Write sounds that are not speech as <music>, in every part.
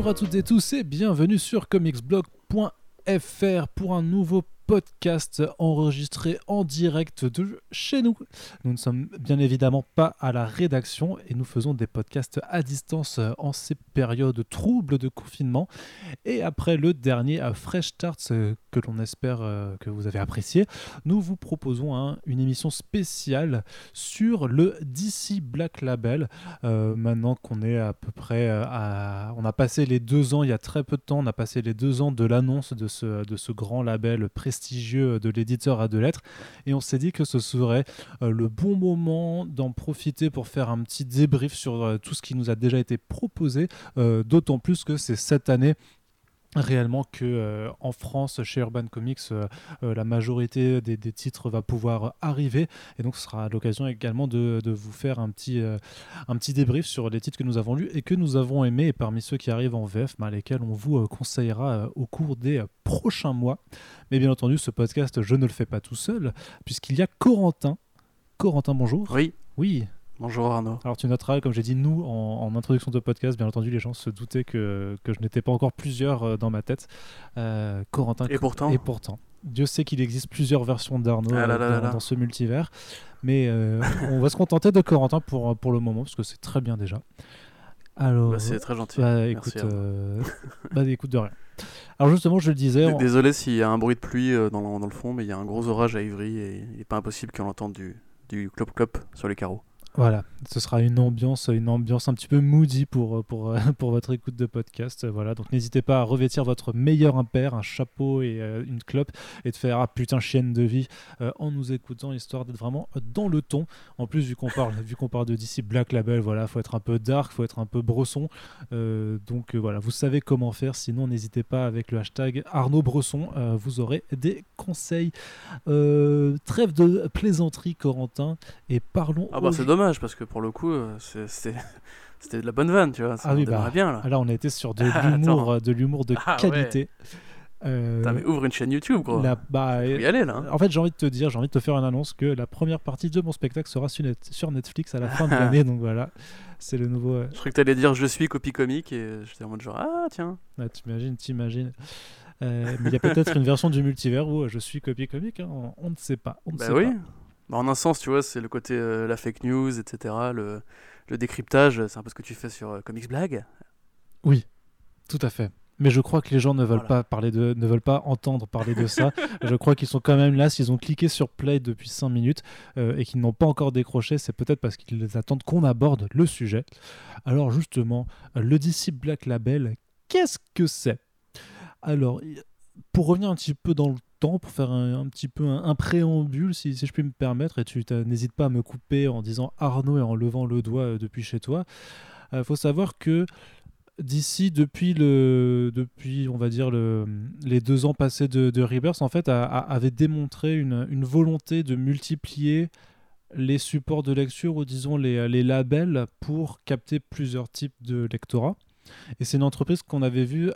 Bonjour à toutes et tous et bienvenue sur comicsblog.fr pour un nouveau podcast enregistré en direct de chez nous. Nous ne sommes bien évidemment pas à la rédaction et nous faisons des podcasts à distance en ces périodes troubles de confinement. Et après le dernier Fresh Starts euh, que l'on espère euh, que vous avez apprécié, nous vous proposons une émission spéciale sur le DC Black Label. Euh, maintenant qu'on est à peu près à... On a passé les deux ans, il y a très peu de temps, on a passé les deux ans de l'annonce de ce, de ce grand label prestigieux prestigieux de l'éditeur à deux lettres. Et on s'est dit que ce serait euh, le bon moment d'en profiter pour faire un petit débrief sur euh, tout ce qui nous a déjà été proposé, euh, d'autant plus que c'est cette année réellement que euh, en France chez Urban Comics euh, euh, la majorité des, titres va pouvoir arriver. Et donc ce sera l'occasion également de, vous faire un petit, un petit débrief sur les titres que nous avons lus et que nous avons aimés. Et parmi ceux qui arrivent en VF bah, lesquels on vous conseillera au cours des prochains mois. Mais bien entendu ce podcast je ne le fais pas tout seul puisqu'il y a Corentin. Corentin bonjour. Oui. Oui Bonjour Arnaud. Alors tu noteras, comme j'ai dit nous en, introduction de podcast, bien entendu les gens se doutaient que, que je n'étais pas encore plusieurs euh, dans ma tête. Euh, Corentin. Et pourtant. Et pourtant. Dieu sait qu'il existe plusieurs versions d'Arnaud ah euh, dans, ce multivers. Mais <laughs> on va se contenter de Corentin pour, pour le moment, parce que c'est très bien déjà. Alors, bah, c'est très gentil. Bah, écoute, bah, écoute de rien. Alors justement, je le disais. Désolé s'il y a un bruit de pluie dans, dans, le fond, mais il y a un gros orage à Ivry et il n'est pas impossible qu'on entende du, du clop-clop sur les carreaux. Voilà, ce sera une ambiance, une ambiance un petit peu moody pour, pour, <laughs> pour votre écoute de podcast. Voilà, donc n'hésitez pas à revêtir votre meilleur impair, un chapeau et euh, une clope, et de faire ah putain chienne de vie euh, en nous écoutant, histoire d'être vraiment dans le ton. En plus, vu qu'on parle, vu qu'on parle de DC Black Label, voilà, faut être un peu dark, faut être un peu bresson. Euh, donc voilà, vous savez comment faire. Sinon, n'hésitez pas avec le hashtag Arnaud Bresson, vous aurez des conseils. trêve de plaisanterie, Corentin, et parlons. Ah bah c'est dommage parce que pour le coup, euh, <laughs> c'était de la bonne vanne, tu vois. Ça ah oui, bah, bien là. Là, on a été sur de <laughs> l'humour, euh, de l'humour de ah qualité. Euh, mais ouvre une chaîne YouTube, gros. bah, y aller, là. Hein. En fait, j'ai envie de te dire, j'ai envie de te faire une annonce que la première partie de mon spectacle sera sur, Netflix à la fin de <laughs> l'année. donc voilà, c'est le nouveau. Je croyais que t'allais dire je suis copie comique et j'étais en mode genre ah tiens. Ah, t'imagines, t'imagines. mais il y a peut-être une version du multivers où je suis copie comique, hein. on, ne sait pas. On ne bah sait oui. Pas. Bah, en un sens, tu vois, c'est le côté euh, la fake news, etc. Le, le décryptage, c'est un peu ce que tu fais sur euh, Comics Blague. Oui, tout à fait. Mais je crois que les gens ne veulent pas parler de, ne veulent pas entendre parler de ça. <laughs> je crois qu'ils sont quand même là. S'ils ont cliqué sur play depuis 5 minutes euh, et qu'ils n'ont pas encore décroché, c'est peut-être parce qu'ils attendent qu'on aborde le sujet. Alors justement, le DC Black Label, qu'est-ce que c'est? Alors, pour revenir un petit peu dans le pour faire un, petit peu un, préambule, si, je puis me permettre, et tu n'hésites pas à me couper en disant Arnaud et en levant le doigt euh, depuis chez toi. Il euh, faut savoir que d'ici depuis le depuis on va dire le, les deux ans passés de, de Rebirth en fait avait démontré une, volonté de multiplier les supports de lecture ou disons les, les labels pour capter plusieurs types de lectorat et c'est une entreprise qu'on avait vue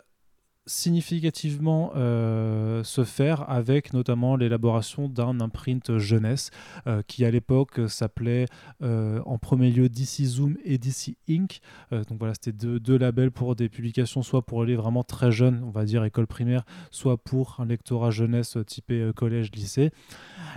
significativement euh, se faire avec notamment l'élaboration d'un imprint jeunesse euh, qui à l'époque s'appelait euh, en premier lieu DC Zoom et DC Inc. donc voilà, c'était deux, labels pour des publications soit pour les vraiment très jeunes, on va dire école primaire, soit pour un lectorat jeunesse typé collège, lycée.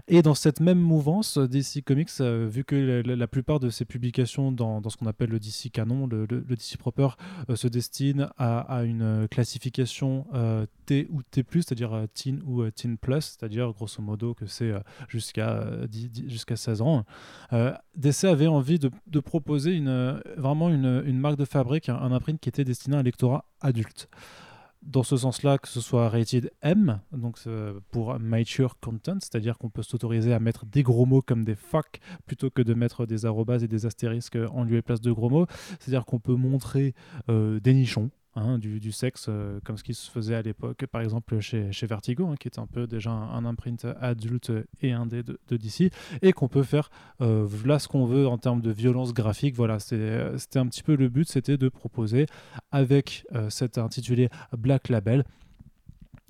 Et dans cette même mouvance, DC Comics, vu que la, plupart de ses publications dans, dans ce qu'on appelle le DC canon, le, DC proper, se destinent à une classification euh, T ou T+, c'est-à-dire euh, teen ou euh, teen plus, c'est-à-dire grosso modo que c'est jusqu'à jusqu'à 16 ans. DC avait envie de, proposer une, vraiment une, marque de fabrique, un, un imprint qui était destiné à un lectorat adulte dans ce sens-là, que ce soit rated M, donc pour mature content, c'est-à-dire qu'on peut s'autoriser à mettre des gros mots comme des fuck plutôt que de mettre des arrobas et des astérisques en lieu et place de gros mots. C'est-à-dire qu'on peut montrer des nichons, Hein, du, sexe, euh, comme ce qui se faisait à l'époque, par exemple chez, Vertigo, hein, qui est un peu déjà un, imprint adulte et indé de, de DC, et qu'on peut faire euh, là ce qu'on veut en termes de violence graphique. Voilà, c'était un petit peu le but, c'était de proposer avec euh, cet intitulé Black Label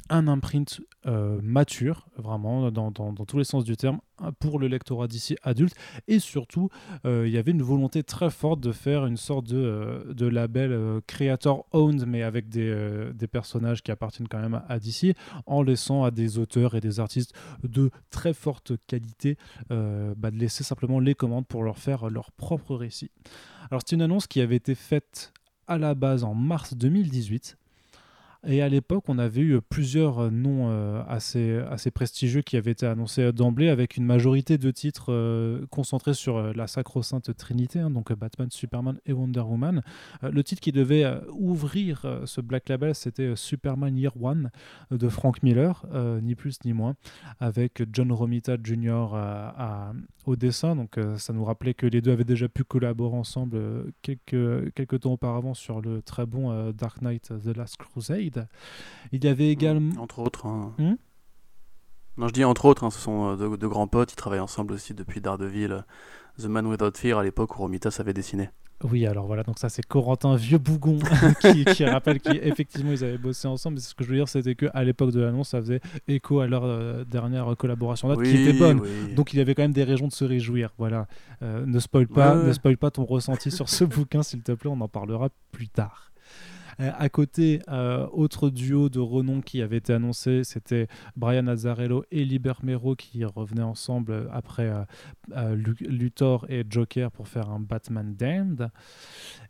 un imprint euh, mature, vraiment, dans, tous les sens du terme, pour le lectorat d'ici adulte. Et surtout, euh, il y avait une volonté très forte de faire une sorte de, euh, de label creator-owned, mais avec des, des, personnages qui appartiennent quand même à DC, en laissant à des auteurs et des artistes de très forte qualité bah, de laisser simplement les commandes pour leur faire leur propre récit. Alors, c'est une annonce qui avait été faite à la base en mars 2018 et à l'époque, on avait eu plusieurs euh, noms euh, assez, prestigieux qui avaient été annoncés d'emblée, avec une majorité de titres euh, concentrés sur la sacro-sainte Trinité, hein, donc Batman, Superman et Wonder Woman. le titre qui devait ouvrir ce Black Label, c'était Superman Year One de Frank Miller, ni plus ni moins, avec John Romita Jr. Au dessin. Donc ça nous rappelait que les deux avaient déjà pu collaborer ensemble quelques, quelques temps auparavant sur le très bon Dark Knight The Last Crusade. Il y avait mm, également. Entre autres. Hein. Hmm? Non, je dis entre autres, hein, ce sont euh, de, grands potes, ils travaillent ensemble aussi depuis Daredevil, The Man Without Fear, à l'époque où Romita savait dessiner. Oui, alors voilà, donc ça c'est Corentin Vieux Bougon <laughs> qui, rappelle qu'effectivement ils avaient bossé ensemble. Mais ce que je veux dire, c'était qu'à l'époque de l'annonce, ça faisait écho à leur euh, dernière collaboration date qui était bonne. Donc il y avait quand même des raisons de se réjouir. Voilà, euh, ne spoil pas, ne spoil pas ton ressenti sur ce <laughs> bouquin, s'il te plaît. On en parlera plus tard. Euh, à côté, euh, autre duo de renom qui avait été annoncé, c'était Brian Azzarello et Liber Mero qui revenaient ensemble après euh, Luthor et Joker pour faire un Batman Damned.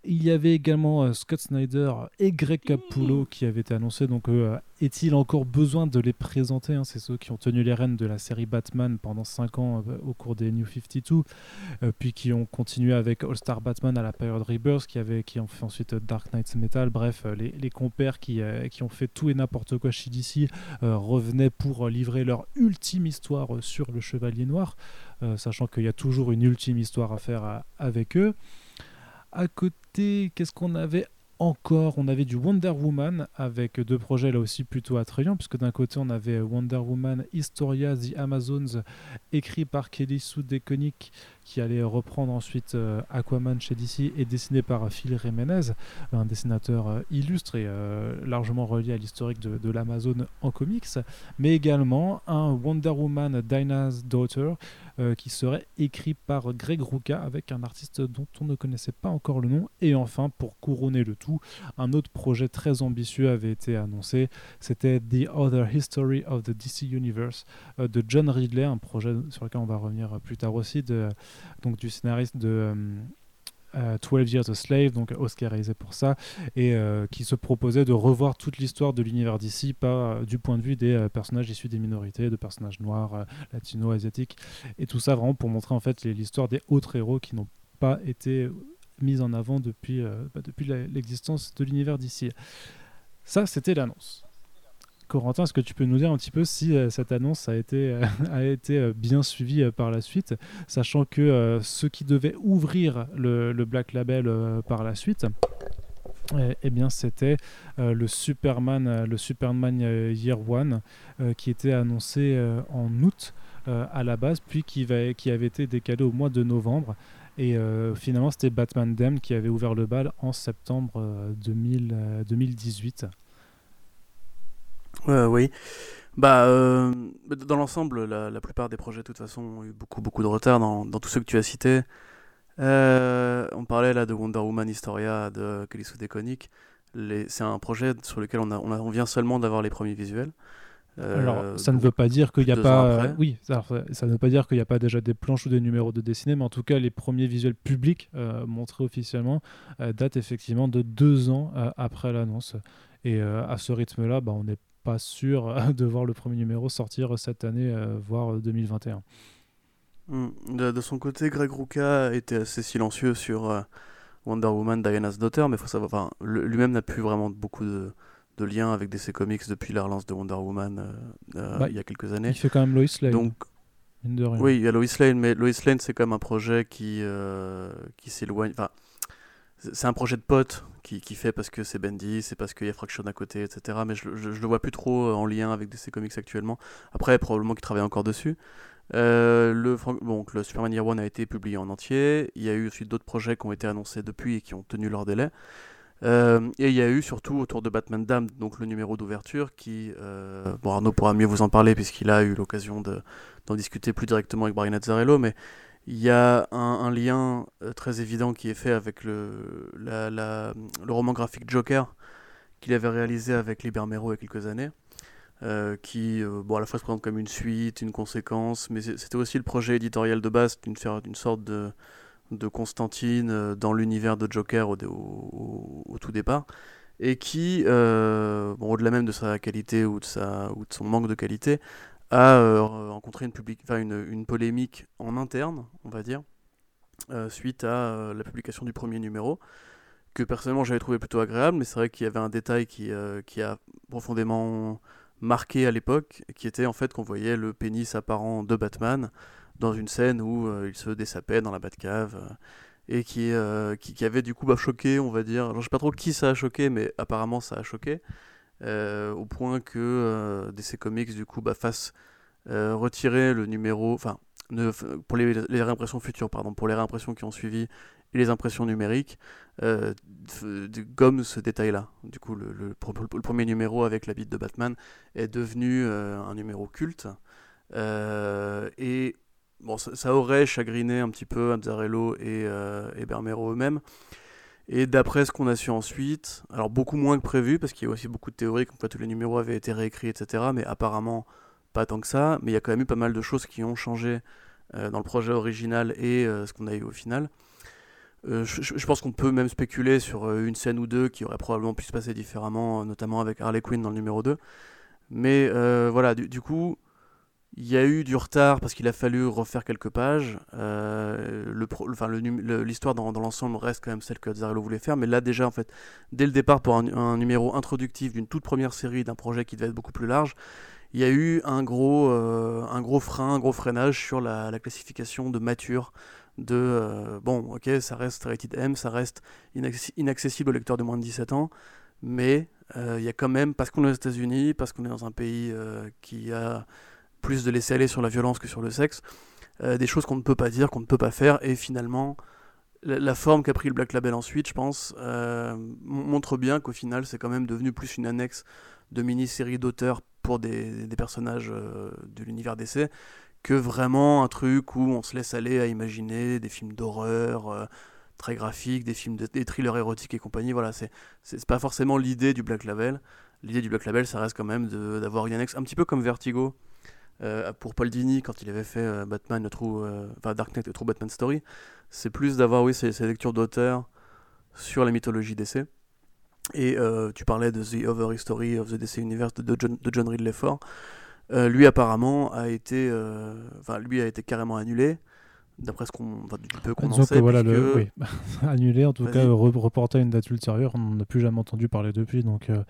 Il y avait également Scott Snyder et Greg Capullo qui avaient été annoncés. Donc, est-il encore besoin de les présenter hein? C'est ceux qui ont tenu les rênes de la série Batman pendant 5 ans au cours des New 52, puis qui ont continué avec All Star Batman à la période Rebirth, qui, avait, qui ont fait ensuite Dark Knights Metal. Bref, euh, les, compères qui, euh, qui, ont fait tout et n'importe quoi chez DC euh, revenaient pour livrer leur ultime histoire sur le Chevalier Noir, sachant qu'il y a toujours une ultime histoire à faire avec eux. À côté, qu'est-ce qu'on avait encore, on avait du Wonder Woman avec deux projets là aussi plutôt attrayants, puisque d'un côté on avait Wonder Woman Historia The Amazons, écrit par Kelly Sue qui allait reprendre ensuite euh, Aquaman chez DC et dessiné par Phil Jiménez, un dessinateur euh, illustre et euh, largement relié à l'historique de, l'Amazon en comics, mais également un Wonder Woman Dinah's Daughter qui serait écrit par Greg Rucka avec un artiste dont on ne connaissait pas encore le nom. Et enfin, pour couronner le tout, un autre projet très ambitieux avait été annoncé. C'était The Other History of the DC Universe de John Ridley, un projet sur lequel on va revenir plus tard aussi, donc du scénariste de 12 euh, euh, Years a Slave, donc oscarisé pour ça, et euh, qui se proposait de revoir toute l'histoire de l'univers d'ici du point de vue des personnages issus des minorités, de personnages noirs, latino, asiatiques, et tout ça vraiment pour montrer en fait l'histoire des autres héros qui n'ont pas été mis en avant depuis, bah, depuis l'existence de l'univers d'ici. Ça, c'était l'annonce. Corentin, est-ce que tu peux nous dire un petit peu si euh, cette annonce a été, euh, <laughs> euh, bien suivie par la suite, sachant que ce qui devait ouvrir le, Black Label par la suite, eh, bien, c'était le Superman, Year One, qui était annoncé en août à la base, puis qui avait été décalé au mois de novembre. Et finalement, c'était Batman Dem qui avait ouvert le bal en septembre 2018 oui. Bah, euh, dans l'ensemble, la, plupart des projets, de toute façon, ont eu beaucoup, beaucoup de retard dans, dans tous ceux que tu as cités. Euh, on parlait là de Wonder Woman Historia de Kelly Deconic. C'est un projet sur lequel on, a, on, vient seulement d'avoir les premiers visuels. Euh, alors, ça ne veut pas dire qu'il n'y a pas. Oui, ça, ne veut pas dire qu'il n'y a pas déjà des planches ou des numéros de dessinée, mais en tout cas, les premiers visuels publics montrés officiellement datent effectivement de deux ans après l'annonce. Et à ce rythme-là, bah, on est pas sûr <laughs> de voir le premier numéro sortir cette année, euh, voire 2021. Hmm. De, son côté, Greg Rucka était assez silencieux sur euh, Wonder Woman, Diana's Daughter, mais faut savoir, enfin, lui-même n'a plus vraiment beaucoup de, de liens avec DC Comics depuis la relance de Wonder Woman euh, bah, il y a quelques années. Il fait quand même Lois Lane. Donc, oui, il y a Lois Lane, mais Lois Lane c'est quand même un projet qui, qui s'éloigne. Enfin, c'est un projet de pote qui, qui fait parce que c'est Bendy, c'est parce qu'il y a Fraction à côté, etc. Mais je, je, le vois plus trop euh, en lien avec DC Comics actuellement. Après, probablement qu'il travaille encore dessus. Euh, le, bon, le Superman Year One a été publié en entier. Il y a eu aussi d'autres projets qui ont été annoncés depuis et qui ont tenu leur délai. et il y a eu surtout autour de Batman Damned, donc le numéro d'ouverture, qui, bon Arnaud pourra mieux vous en parler puisqu'il a eu l'occasion d'en discuter plus directement avec Brian Azzarello, mais il y a un, lien très évident qui est fait avec le, le roman graphique Joker qu'il avait réalisé avec Libermero il y a quelques années. Euh, qui euh, bon, à la fois se présente comme une suite, une conséquence, mais c'était aussi le projet éditorial de base d'une sorte de, de Constantine euh, dans l'univers de Joker au, tout départ, et qui, bon, au-delà même de sa qualité ou de son manque de qualité, a rencontré une, polémique en interne, on va dire, suite à la publication du premier numéro que personnellement j'avais trouvé plutôt agréable, mais c'est vrai qu'il y avait un détail qui, a profondément marqué à l'époque, qui était en fait qu'on voyait le pénis apparent de Batman dans une scène où euh, il se dessapait dans la Batcave euh, et qui, euh, qui, qui, avait du coup bah, choqué, on va dire. Alors, je sais pas trop qui ça a choqué, mais apparemment ça a choqué. Au point que DC Comics du coup bah, fasse retirer le numéro, enfin pour les, réimpressions futures, pardon, pour les réimpressions qui ont suivi et les impressions numériques, euh, gomme ce détail-là. Du coup, le, premier numéro avec la bite de Batman est devenu euh, un numéro culte. Euh, et bon, ça, aurait chagriné un petit peu Azzarello et, euh, et Bermero eux-mêmes. Et d'après ce qu'on a su ensuite, alors beaucoup moins que prévu, parce qu'il y a aussi beaucoup de théories comme quoi tous les numéros avaient été réécrits, etc. Mais apparemment, pas tant que ça. Mais il y a quand même eu pas mal de choses qui ont changé dans le projet original et ce qu'on a eu au final. Euh, je, pense qu'on peut même spéculer sur euh, une scène ou deux qui aurait probablement pu se passer différemment, euh, notamment avec Harley Quinn dans le numéro 2. Mais voilà, du, coup, il y a eu du retard parce qu'il a fallu refaire quelques pages. L'histoire dans, dans l'ensemble reste quand même celle que Azzarello voulait faire, mais là déjà, en fait, dès le départ, pour un, numéro introductif d'une toute première série d'un projet qui devait être beaucoup plus large, il y a eu un gros, un gros frein, un gros freinage sur la, la classification de mature de euh, bon, ok, ça reste rated M, ça reste inaccessible aux lecteurs de moins de 17 ans, mais euh, il y a quand même, parce qu'on est aux États-Unis, parce qu'on est dans un pays euh, qui a plus de laisser aller sur la violence que sur le sexe, des choses qu'on ne peut pas dire, qu'on ne peut pas faire, et finalement, la, forme qu'a pris le Black Label ensuite, je pense, montre bien qu'au final, c'est quand même devenu plus une annexe de mini-série d'auteurs pour des, personnages de l'univers d'essai que vraiment un truc où on se laisse aller à imaginer des films d'horreur euh, très graphiques, des films, des thrillers érotiques et compagnie. Voilà, c'est pas forcément l'idée du Black Label. L'idée du Black Label, ça reste quand même d'avoir une annexe un petit peu comme Vertigo. Euh, pour Paul Dini, quand il avait fait euh, Batman, le True, enfin Dark Knight, le True Batman Story, c'est plus d'avoir oui ces, lectures d'auteur sur la mythologie DC. Et tu parlais de The Over History of the DC Universe de, John, de John Ridley Ford. Euh, lui apparemment a été, euh, enfin lui a été carrément annulé. D'après ce qu'on, du peu qu'on en sait, voilà, le, oui. <laughs> annulé en tout cas, reporté à une date ultérieure, on n'a plus jamais entendu parler depuis. Donc euh,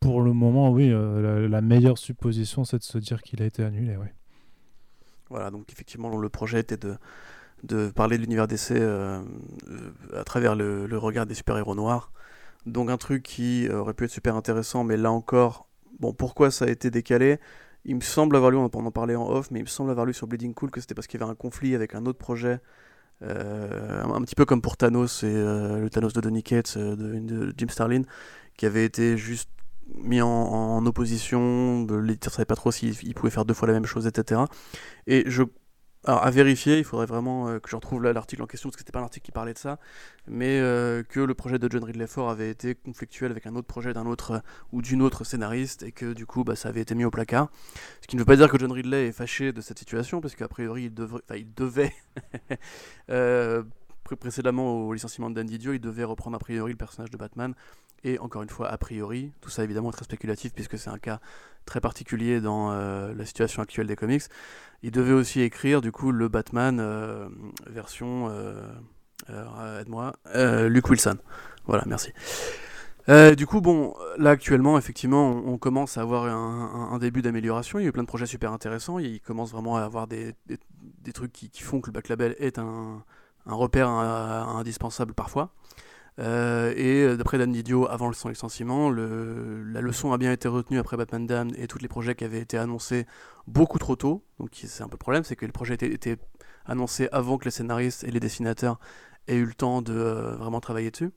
pour le moment, oui, la, meilleure supposition, c'est de se dire qu'il a été annulé, oui. Voilà, donc effectivement, le projet était de, de parler de l'univers d'essai à travers le, regard des super-héros noirs. Donc un truc qui aurait pu être super intéressant, mais là encore, bon, pourquoi ça a été décalé? Il me semble avoir lu, on en parler en off, mais il me semble avoir lu sur Bleeding Cool que c'était parce qu'il y avait un conflit avec un autre projet, euh, un, petit peu comme pour Thanos et euh, le Thanos de Donny Cates euh, de, Jim Starlin, qui avait été juste mis en, opposition, l'éditeur savait pas trop s'il pouvait faire deux fois la même chose, etc. Et je à vérifier, il faudrait vraiment euh, que je retrouve l'article en question, parce que c'était pas un article qui parlait de ça, mais euh, que le projet de John Ridley Ford avait été conflictuel avec un autre projet d'un autre euh, ou d'une autre scénariste, et que du coup bah, ça avait été mis au placard. Ce qui ne veut pas dire que John Ridley est fâché de cette situation, parce qu'a priori il, devrait, il devait, <laughs> précédemment au licenciement Dandy Dio, il devait reprendre a priori le personnage de Batman, et encore une fois, a priori, tout ça évidemment très spéculatif puisque c'est un cas très particulier dans euh, la situation actuelle des comics, il devait aussi écrire du coup le Batman euh, version, euh, aide-moi, Luke Wilson. Voilà, merci. du coup, bon, là actuellement, effectivement, on, commence à avoir un, début d'amélioration. Il y a eu plein de projets super intéressants. Il commence vraiment à avoir des, des, trucs qui, qui, font que le Back Label est un, un repère indispensable parfois. Euh, et euh, d'après Dan Didio, avant son licenciement, le, la leçon a bien été retenue après Batman Damned et tous les projets qui avaient été annoncés beaucoup trop tôt. Donc c'est un peu le problème, c'est que les projets étaient, étaient, annoncés avant que les scénaristes et les dessinateurs aient eu le temps de euh, vraiment travailler dessus.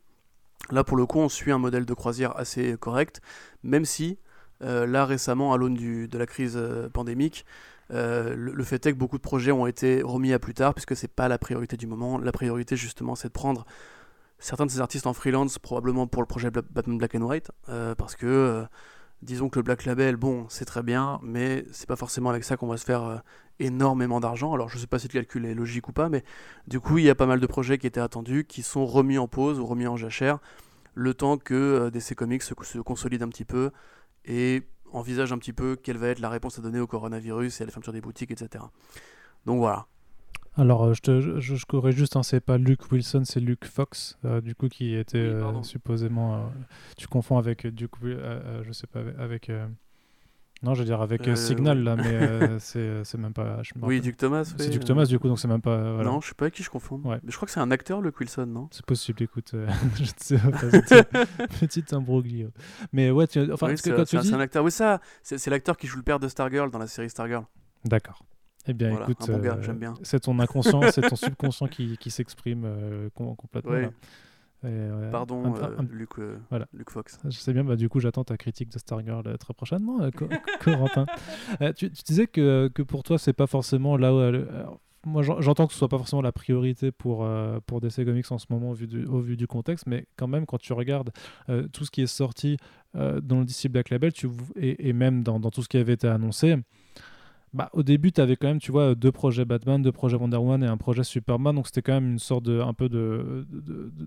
Là, pour le coup, on suit un modèle de croisière assez correct, même si, là, récemment, à l'aune de la crise pandémique, le, fait est que beaucoup de projets ont été remis à plus tard, puisque c'est pas la priorité du moment. La priorité, justement, c'est de prendre certains de ces artistes en freelance, probablement pour le projet Batman Black and White, parce que disons que le Black Label, bon, c'est très bien, mais c'est pas forcément avec ça qu'on va se faire euh, énormément d'argent. Alors je sais pas si le calcul est logique ou pas, mais du coup, il y a pas mal de projets qui étaient attendus, qui sont remis en pause ou remis en jachère, le temps que euh, DC Comics se, se consolide un petit peu et envisage un petit peu quelle va être la réponse à donner au coronavirus et à la fermeture des boutiques, etc. Donc voilà. Alors, euh, je, te, je, corrige juste, hein, c'est pas Luke Wilson, c'est Luke Fox, euh, du coup, qui était euh, supposément. tu confonds avec Duke, je sais pas, avec. Non, je veux dire avec Signal, là, mais <laughs> c'est même pas. oui, Duke Thomas. C'est Duke Thomas, du coup, donc c'est même pas. Non, je sais pas avec qui je confonds. Ouais. Mais je crois que c'est un acteur, Luke Wilson, non? C'est possible, écoute. <laughs> je ne sais pas. <laughs> Petit imbroglio. Mais ouais, tu, enfin, oui, c'est un acteur. Oui, ça, c'est l'acteur qui joue le père de Stargirl dans la série Stargirl. D'accord. Eh bien, écoute, euh, c'est ton inconscient, c'est ton subconscient qui, qui s'exprime euh, complètement. Pardon, euh, Luc, voilà. Fox. Je sais bien, bah, du coup, j'attends ta critique de Stargirl très prochainement, <laughs> Corentin. tu, tu, disais que, que pour toi, c'est pas forcément là où. moi, j'entends que ce soit pas forcément la priorité pour, pour DC Comics en ce moment au vu, du, au vu du contexte, mais quand même, quand tu regardes tout ce qui est sorti dans le DC Black Label tu, et, et même dans, dans, tout ce qui avait été annoncé, bah, au début, tu avais quand même, tu vois, deux projets Batman, deux projets Wonder Woman et un projet Superman. Donc, c'était quand même une sorte de. Un peu de.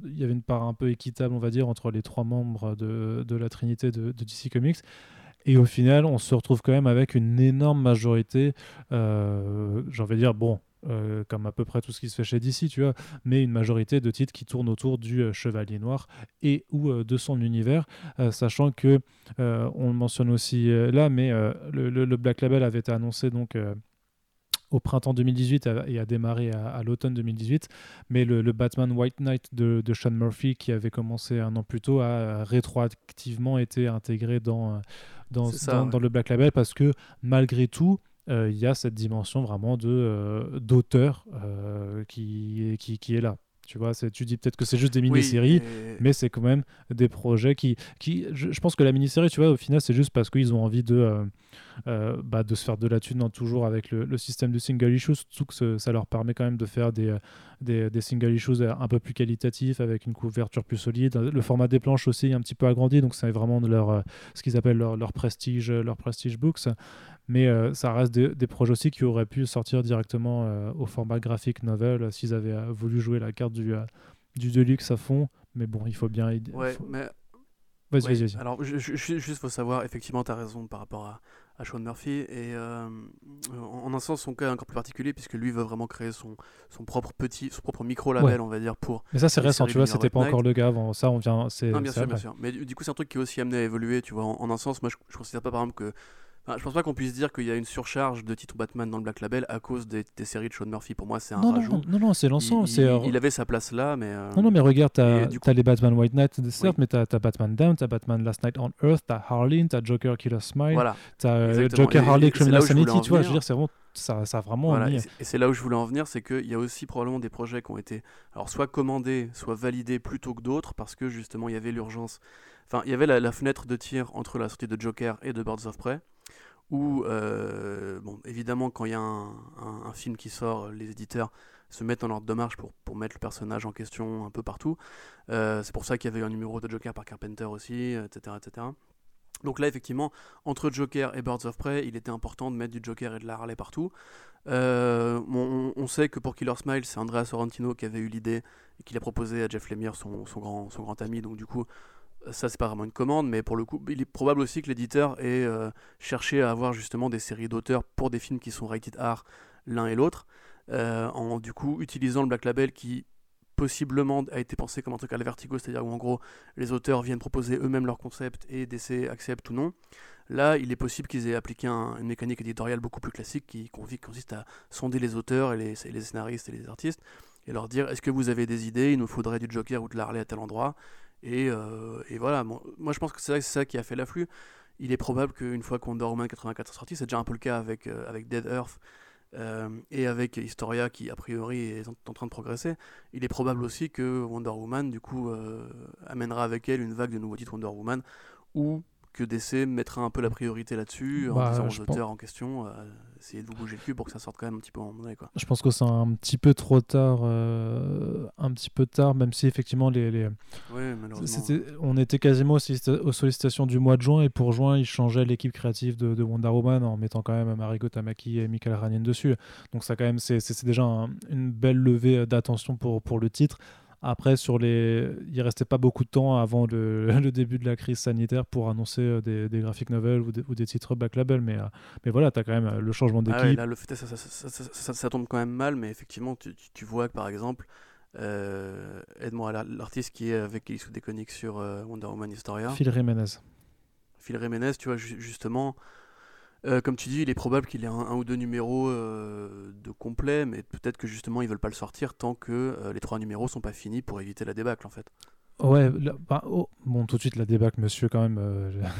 Il y avait une part un peu équitable, on va dire, entre les trois membres de, de la trinité de, DC Comics. Et au final, on se retrouve quand même avec une énorme majorité. Euh, envie de dire, bon, euh, comme à peu près tout ce qui se fait chez DC, tu vois, mais une majorité de titres qui tournent autour du euh, Chevalier Noir et ou euh, de son univers, sachant que on le mentionne aussi là, mais le, Black Label avait été annoncé donc au printemps 2018 et a démarré à, l'automne 2018. Mais le, Batman White Knight de, Sean Murphy, qui avait commencé un an plus tôt, a rétroactivement été intégré dans, dans, dans le Black Label parce que malgré tout, il y a cette dimension vraiment de euh, d'auteur euh, qui, qui, qui, est là. Tu vois, tu dis peut-être que c'est juste des mini-séries, mais c'est quand même des projets qui. qui je, pense que la mini-série, tu vois, au final, c'est juste parce qu'ils ont envie de, bah, de se faire de la thune hein, toujours avec le, système de single issues, surtout que ça leur permet quand même de faire des, des, des, single issues un peu plus qualitatifs, avec une couverture plus solide. Le format des planches aussi est un petit peu agrandi, donc c'est vraiment de leur, ce qu'ils appellent leur, leur, prestige, leur prestige books. Mais euh, ça reste des, projets aussi qui auraient pu sortir directement euh, au format graphique novel euh, s'ils avaient voulu jouer la carte du, du Deluxe à fond. Mais bon, il faut bien. Ouais, mais. Vas-y, vas-y. Alors, juste, faut savoir, effectivement, tu as raison par rapport à, à Sean Murphy. Et en, un sens, son cas est encore plus particulier, puisque lui veut vraiment créer son, son propre petit, son propre micro-label, on va dire, pour. Mais ça, c'est récent, tu vois, c'était pas encore le cas avant. Ça, on vient. Non, bien sûr, bien sûr. Mais du coup, c'est un truc qui est aussi amené à évoluer, tu vois. En, un sens, moi, je, je considère pas, par exemple, que je pense pas qu'on puisse dire qu'il y a une surcharge de titres Batman dans le Black Label à cause des, séries de Sean Murphy. Pour moi, c'est un non, rajout. Non, non, c'est l'ensemble. Il, il, il, avait sa place là, mais. Euh, non, non, mais regarde, t'as as les Batman White Knight, certes, mais t'as as Batman Down, t'as Batman Last Night on Earth, t'as Harleen, t'as Joker Killer Smile, voilà. t'as euh, Joker Harley Criminal Sanity, tu vois, je veux dire, c'est vraiment ça, ça a vraiment voilà, et c'est là où je voulais en venir, c'est qu'il y a aussi probablement des projets qui ont été alors soit commandés, soit validés plus tôt que d'autres, parce que justement il y avait l'urgence. Enfin, il y avait la, la, fenêtre de tir entre la sortie de Joker et de Birds of Prey où, euh, bon, évidemment, quand il y a un, film qui sort, les éditeurs se mettent en ordre de marche pour, pour mettre le personnage en question un peu partout. Euh, c'est pour ça qu'il y avait un numéro de Joker par Carpenter aussi, etc., etc. Donc là, effectivement, entre Joker et Birds of Prey, il était important de mettre du Joker et de la Harley partout. Euh, on, sait que pour Killer Smile, c'est Andrea Sorrentino qui avait eu l'idée et qui l'a proposé à Jeff Lemire, son, son, grand, son grand ami. Donc du coup, ça c'est pas vraiment une commande, mais pour le coup, il est probable aussi que l'éditeur ait euh, cherché à avoir justement des séries d'auteurs pour des films qui sont rated R l'un et l'autre, euh, en du coup utilisant le Black Label qui possiblement a été pensé comme un truc à la Vertigo, c'est-à-dire où en gros les auteurs viennent proposer eux-mêmes leur concept et DC accepte ou non. Là, il est possible qu'ils aient appliqué une mécanique éditoriale beaucoup plus classique qui consiste à sonder les auteurs et les, les scénaristes et les artistes et leur dire est-ce que vous avez des idées, il nous faudrait du Joker ou de l'Harley à tel endroit euh, et, voilà, moi je pense que c'est ça, qui a fait l'afflux. Il est probable qu'une fois qu'on Wonder Woman 84 sorti, c'est déjà un peu le cas avec, euh, Dead Earth et avec Historia qui a priori est en, train de progresser, il est probable aussi que Wonder Woman du coup amènera avec elle une vague de nouveaux titres Wonder Woman ou que DC mettra un peu la priorité là-dessus en bah, disant aux auteurs en question euh, essayez de vous bouger le cul pour que ça sorte quand même un petit peu en donné quoi. Je pense que c'est un petit peu trop tard euh, un petit peu tard même si effectivement les, les... on était quasiment aux, sollicitations du mois de juin et pour juin ils changeaient l'équipe créative de, Wonder Woman en mettant quand même Mariko Tamaki et Michael Ranien dessus. Donc ça quand même c'est déjà une belle levée d'attention pour, pour le titre. Après, sur les... il restait pas beaucoup de temps avant le, <laughs> le début de la crise sanitaire pour annoncer euh, des, des graphic novels ou des, ou des, titres back label. Mais, euh, mais voilà, tu as quand même euh, le changement ah d'équipe. là, le fait, ça, ça, ça, ça, tombe quand même mal, mais effectivement, tu, tu vois que par exemple, euh, aide-moi, l'artiste qui est avec Elise Deconic sur Wonder Woman Historia. Phil Jiménez. Phil Jiménez, tu vois, justement euh, comme tu dis, il est probable qu'il ait un, ou deux numéros euh, de complet, mais peut-être que justement ils veulent pas le sortir tant que euh, les trois numéros sont pas finis pour éviter la débâcle en fait. Ouais, bah, oh, bon, tout de suite la débâcle, monsieur, quand même.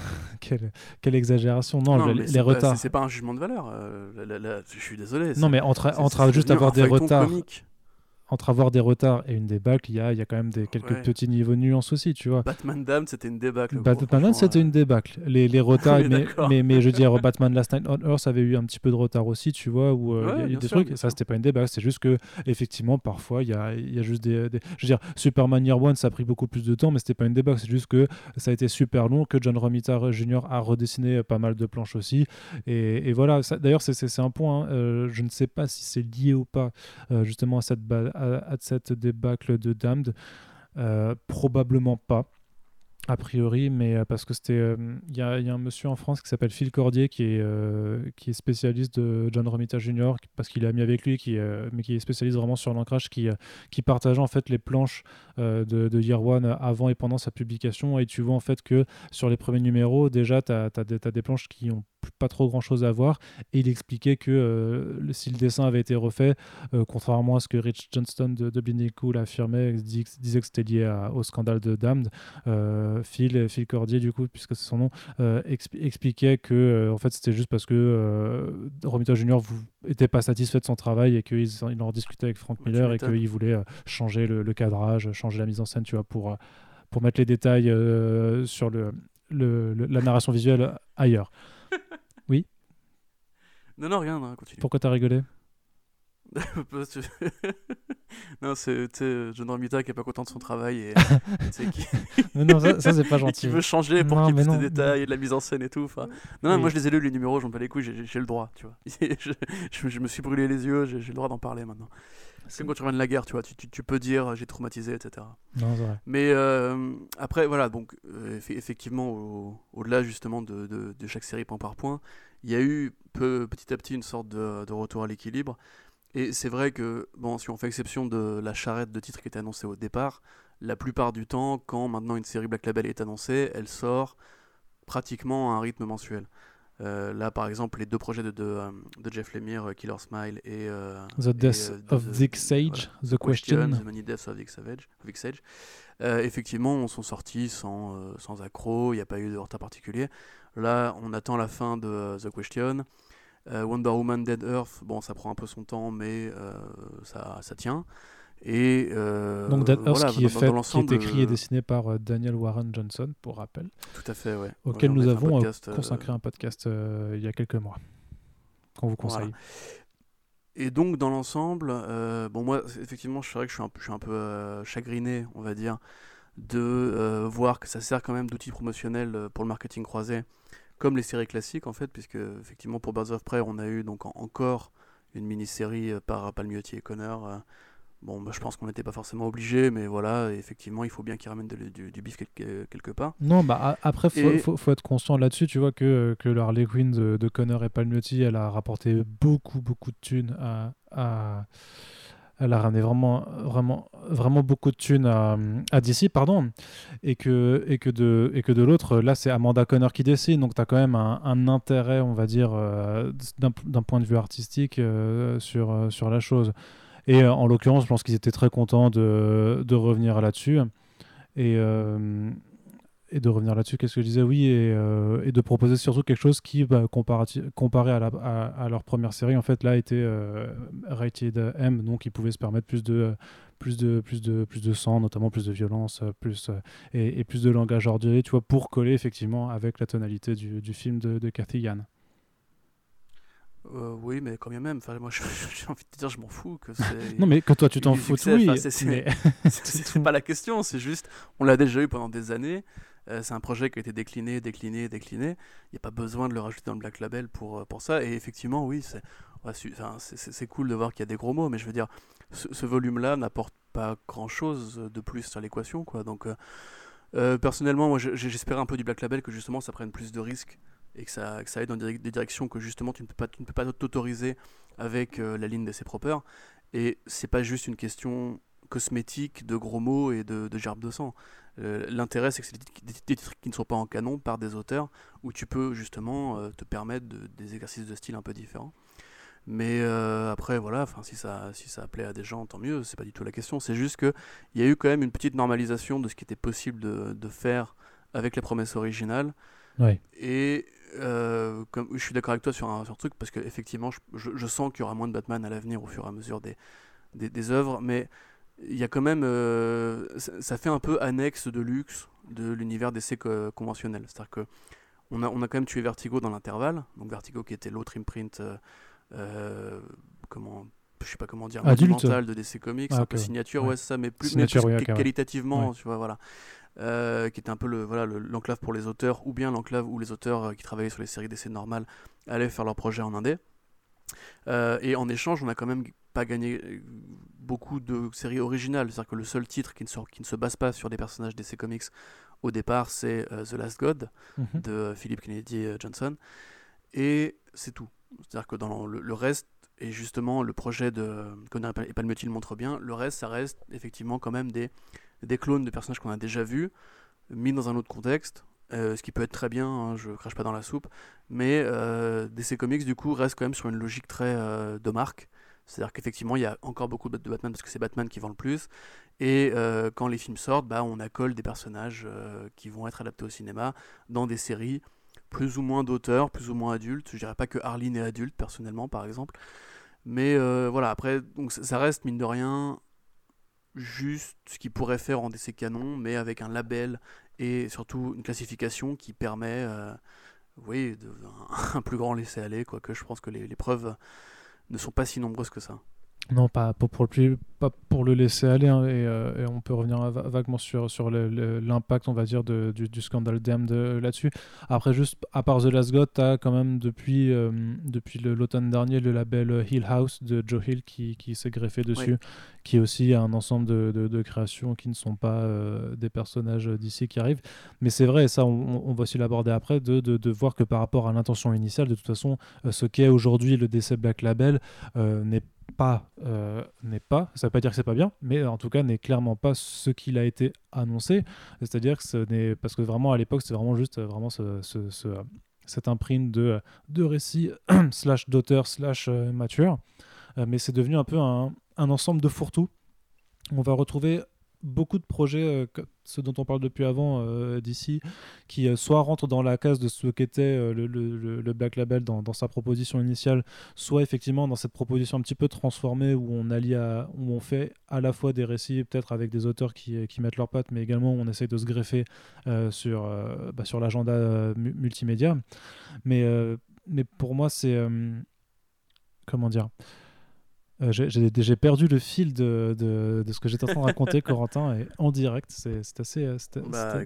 <laughs> quelle, quelle, exagération. Non, les, retards. C'est pas un jugement de valeur. je suis désolé. Non, mais entre, entre juste avoir des retards entre avoir des retards et une débâcle, il y a, y a quand même des, quelques petits niveaux de nuances aussi, tu vois. Batman Dam, c'était une débâcle. Batman Dam, c'était une débâcle. Les, les <laughs> retards, mais, mais, je veux dire, Batman Last Night on Earth avait eu un petit peu de retard aussi, tu vois, où euh, il y a, des trucs, ça c'était pas une débâcle, c'est juste que, effectivement, parfois, il y a, y a, juste des, Je veux dire, Superman Year One, ça a pris beaucoup plus de temps, mais c'était pas une débâcle, c'est juste que ça a été super long, que John Romita Jr. a redessiné pas mal de planches aussi. Et, et voilà, d'ailleurs, c'est un point, hein, euh, je ne sais pas si c'est lié ou pas, euh, justement, à cette, à, cette débâcle de Damned euh, Probablement pas a priori, mais euh, parce que c'était, euh, il y, a un monsieur en France qui s'appelle Phil Cordier qui est qui est spécialiste de John Romita Jr. parce qu'il a mis avec lui, qui mais qui est spécialiste vraiment sur l'ancrage, qui qui partageait en fait les planches de, de, Year One avant et pendant sa publication, et tu vois en fait que sur les premiers numéros déjà tu as, as, des planches qui ont pas trop grand chose à voir. Et il expliquait que euh, si le dessin avait été refait, euh, contrairement à ce que Rich Johnston de, de Cool affirmait, disait que c'était lié au scandale de Damned, euh, Phil, Phil Cordier, du coup, puisque c'est son nom, expliquait que en fait c'était juste parce que Romita Jr. n'était pas satisfait de son travail et qu'il il en discutait avec Frank Miller et qu'il voulait changer le, cadrage, changer la mise en scène, tu vois, pour, pour mettre les détails sur le, le, la narration visuelle ailleurs. <laughs> Oui? Non, non, rien, continue. Pourquoi t'as rigolé? <laughs> <laughs> Non, c'est John Romita qui est pas content de son travail et qui... non, ça, ça c'est pas gentil. qui veut changer pour qu'il y ait plus de détails et de la mise en scène et tout. Enfin, non, non moi je les ai lus les numéros, j'en pas les couilles, j'ai le droit, tu vois. je, je, me suis brûlé les yeux, j'ai le droit d'en parler maintenant. C'est comme quand tu reviens de la guerre, tu vois, tu, tu, peux dire j'ai traumatisé, etc. Non, vrai. Mais euh, après, voilà, donc euh, effectivement, au-delà justement de, de, de, chaque série point par point, il y a eu peu, petit à petit une sorte de, de retour à l'équilibre. Et c'est vrai que, bon, si on fait exception de la charrette de titres qui était annoncée au départ, la plupart du temps, quand maintenant une série Black Label est annoncée, elle sort pratiquement à un rythme mensuel. Euh, là, par exemple, les deux projets de, de, euh, Jeff Lemire, euh, Killer Smile et The Death of Dick Sage, The Question, The Many Deaths of Dick Sage, effectivement, sont sortis sans, sans accroc, il n'y a pas eu de retard particulier. Là, on attend la fin de The Question. Wonder Woman Dead Earth, bon, ça prend un peu son temps, mais ça, ça tient. Et euh, Donc Dead Earth qui, est fait, qui est écrit et dessiné par euh, Daniel Warren Johnson, pour rappel. Tout à fait, ouais. Auquel nous avons euh, consacré un podcast il y a quelques mois, qu'on vous conseille. Et donc dans l'ensemble, bon moi effectivement je vrai que je suis un, je suis un peu chagriné, on va dire, de voir que ça sert quand même d'outil promotionnel pour le marketing croisé, comme les séries classiques en fait, puisque effectivement pour Birds of Prey on a eu donc encore une mini-série par Palmiotti et Connor Bon, bah, je pense qu'on n'était pas forcément obligé, mais voilà, effectivement, il faut bien qu'ils ramènent du, bif quelque, part. Non, bah après, il faut, faut, être conscient là-dessus. Tu vois que, que le Harley Quinn de, Connor et Palmiotti, elle a rapporté beaucoup, beaucoup de thunes à, elle a ramené vraiment, vraiment, vraiment beaucoup de thunes à, à DC, pardon, et que, et que de, et que de l'autre, là, c'est Amanda Connor qui dessine, donc tu as quand même un, intérêt, on va dire, euh, d'un point de vue artistique euh, sur, euh, sur la chose. Et euh, en l'occurrence, je pense qu'ils étaient très contents de, revenir là-dessus. Et, euh, et de revenir là-dessus, qu'est-ce que je disais? Oui, et, euh, de proposer surtout quelque chose qui, bah, comparé à, leur première série, en fait, là, était rated M, donc ils pouvaient se permettre plus de, sang, notamment plus de violence, plus, et, plus de langage ordurier, tu vois, pour coller effectivement avec la tonalité du, du film de, de Cathy Yann. Euh, oui, mais quand même, enfin, moi <laughs> j'ai envie de te dire, je m'en fous. Que <laughs> non, mais que toi tu t'en fous, oui. C'est pas la question, c'est juste, on l'a déjà eu pendant des années. Euh, c'est un projet qui a été décliné, décliné, décliné. Il n'y a pas besoin de le rajouter dans le Black Label pour, euh, pour ça. Et effectivement, oui, c'est c'est cool de voir qu'il y a des gros mots, mais je veux dire, ce, volume-là n'apporte pas grand-chose de plus sur l'équation. quoi. Donc, personnellement, moi j'espérais un peu du Black Label que justement ça prenne plus de risques et que ça, que ça aille dans des, directions que justement tu ne peux pas, tu ne peux pas t'autoriser avec euh, la ligne de ses propres. Et c'est pas juste une question cosmétique de gros mots et de, de gerbes de sang. Euh, l'intérêt, c'est que c'est des, titres qui ne sont pas en canon par des auteurs où tu peux justement euh, te permettre des exercices de style un peu différents. Mais après, voilà, enfin, si ça, si ça plaît à des gens, tant mieux, c'est pas du tout la question. C'est juste qu'il y a eu quand même une petite normalisation de ce qui était possible de, de faire avec les promesses originales. Ouais. Et euh, comme, je suis d'accord avec toi sur un, truc, parce qu'effectivement, je, je, sens qu'il y aura moins de Batman à l'avenir au fur et à mesure des, des, des œuvres, mais il y a quand même. Euh, ça, fait un peu annexe de luxe de l'univers d'essai conventionnel. C'est-à-dire que on a, on a quand même tué Vertigo dans l'intervalle, donc Vertigo qui était l'autre imprint. Euh, comment je sais pas comment dire, mental de DC Comics, ah, un peu signature, ouais, ça, mais plus, mais qualitativement, tu vois, voilà. Euh, qui était un peu le, voilà, l'enclave pour les auteurs, ou bien l'enclave où les auteurs euh, qui travaillaient sur les séries d'essais normales allaient faire leur projet en indé. Euh, et en échange, on n'a quand même pas gagné beaucoup de séries originales. C'est-à-dire que le seul titre qui ne, se, qui ne se base pas sur des personnages d'essais comics au départ, c'est The Last God mhm. de Philip Kennedy Johnson. Et c'est tout. C'est-à-dire que dans le, reste, et justement le projet de Conner et Palmetti le montre bien, le reste, ça reste effectivement quand même des des clones de personnages qu'on a déjà vus, mis dans un autre contexte, euh, ce qui peut être très bien, hein, je crache pas dans la soupe, mais euh, DC Comics du coup reste quand même sur une logique très euh, de marque, c'est-à-dire qu'effectivement il y a encore beaucoup de Batman parce que c'est Batman qui vend le plus, et euh, quand les films sortent, bah, on accole des personnages qui vont être adaptés au cinéma dans des séries plus ou moins d'auteurs, plus ou moins adultes, je dirais pas que Arline est adulte personnellement par exemple, mais voilà, après donc ça reste mine de rien juste ce qu'il pourrait faire en DC canon, mais avec un label et surtout une classification qui permet euh, oui, <laughs> un, plus grand laisser-aller, quoique je pense que les preuves ne sont pas si nombreuses que ça. Non, pas pour, pour, le, pas pour le laisser aller, hein, euh, et, on peut revenir vaguement sur, sur l'impact, on va dire, de, du, du, scandale Damned là-dessus. Après, juste, à part The Last God, tu as quand même depuis, euh, depuis l'automne dernier le label Hill House de Joe Hill qui, qui s'est greffé dessus, qui aussi un ensemble de, de, créations qui ne sont pas euh, des personnages d'ici qui arrivent. Mais c'est vrai, et ça, on, on va aussi l'aborder après, de, de, voir que par rapport à l'intention initiale, de toute façon, ce qu'est aujourd'hui le DC Black Label n'est pas euh, n'est pas, ça veut pas dire que c'est pas bien, mais en tout cas n'est clairement pas ce qu'il a été annoncé. C'est-à-dire que ce n'est parce que vraiment à l'époque c'est vraiment juste euh, vraiment ce, ce, ce, cette imprime de, de récits <clears throat> slash d'auteur slash euh, mature, mais c'est devenu un peu un, un ensemble de fourre-tout. On va retrouver beaucoup de projets, euh, ceux dont on parle depuis avant euh, d'ici, qui euh, soit rentrent dans la case de ce qu'était le, le, Black Label dans, sa proposition initiale, soit effectivement dans cette proposition un petit peu transformée où on allie à, où on fait à la fois des récits peut-être avec des auteurs qui, qui, mettent leurs pattes, mais également où on essaye de se greffer sur, bah, sur l'agenda multimédia. Mais, mais pour moi, c'est comment dire euh, j'ai perdu le fil de, de, de ce que j'étais en train de raconter, <laughs> Corentin, et en direct. C'est assez, euh, bah,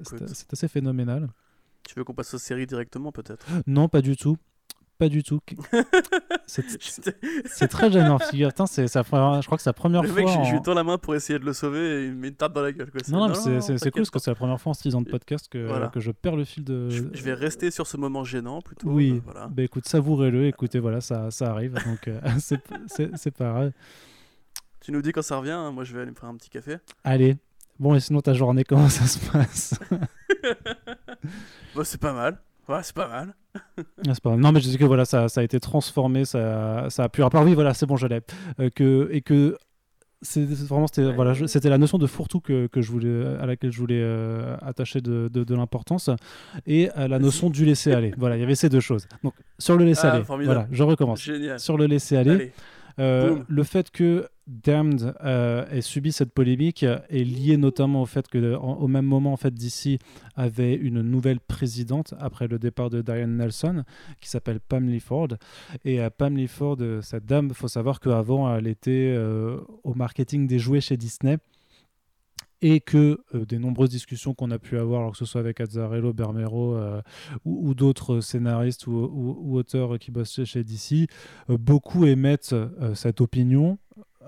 assez phénoménal. Tu veux qu'on passe aux séries directement, peut-être? Non, pas du tout. Pas du tout. <laughs> c'est très gênant. Figure, c'est je crois que c'est la première fois. Je lui tends la main pour essayer de le sauver et il me met une tape dans la gueule. Quoi. Non, non, c'est cool parce que c'est la première fois en 6 ans de podcast que, que je perds le fil de. Je, vais rester sur ce moment gênant plutôt. Oui, euh, voilà. bah, écoute, savourez-le. Écoutez, voilà, ça, ça arrive. Donc, euh, <laughs> c'est pareil. Tu nous dis quand ça revient. Hein, moi, je vais aller me faire un petit café. Allez. Bon, et sinon, ta journée, comment ça se passe? <laughs> Bon, C'est pas mal. Ouais, c'est pas mal. Ah, pas Non, mais je dis que voilà, ça, ça a été transformé, ça, ça a pu. Alors, oui, voilà, c'est bon, je l'ai. Euh, que, et que c'est vraiment c'était voilà c'était la notion de fourre-tout que, que, je voulais à laquelle je voulais euh, attacher de, de, l'importance et la notion du laisser aller. Voilà il y avait ces deux choses. Donc sur le laisser ah, aller. voilà je recommence. Sur le laisser aller euh, le fait que Damned euh, ait subi cette polémique est lié notamment au fait que au même moment en fait DC avait une nouvelle présidente après le départ de Diane Nelson qui s'appelle Pam Ford. Et euh, Pam Ford cette dame faut savoir qu'avant elle était au marketing des jouets chez Disney et que euh, des nombreuses discussions qu'on a pu avoir, que ce soit avec Azzarello, Bermero euh, ou, d'autres scénaristes ou, auteurs qui bossent chez DC, euh, beaucoup émettent cette opinion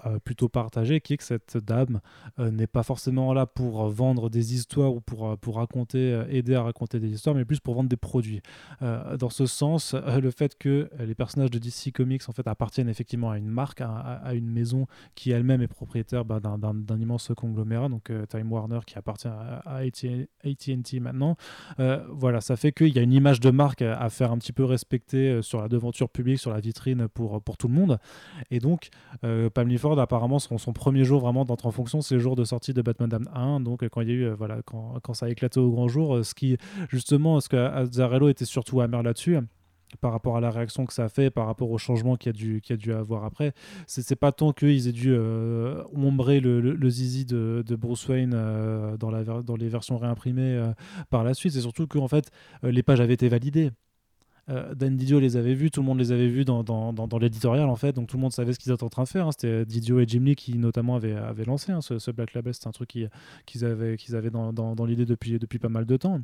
euh, plutôt partagé, qui est que cette dame euh, n'est pas forcément là pour vendre des histoires ou pour, euh, pour raconter, aider à raconter des histoires, mais plus pour vendre des produits. dans ce sens, le fait que les personnages de DC Comics en fait appartiennent effectivement à une marque, à, une maison qui elle-même est propriétaire bah, d'un immense conglomérat, donc Time Warner qui appartient à, AT&T maintenant. voilà, ça fait qu'il y a une image de marque à, faire un petit peu respecter sur la devanture publique, sur la vitrine pour, pour tout le monde. Et donc, Pam Apparemment son, son premier jour vraiment d'entrée en fonction c'est le jour de sortie de Batman 1 donc quand il y a eu euh, voilà quand, ça a éclaté au grand jour euh, ce qui justement ce que Azzarello était surtout amer là-dessus par rapport à la réaction que ça a fait, par rapport au changement qu'il a dû, avoir après. C'est pas tant qu'ils aient dû euh, ombrer le, zizi de, Bruce Wayne dans les versions réimprimées par la suite, c'est surtout que en fait, les pages avaient été validées. Euh, Dan Didio les avait vus, tout le monde les avait vus dans, dans, dans, l'éditorial en fait, donc tout le monde savait ce qu'ils étaient en train de faire. Hein. C'était Didio et Jim Lee qui notamment avaient, avaient lancé hein, ce, Black Label, c'était un truc qu'ils avaient, qu'ils avaient dans, l'idée depuis, depuis pas mal de temps.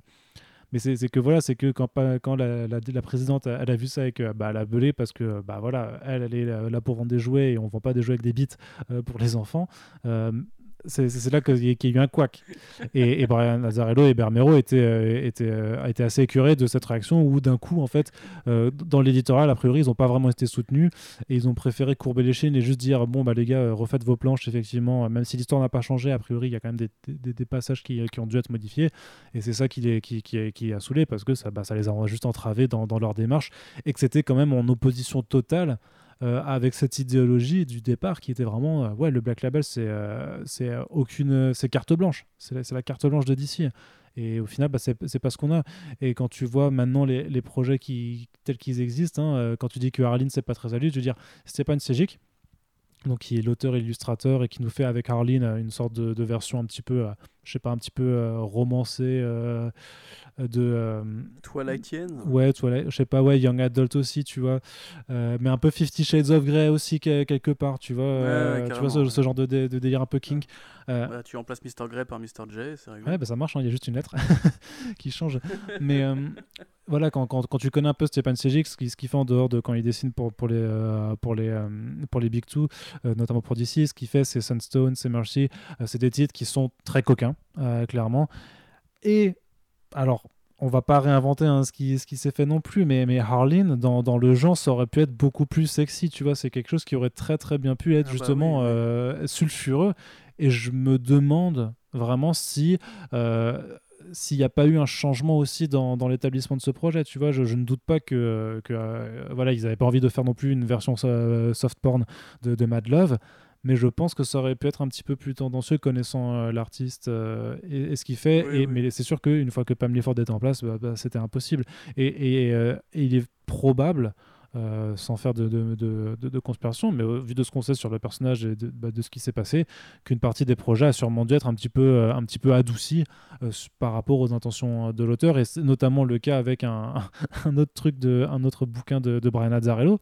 Mais c'est que voilà, c'est que quand, quand la, la, présidente a vu ça et que bah, a belé parce que bah voilà, elle, elle est là pour vendre des jouets et on vend pas des jouets avec des bits euh, pour les enfants. Euh, c'est là qu'il y a eu un couac. Et, Brian Nazarello et Bermero étaient, euh, étaient, euh, étaient, assez écœurés de cette réaction où d'un coup, en fait, euh, dans l'éditorial, a priori, ils n'ont pas vraiment été soutenus et ils ont préféré courber les chaînes et juste dire bon, bah les gars, refaites vos planches, effectivement, même si l'histoire n'a pas changé, a priori, il y a quand même des, passages qui, ont dû être modifiés. Et c'est ça qui, les, qui, qui, a saoulé parce que ça, bah, ça les a juste entravés dans, dans leur démarche et que c'était quand même en opposition totale avec cette idéologie du départ qui était vraiment euh, ouais le Black Label c'est euh, c'est aucune c'est carte blanche. C'est la, carte blanche de DC et au final bah, c'est pas ce qu'on a. Et quand tu vois maintenant les, les projets tels qu'ils existent hein, quand tu dis que Arline c'est pas très à je veux dire Stéphane Sejic donc qui est l'auteur illustrateur et qui nous fait avec Arline une sorte de version un petit peu je sais pas un petit peu romancée de euh, Twilightienne ouais Twilight je sais pas ouais Young Adult aussi tu vois. Euh, mais un peu Fifty Shades of Grey aussi quelque part tu vois euh, tu vois ce, genre de, délire un peu king tu remplaces Mr Grey par Mr J c'est rigolo. Ouais bah ça marche hein, il y a juste une lettre <laughs> qui change. Mais voilà quand, quand, quand, tu connais un peu Stéphane Sejic ce qu'il fait en dehors de quand il dessine pour, pour les pour les pour les Big Two notamment pour DC ce qu'il fait c'est Sunstone c'est Mercy c'est des titres qui sont très coquins clairement et alors, on va pas réinventer hein, ce qui, ce qui s'est fait non plus, mais, mais Harleen, dans, dans, le genre, ça aurait pu être beaucoup plus sexy, tu vois. C'est quelque chose qui aurait très très bien pu être ah bah justement euh, sulfureux. Et je me demande vraiment si. Euh, s'il n'y a pas eu un changement aussi dans, dans l'établissement de ce projet, tu vois, je, ne doute pas que, que euh, voilà, ils n'avaient pas envie de faire non plus une version soft porn de, de Mad Love, mais je pense que ça aurait pu être un petit peu plus tendancieux connaissant euh, l'artiste euh, et, ce qu'il fait. et, Mais c'est sûr qu'une fois que Pam Ford était en place, bah, bah, c'était impossible. Et, euh, et, il est probable, sans faire de, de, de, de, conspiration, mais vu de ce qu'on sait sur le personnage et de, bah, ce qui s'est passé, qu'une partie des projets a sûrement dû être un petit peu, un petit peu adoucie par rapport aux intentions de l'auteur. Et c'est notamment le cas avec un, <laughs> un, autre truc, de, un autre bouquin de, Brian Azzarello.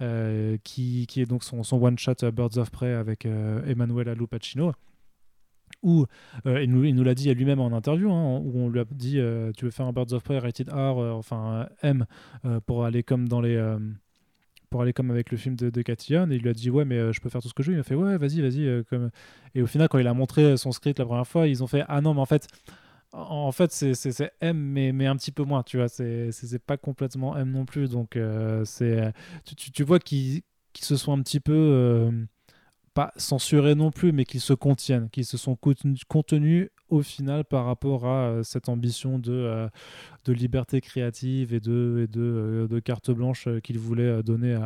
Euh, qui, qui, est donc son, son one-shot euh, Birds of Prey avec euh, Emanuela Lupacino où il nous, il nous l'a dit à lui-même en interview, hein, où on lui a dit Tu veux faire un Birds of Prey rated R, enfin M, pour aller comme dans les. pour aller comme avec le film de, de et il lui a dit ouais mais je peux faire tout ce que je veux il a fait ouais vas-y vas-y comme et au final quand il a montré son script la première fois ils ont fait ah non mais en fait en fait, c'est M, mais, mais un petit peu moins, tu vois. C'est pas complètement M non plus. Donc, euh, c'est tu, tu, vois qu'ils se sont un petit peu euh, pas censurés non plus, mais qui se contiennent, qui se sont contenus au final par rapport à euh, cette ambition de, de liberté créative et de, et de, de carte blanche qu'ils voulaient donner à,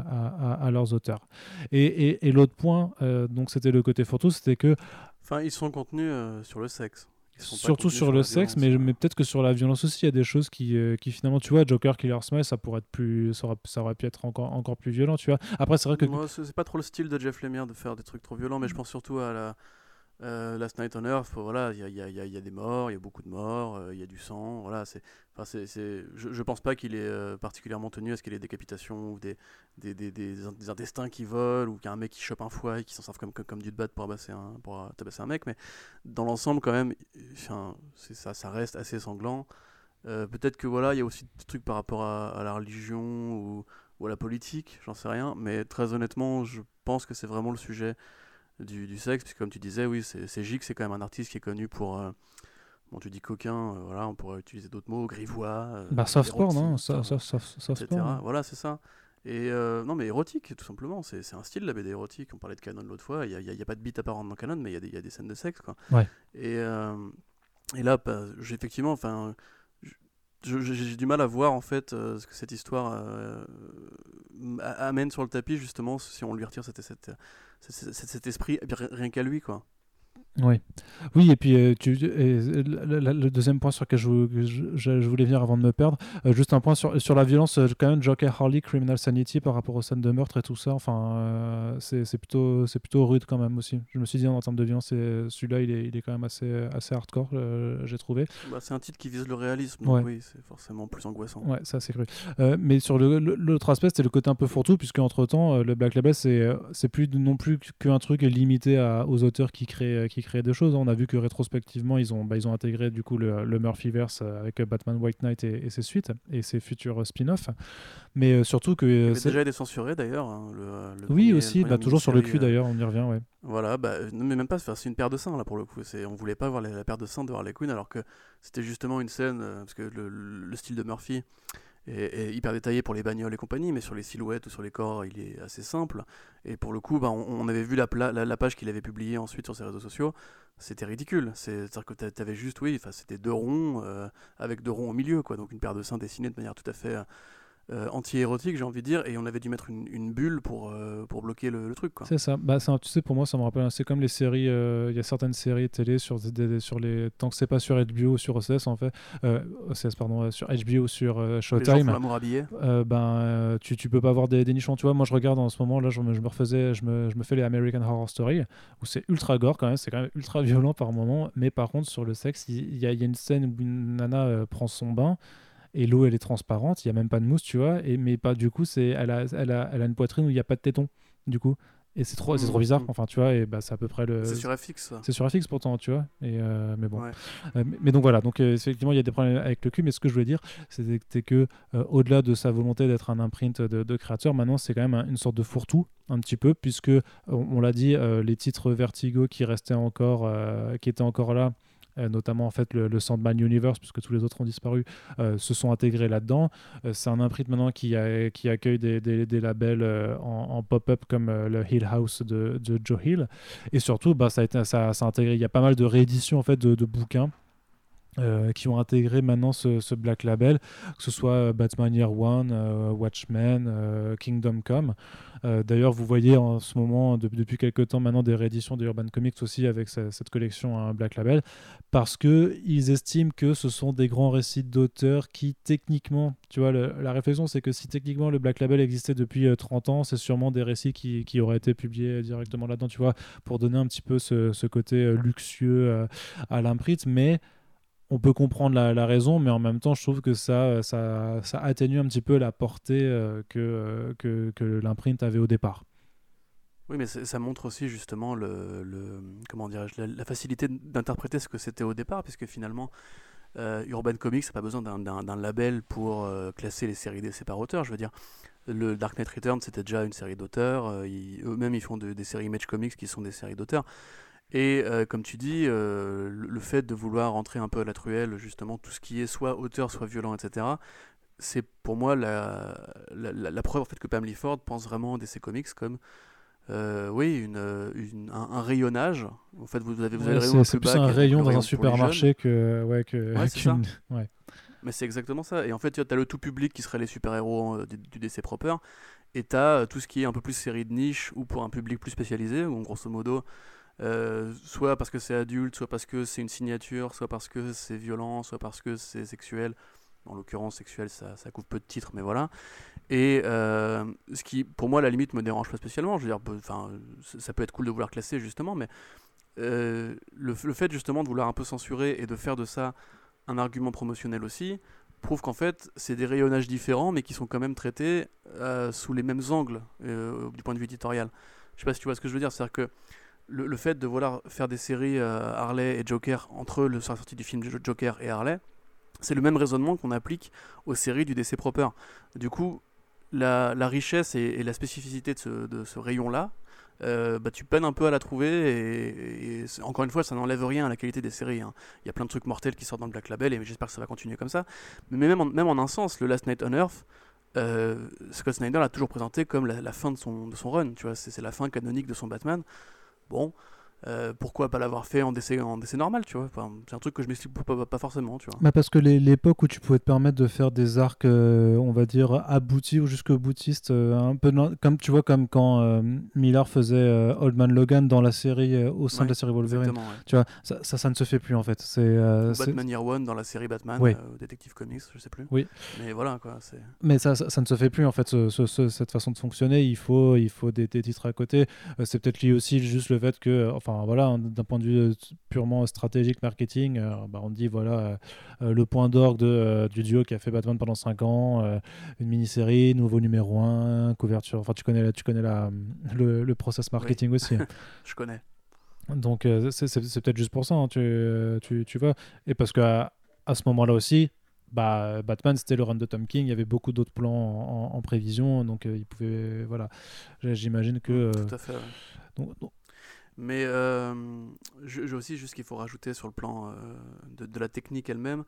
à, leurs auteurs. Et, et, l'autre point, donc c'était le côté photo, c'était que... Enfin, ils sont contenus sur le sexe. Surtout sur, le sexe, mais, mais peut-être que sur la violence aussi, il y a des choses qui, qui finalement, tu vois, Joker, Killer Smile, ça pourrait être plus, ça aurait, ça aurait pu être encore, encore plus violent, tu vois. Après, c'est vrai que. Moi, c'est pas trop le style de Jeff Lemire de faire des trucs trop violents, mais je pense surtout à la, euh, Last Night on Earth, voilà, il y a, des morts, il y a beaucoup de morts, euh, il y a du sang, voilà, c'est, c'est, je, je pense pas qu'il est euh, particulièrement tenu à ce qu'il y ait des décapitations ou des, intestins qui volent ou qu'il y a un mec qui chope un foie et qui s'en serve comme, comme, du bat pour, abasser un, pour tabasser un mec, mais dans l'ensemble quand même, ça, reste assez sanglant. peut-être que voilà, il y a aussi des trucs par rapport à, la religion ou à la politique, j'en sais rien, mais très honnêtement, je pense que c'est vraiment le sujet du, du, sexe, puisque comme tu disais, oui, c'est Gig, c'est quand même un artiste qui est connu pour. Euh, bon, tu dis coquin, euh, voilà, on pourrait utiliser d'autres mots, grivois. Euh, bah, softcore, non Soft, Voilà, c'est ça. Et non, mais érotique, tout simplement. C'est un style, la BD érotique. On parlait de Canon l'autre fois. Il n'y a, y a, pas de beat apparent dans Canon, mais il y, y, a des scènes de sexe, quoi. Ouais. Et, et là, bah, effectivement, enfin j'ai du mal à voir en fait ce que cette histoire amène sur le tapis justement si on lui retire cette, cette, cet esprit rien qu'à lui quoi oui, oui, et puis euh, tu, le deuxième point sur lequel je, je, voulais venir avant de me perdre, euh, juste un point sur, sur la violence, euh, quand même, Joker Harley, Criminal Sanity par rapport aux scènes de meurtre et tout ça, enfin, c'est plutôt, plutôt rude quand même aussi. Je me suis dit en termes de violence, celui-là, il est, il est quand même assez, assez hardcore, j'ai trouvé. Bah, c'est un titre qui vise le réalisme, donc oui, c'est forcément plus angoissant. Ouais, ça c'est cru. mais sur l'autre aspect, c'était le côté un peu fourre-tout, puisque entre temps, le Black Label, c'est plus non plus qu'un truc limité à, aux auteurs qui créent, qui créer des choses. Hein. On a vu que rétrospectivement, ils ont, bah, ils ont intégré du coup le, le Murphyverse avec Batman White Knight et, ses suites et ses futurs spin-offs. Mais euh, surtout que. c'est déjà été censuré d'ailleurs. Hein, oui, aussi, bah, toujours sur le cul euh, d'ailleurs, on y revient. Ouais. Voilà, bah, mais même pas, c'est une paire de seins là pour le coup. On voulait pas voir la, paire de seins de Harley Quinn alors que c'était justement une scène, euh, parce que le, le style de Murphy est, hyper détaillé pour les bagnoles et compagnie, mais sur les silhouettes ou sur les corps, il est assez simple. Et pour le coup, bah, on, avait vu la, page qu'il avait publiée ensuite sur ses réseaux sociaux. C'était ridicule. C'est-à-dire que tu avais juste, oui, c'était deux ronds euh, avec deux ronds au milieu, quoi. Donc une paire de seins dessinés de manière tout à fait euh, anti-érotique, j'ai envie de dire, et on avait dû mettre une, une bulle pour, euh, pour bloquer le, truc. C'est ça. Bah, tu sais, pour moi, ça me rappelle. C'est comme les séries. Euh, il y a certaines séries télé sur, sur les. Tant que c'est pas sur HBO ou sur OCS, en fait. OCS, pardon, sur HBO ou sur Showtime. ben, tu, tu peux pas avoir des, des, nichons. Tu vois, moi, je regarde en ce moment, là, je me, je me refaisais. Je me, je me fais les American Horror Story, où c'est ultra gore quand même. C'est quand même ultra <laughs> violent par moment. Mais par contre, sur le sexe, il y, a une scène où une nana prend son bain et l'eau elle est transparente, il y a même pas de mousse, tu vois, et mais pas du coup c'est elle a, elle a, elle a une poitrine où il n'y a pas de téton, du coup. Et c'est trop, c'est trop mmh, bizarre, mmh. enfin tu vois, et bah c'est à peu près le. C'est sur FX. C'est sur FX pourtant, tu vois. Et euh, mais bon. Euh, mais, donc voilà, donc euh, effectivement il y a des problèmes avec le cul, mais ce que je voulais dire, c'était que au-delà de sa volonté d'être un imprint de, créateur, maintenant c'est quand même une sorte de fourre-tout un petit peu, puisque on, l'a dit, les titres Vertigo qui restaient encore, qui étaient encore là notamment en fait le, Sandman Universe, puisque tous les autres ont disparu, euh, se sont intégrés là-dedans. Euh, c'est un imprint maintenant qui, qui accueille des, labels en, pop-up comme le Hill House de, Joe Hill. Et surtout, bah, ça, a intégré, il y a pas mal de rééditions en fait, de bouquins. Qui ont intégré maintenant ce, ce, Black Label, que ce soit Batman Year One, Watchmen, Kingdom Come. Euh, d'ailleurs, vous voyez en ce moment, depuis quelques temps maintenant, des rééditions de Urban Comics aussi avec cette collection un Black Label, parce qu'ils estiment que ce sont des grands récits d'auteurs qui, techniquement, tu vois, la réflexion, c'est que si techniquement le Black Label existait depuis 30 euh, ans, c'est sûrement des récits qui, qui, auraient été publiés directement là-dedans, tu vois, pour donner un petit peu ce, ce côté euh, luxueux à l'imprint, mais on peut comprendre la, raison, mais en même temps, je trouve que ça, ça, ça atténue un petit peu la portée euh, que, que, que l'imprint avait au départ. Oui, mais ça montre aussi justement le, comment dirais-je, la, facilité d'interpréter ce que c'était au départ, puisque finalement, euh, Urban Comics n'a pas besoin d'un label pour euh, classer les séries d'essais par auteur. Je veux dire, le Dark Knight Returns, c'était déjà une série d'auteurs. Eux-mêmes, ils font des séries Image Comics qui sont des séries d'auteurs. Et euh, comme tu dis, euh, le fait de vouloir rentrer un peu à la truelle, justement, tout ce qui est soit auteur, soit violent, etc., c'est pour moi la, la, preuve en fait, que Pam Ford pense vraiment DC Comics comme oui, une, un, rayonnage. En fait, vous avez, vous avez C'est plus, un rayon dans un supermarché que. Ouais, que <laughs> ouais, Mais c'est exactement ça. Et en fait, tu as le tout public qui serait les super-héros du, du, DC proper. Et tu as tout ce qui est un peu plus série de niche ou pour un public plus spécialisé, ou grosso modo, euh, soit parce que c'est adulte, soit parce que c'est une signature, soit parce que c'est violent, soit parce que c'est sexuel. En l'occurrence, sexuel, ça, ça, couvre peu de titres, mais voilà. Et euh, ce qui, pour moi, à la limite, me dérange pas spécialement. Je veux dire, enfin, ça peut être cool de vouloir classer, justement, mais euh, le, fait, justement, de vouloir un peu censurer et de faire de ça un argument promotionnel aussi, prouve qu'en fait, c'est des rayonnages différents, mais qui sont quand même traités sous les mêmes angles, du point de vue éditorial. Je sais pas si tu vois ce que je veux dire. C'est-à-dire que le, fait de vouloir faire des séries euh, Harley et Joker entre le sortie du film Joker et Harley, c'est le même raisonnement qu'on applique aux séries du DC proper. Du coup, la, richesse et, la spécificité de ce, rayon-là, euh, bah, tu peines un peu à la trouver et, encore une fois ça n'enlève rien à la qualité des séries. Hein. Il y a plein de trucs mortels qui sortent dans le Black Label et j'espère que ça va continuer comme ça. Mais même en, un sens, le Last Night on Earth, euh, Scott Snyder l'a toujours présenté comme la, la, fin de son, de son run, c'est la fin canonique de son Batman. Bon, euh, pourquoi pas l'avoir fait en décès, en décès normal, tu vois? C'est un truc que je m'explique pas, pas, forcément, tu vois. Bah parce que l'époque où tu pouvais te permettre de faire des arcs, euh, on va dire, aboutis ou jusqu'au boutiste, euh, un peu comme tu vois, comme quand Miller faisait Old Man Logan dans la série, au sein de la série Wolverine. Tu vois, ça, ça, ne se fait plus en fait. C'est Batman Year One dans la série Batman, Detective Comics, je sais plus. Oui. Mais voilà, quoi. Mais ça, ça, ne se fait plus en fait, cette façon de fonctionner. Il faut, il faut des, des titres à côté. c'est peut-être lié aussi juste le fait que, enfin, voilà, hein, d'un point de vue euh, purement stratégique, marketing, euh, bah, on dit voilà euh, le point d'orgue du duo qui a fait Batman pendant 5 ans, une mini-série, nouveau numéro 1, couverture. Enfin, tu connais, tu connais la, le, le process marketing aussi. Hein. <laughs> Je connais. Donc c'est peut-être juste pour ça, hein, tu, tu, tu, vois. Et parce qu'à à ce moment-là aussi, bah, Batman c'était le run de Tom King, il y avait beaucoup d'autres plans en, prévision, donc il pouvait, voilà, j'imagine que... Tout à fait. Mais euh, j'ai aussi juste qu'il faut rajouter sur le plan euh, de, la technique elle-même.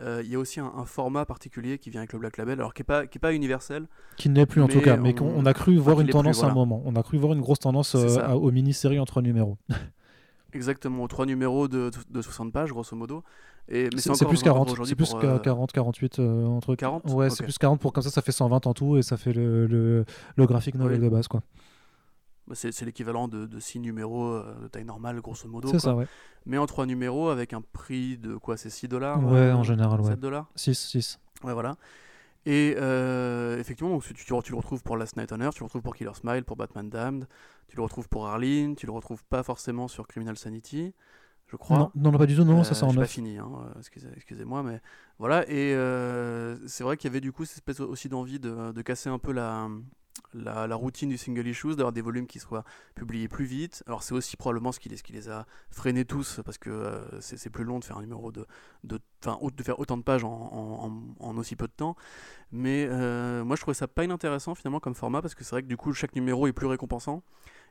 Euh, il y a aussi un, format particulier qui vient avec le Black Label, alors qui n'est pas, qui est pas universel. Qui n'est plus en tout cas, mais on, a cru voir une tendance à un moment. On a cru voir une grosse tendance aux mini-séries en trois numéros. <laughs> Exactement, aux trois numéros de, de 60 pages, grosso modo. C'est plus 40, c'est plus 40, 48 entre 40. Ouais, c'est plus 40 pour comme ça, ça fait 120 en tout et ça fait le, le, le graphique novel de base quoi. Bah, c'est l'équivalent de, de 6 numéros euh, de taille normale, grosso modo. C'est ça, ouais. Mais en 3 numéros avec un prix de quoi C'est 6 dollars Ouais, en général, 7 dollars? 6, 6. Ouais, voilà. Et euh, effectivement, donc, tu, tu, le retrouves pour Last Night on Earth, tu le retrouves pour Killer Smile, pour Batman Damned, tu le retrouves pour Arlene, tu le retrouves pas forcément sur Criminal Sanity, je crois. Non, non, pas du tout, non, ça c'est en pas fini, hein, excusez-moi, mais voilà. Et euh, c'est vrai qu'il y avait du coup cette espèce aussi d'envie de, de, casser un peu la, la, routine du single issues, d'avoir des volumes qui soient publiés plus vite. Alors c'est aussi probablement ce qui, ce qui les a freinés tous, parce que euh, c'est plus long de faire un numéro de, de, de faire autant de pages en, en, aussi peu de temps. Mais euh, moi je trouvais ça pas inintéressant finalement comme format, parce que c'est vrai que du coup chaque numéro est plus récompensant.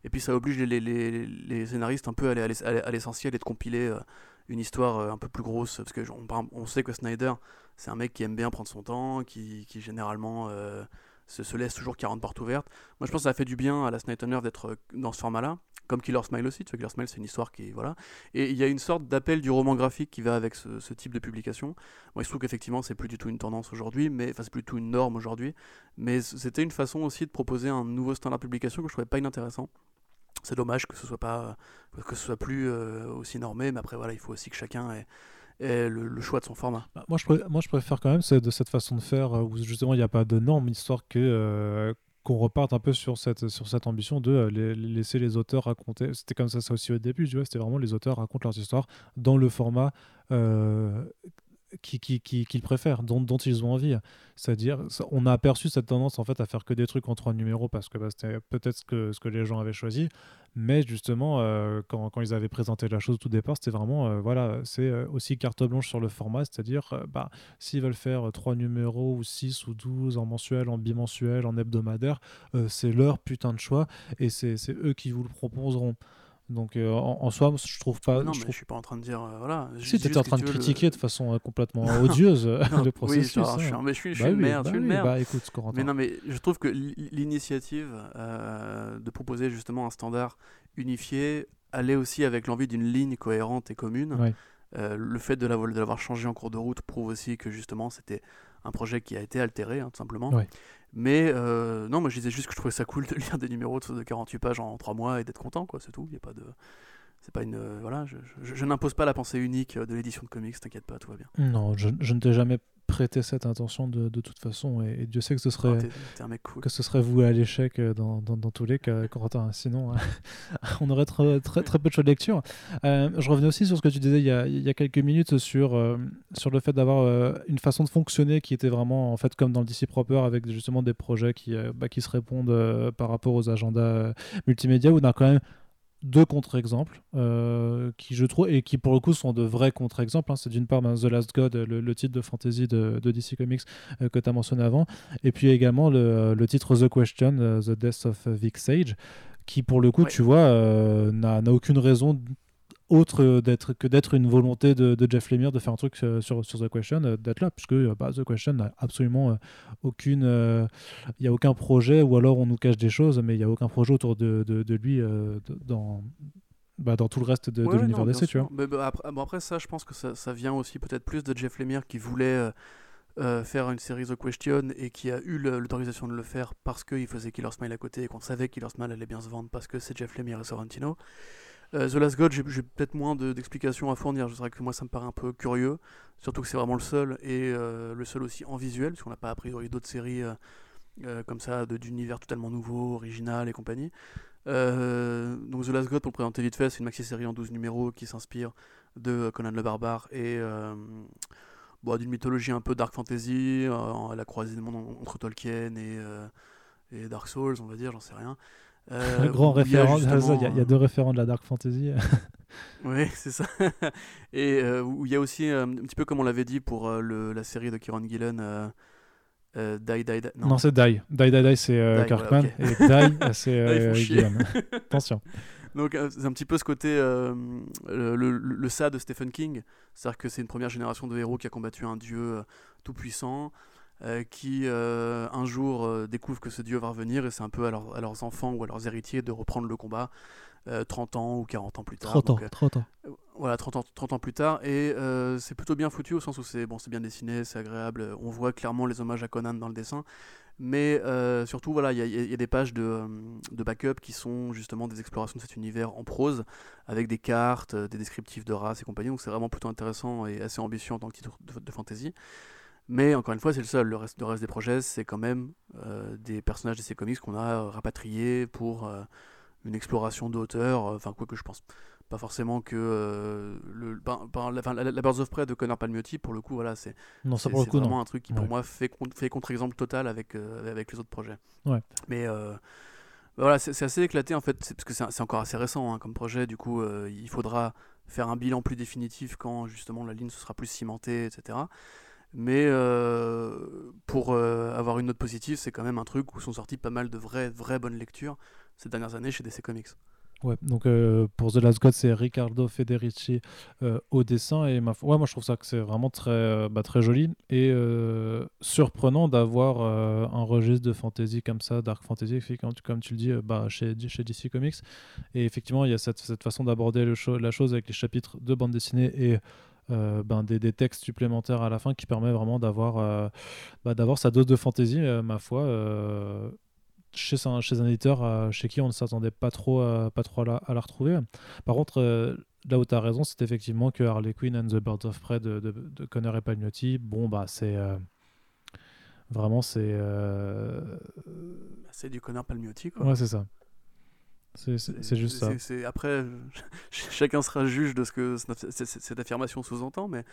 Et puis ça oblige les, les, les scénaristes un peu à aller à l'essentiel et de compiler euh, une histoire un peu plus grosse. Parce que on, on sait que Snyder, c'est un mec qui aime bien prendre son temps, qui, qui généralement se, laisse toujours 40 portes ouvertes. Moi, je pense que ça a fait du bien à la Night d'être euh, dans ce format-là, comme Killer Smile aussi. Tu vois, Killer Smile, c'est une histoire qui. Voilà. Et il y a une sorte d'appel du roman graphique qui va avec ce, type de publication. Moi, je trouve qu'effectivement, c'est plus du tout une tendance aujourd'hui, mais enfin, c'est plus du tout une norme aujourd'hui. Mais c'était une façon aussi de proposer un nouveau standard de publication que je trouvais pas inintéressant. C'est dommage que ce soit pas que ce soit plus euh, aussi normé, mais après voilà, il faut aussi que chacun ait, le, choix de son format. Bah, moi, je préfère, quand même de cette façon de faire euh, où justement il n'y a pas de normes, histoire que euh, qu'on reparte un peu sur cette, sur cette ambition de euh, laisser les auteurs raconter. C'était comme ça, ça aussi au début, tu vois, c'était vraiment les auteurs racontent leurs histoires dans le format qu'ils qui, qui, préfèrent, dont, dont, ils ont envie. C'est-à-dire, on a aperçu cette tendance en fait à faire que des trucs en trois numéros parce que bah, c'était peut-être ce que, ce que les gens avaient choisi. Mais justement, euh, quand, quand, ils avaient présenté la chose au tout départ, c'était vraiment, euh, voilà, c'est euh, aussi carte blanche sur le format, c'est-à-dire, bah, s'ils veulent faire trois numéros ou 6 ou 12 en mensuel, en bimensuel, en hebdomadaire, c'est leur putain de choix et c'est eux qui vous le proposeront. Donc en, soi, je trouve pas. Non, je mais trouve... je suis pas en train de dire voilà. Si tu étais en train de critiquer de façon complètement <laughs> odieuse le processus. Oui, je suis, hein. mais je suis, je bah suis une merde, je suis une merde. Bah écoute, mais non, mais je trouve que l'initiative de proposer justement un standard unifié allait aussi avec l'envie d'une ligne cohérente et commune. le fait de l'avoir changé en cours de route prouve aussi que justement c'était un projet qui a été altéré, hein, tout simplement. Mais euh, non, moi je disais juste que je trouvais ça cool de <laughs> lire des numéros de 48 pages en 3 mois et d'être content, quoi, c'est tout. Il a pas de. C'est pas une. Euh, voilà, je, n'impose pas la pensée unique de l'édition de comics, t'inquiète pas, tout va bien. Non, je, je ne t'ai jamais prêté cette intention de, de toute façon, et, Dieu sait que ce serait. Que ce serait voué à l'échec euh, dans, dans, dans, tous les cas, <laughs> Corentin. Sinon, <laughs> on aurait très, très, très, peu de choix de lecture. je revenais aussi sur ce que tu disais il y a, il y a quelques minutes sur, sur le fait d'avoir une façon de fonctionner qui était vraiment, en fait, comme dans le DC Proper, avec justement des projets qui, bah, qui se répondent par rapport aux agendas multimédia, où on a quand même deux contre-exemples euh, qui je trouve et qui pour le coup sont de vrais contre-exemples. Hein. C'est d'une part ben, The Last God, le, titre de fantasy de, DC Comics euh, que tu as mentionné avant, et puis également le, le titre The Question, euh, The Death of Vic Sage, qui pour le coup, tu vois, n'a aucune raison autre d'être que d'être une volonté de, Jeff Lemire de faire un truc sur, sur The Question, euh, d'être là, puisque bah, The Question n'a absolument euh, aucune. Il n'y a aucun projet, ou alors on nous cache des choses, mais il n'y a aucun projet autour de, de, lui dans. Bah, dans tout le reste de, l'univers DC, tu vois. Mais, bah, après, bon, après, ça, je pense que ça, ça vient aussi peut-être plus de Jeff Lemire qui voulait euh, faire une série The Question et qui a eu l'autorisation de le faire parce qu'il faisait Killer Smile à côté et qu'on savait que Killer Smile allait bien se vendre parce que c'est Jeff Lemire et Sorrentino. Euh, The Last God, j'ai peut-être moins d'explications à fournir. Je dirais que moi, ça me paraît un peu curieux. Surtout que c'est vraiment le seul et euh, le seul aussi en visuel, parce qu'on n'a pas a priori d'autres séries euh, comme ça, d'univers totalement nouveau, original et compagnie. donc The Last God, pour le présenter vite fait, c'est une maxi-série en 12 numéros qui s'inspire de Conan le Barbare et bon, d'une mythologie un peu dark fantasy, la croisée des mondes entre Tolkien et, et Dark Souls, on va dire, j'en sais rien. Euh, <laughs> grand référent, <laughs> il y, a, deux référents de la dark fantasy. <laughs> oui, c'est ça. Et euh, où il y a aussi euh, un petit peu comme on l'avait dit pour le, la série de Kieron Gillen. Die, die, die, non, c'est Die. Die, Die, Die, c'est Kirkman. Et Die, c'est Gillen. Attention. Donc c'est un petit peu ce côté le, le, le, ça de Stephen King, c'est-à-dire que c'est une première génération de héros qui a combattu un dieu tout puissant, euh, qui euh, un jour euh, découvrent que ce dieu va revenir et c'est un peu à, leurs enfants ou à leurs héritiers de reprendre le combat 30 ans ou 40 ans plus tard. 30 ans, 30 ans. voilà, 30 ans, 30 ans plus tard. Et c'est plutôt bien foutu au sens où c'est bon, bien dessiné, c'est agréable. On voit clairement les hommages à Conan dans le dessin. Mais surtout, voilà, il y, a des pages de, de, backup qui sont justement des explorations de cet univers en prose, avec des cartes, des descriptifs de races et compagnie. Donc c'est vraiment plutôt intéressant et assez ambitieux en tant que titre de, de fantasy. Mais encore une fois, c'est le seul. Le reste, le reste des projets, c'est quand même euh, des personnages de ces comics qu'on a euh, rapatriés pour euh, une exploration d'auteur. Enfin, quoi que je pense. Pas forcément que le, ben, ben, la, la, Birds of Prey de Connor Palmiotti, pour le coup, voilà, c'est vraiment un truc qui, pour moi, fait, fait contre-exemple total avec, avec les autres projets. Ouais. Mais voilà, c'est assez éclaté en fait, parce que c'est encore assez récent hein, comme projet. Du coup, il faudra faire un bilan plus définitif quand justement la ligne se sera plus cimentée, etc. Mais euh, pour euh, avoir une note positive, c'est quand même un truc où sont sortis pas mal de vraies, vraies bonnes lectures ces dernières années chez DC Comics. Ouais, donc euh, pour The Last God, c'est Riccardo Federici au dessin. Et ma... ouais, moi je trouve ça que c'est vraiment très, bah, très joli et surprenant d'avoir un registre de fantasy comme ça, dark fantasy, comme tu, le dis, bah, chez, DC Comics. Et effectivement, il y a cette façon d'aborder la chose avec les chapitres de bande dessinée et euh, ben, des, des, textes supplémentaires à la fin qui permet vraiment d'avoir euh, bah, d'avoir sa dose de fantaisie, euh, ma foi, chez un, chez un éditeur chez qui on ne s'attendait pas trop, pas trop à la, à, la, retrouver. Par contre, là où tu as raison, c'est effectivement que Harley Quinn and the Birds of Prey de, de, de Connor et Palmiotti, bon, bah, c'est. Vraiment, c'est. C'est du Connor Palmiotti, quoi. Ouais, c'est ça. C'est juste ça. après, <laughs> chacun sera juge de ce que cette affirmation sous-entend, mais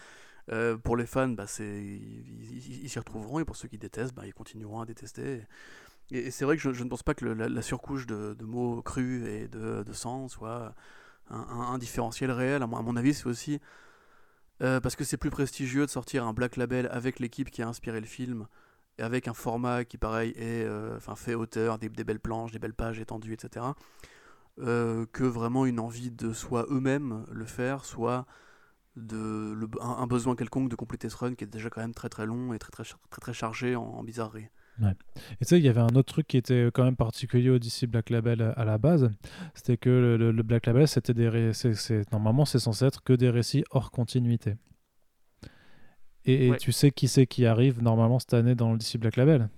euh, pour les fans, bah, ils s'y retrouveront, et pour ceux qui détestent, bah, ils continueront à détester. Et, c'est vrai que je, ne pense pas que la, surcouche de, mots crus et de, de sang soit un, différentiel réel. À mon, avis, c'est aussi euh, parce que c'est plus prestigieux de sortir un Black Label avec l'équipe qui a inspiré le film avec un format qui, pareil, est euh, fait hauteur, des, belles planches, des belles pages étendues, etc. que vraiment une envie de soit eux-mêmes le faire, soit de un, besoin quelconque de compléter ce run qui est déjà quand même très très long et très très, très, très chargé en, bizarrerie. Et tu sais, il y avait un autre truc qui était quand même particulier au DC Black Label à la base, c'était que le, Black Label, c'était des normalement c'est censé être que des récits hors continuité. Et, tu sais qui c'est qui arrive normalement cette année dans le DC Black Label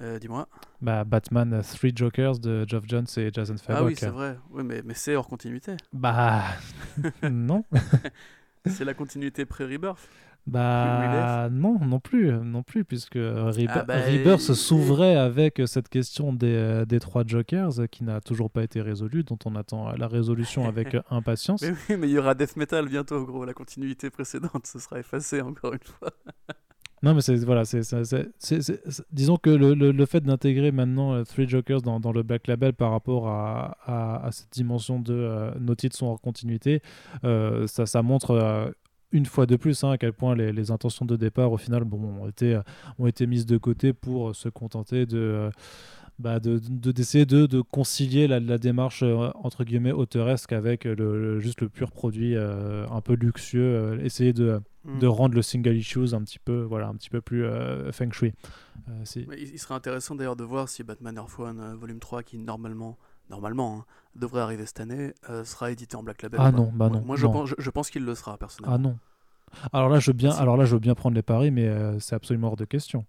euh, Dis-moi. Bah, Batman Three Jokers de Geoff Jones et Jason Fabok. Ah oui, c'est vrai. Oui, mais, mais c'est hors continuité. Bah, <laughs> non. c'est la continuité pré-Rebirth. Bah non, non plus, non plus, puisque Rebirth, ah bah, s'ouvrait avec cette question des, euh, des trois Jokers qui n'a toujours pas été résolue, dont on attend la résolution avec impatience. <laughs> Mais oui, mais il y aura Death Metal bientôt, gros. La continuité précédente, ce sera effacé encore une fois. <laughs> Non, mais c'est voilà, c'est disons que le, le, fait d'intégrer maintenant euh, Three Jokers dans, dans, le Black Label par rapport à, à, cette dimension de euh, nos titres sont en continuité, euh, ça, ça montre une fois de plus hein, à quel point les, les, intentions de départ au final bon, ont, été, ont été mises de côté pour se contenter de bah, d'essayer de, de, de, concilier la, la, démarche euh, entre guillemets auteuresque avec le, juste le pur produit euh, un peu luxueux, euh, essayer de, hmm. de rendre le single issues un petit peu, voilà, un petit peu plus feng shui. il serait intéressant d'ailleurs de voir si Batman Earth One Volume 3, qui normalement, normalement hein, devrait arriver cette année, sera édité en Black Label. Ah non, bah non. Moi, je, Pense, je, pense qu'il le sera personnellement. Ah non. Alors là, je veux bien, alors là, je veux bien prendre les paris, mais c'est absolument hors de question.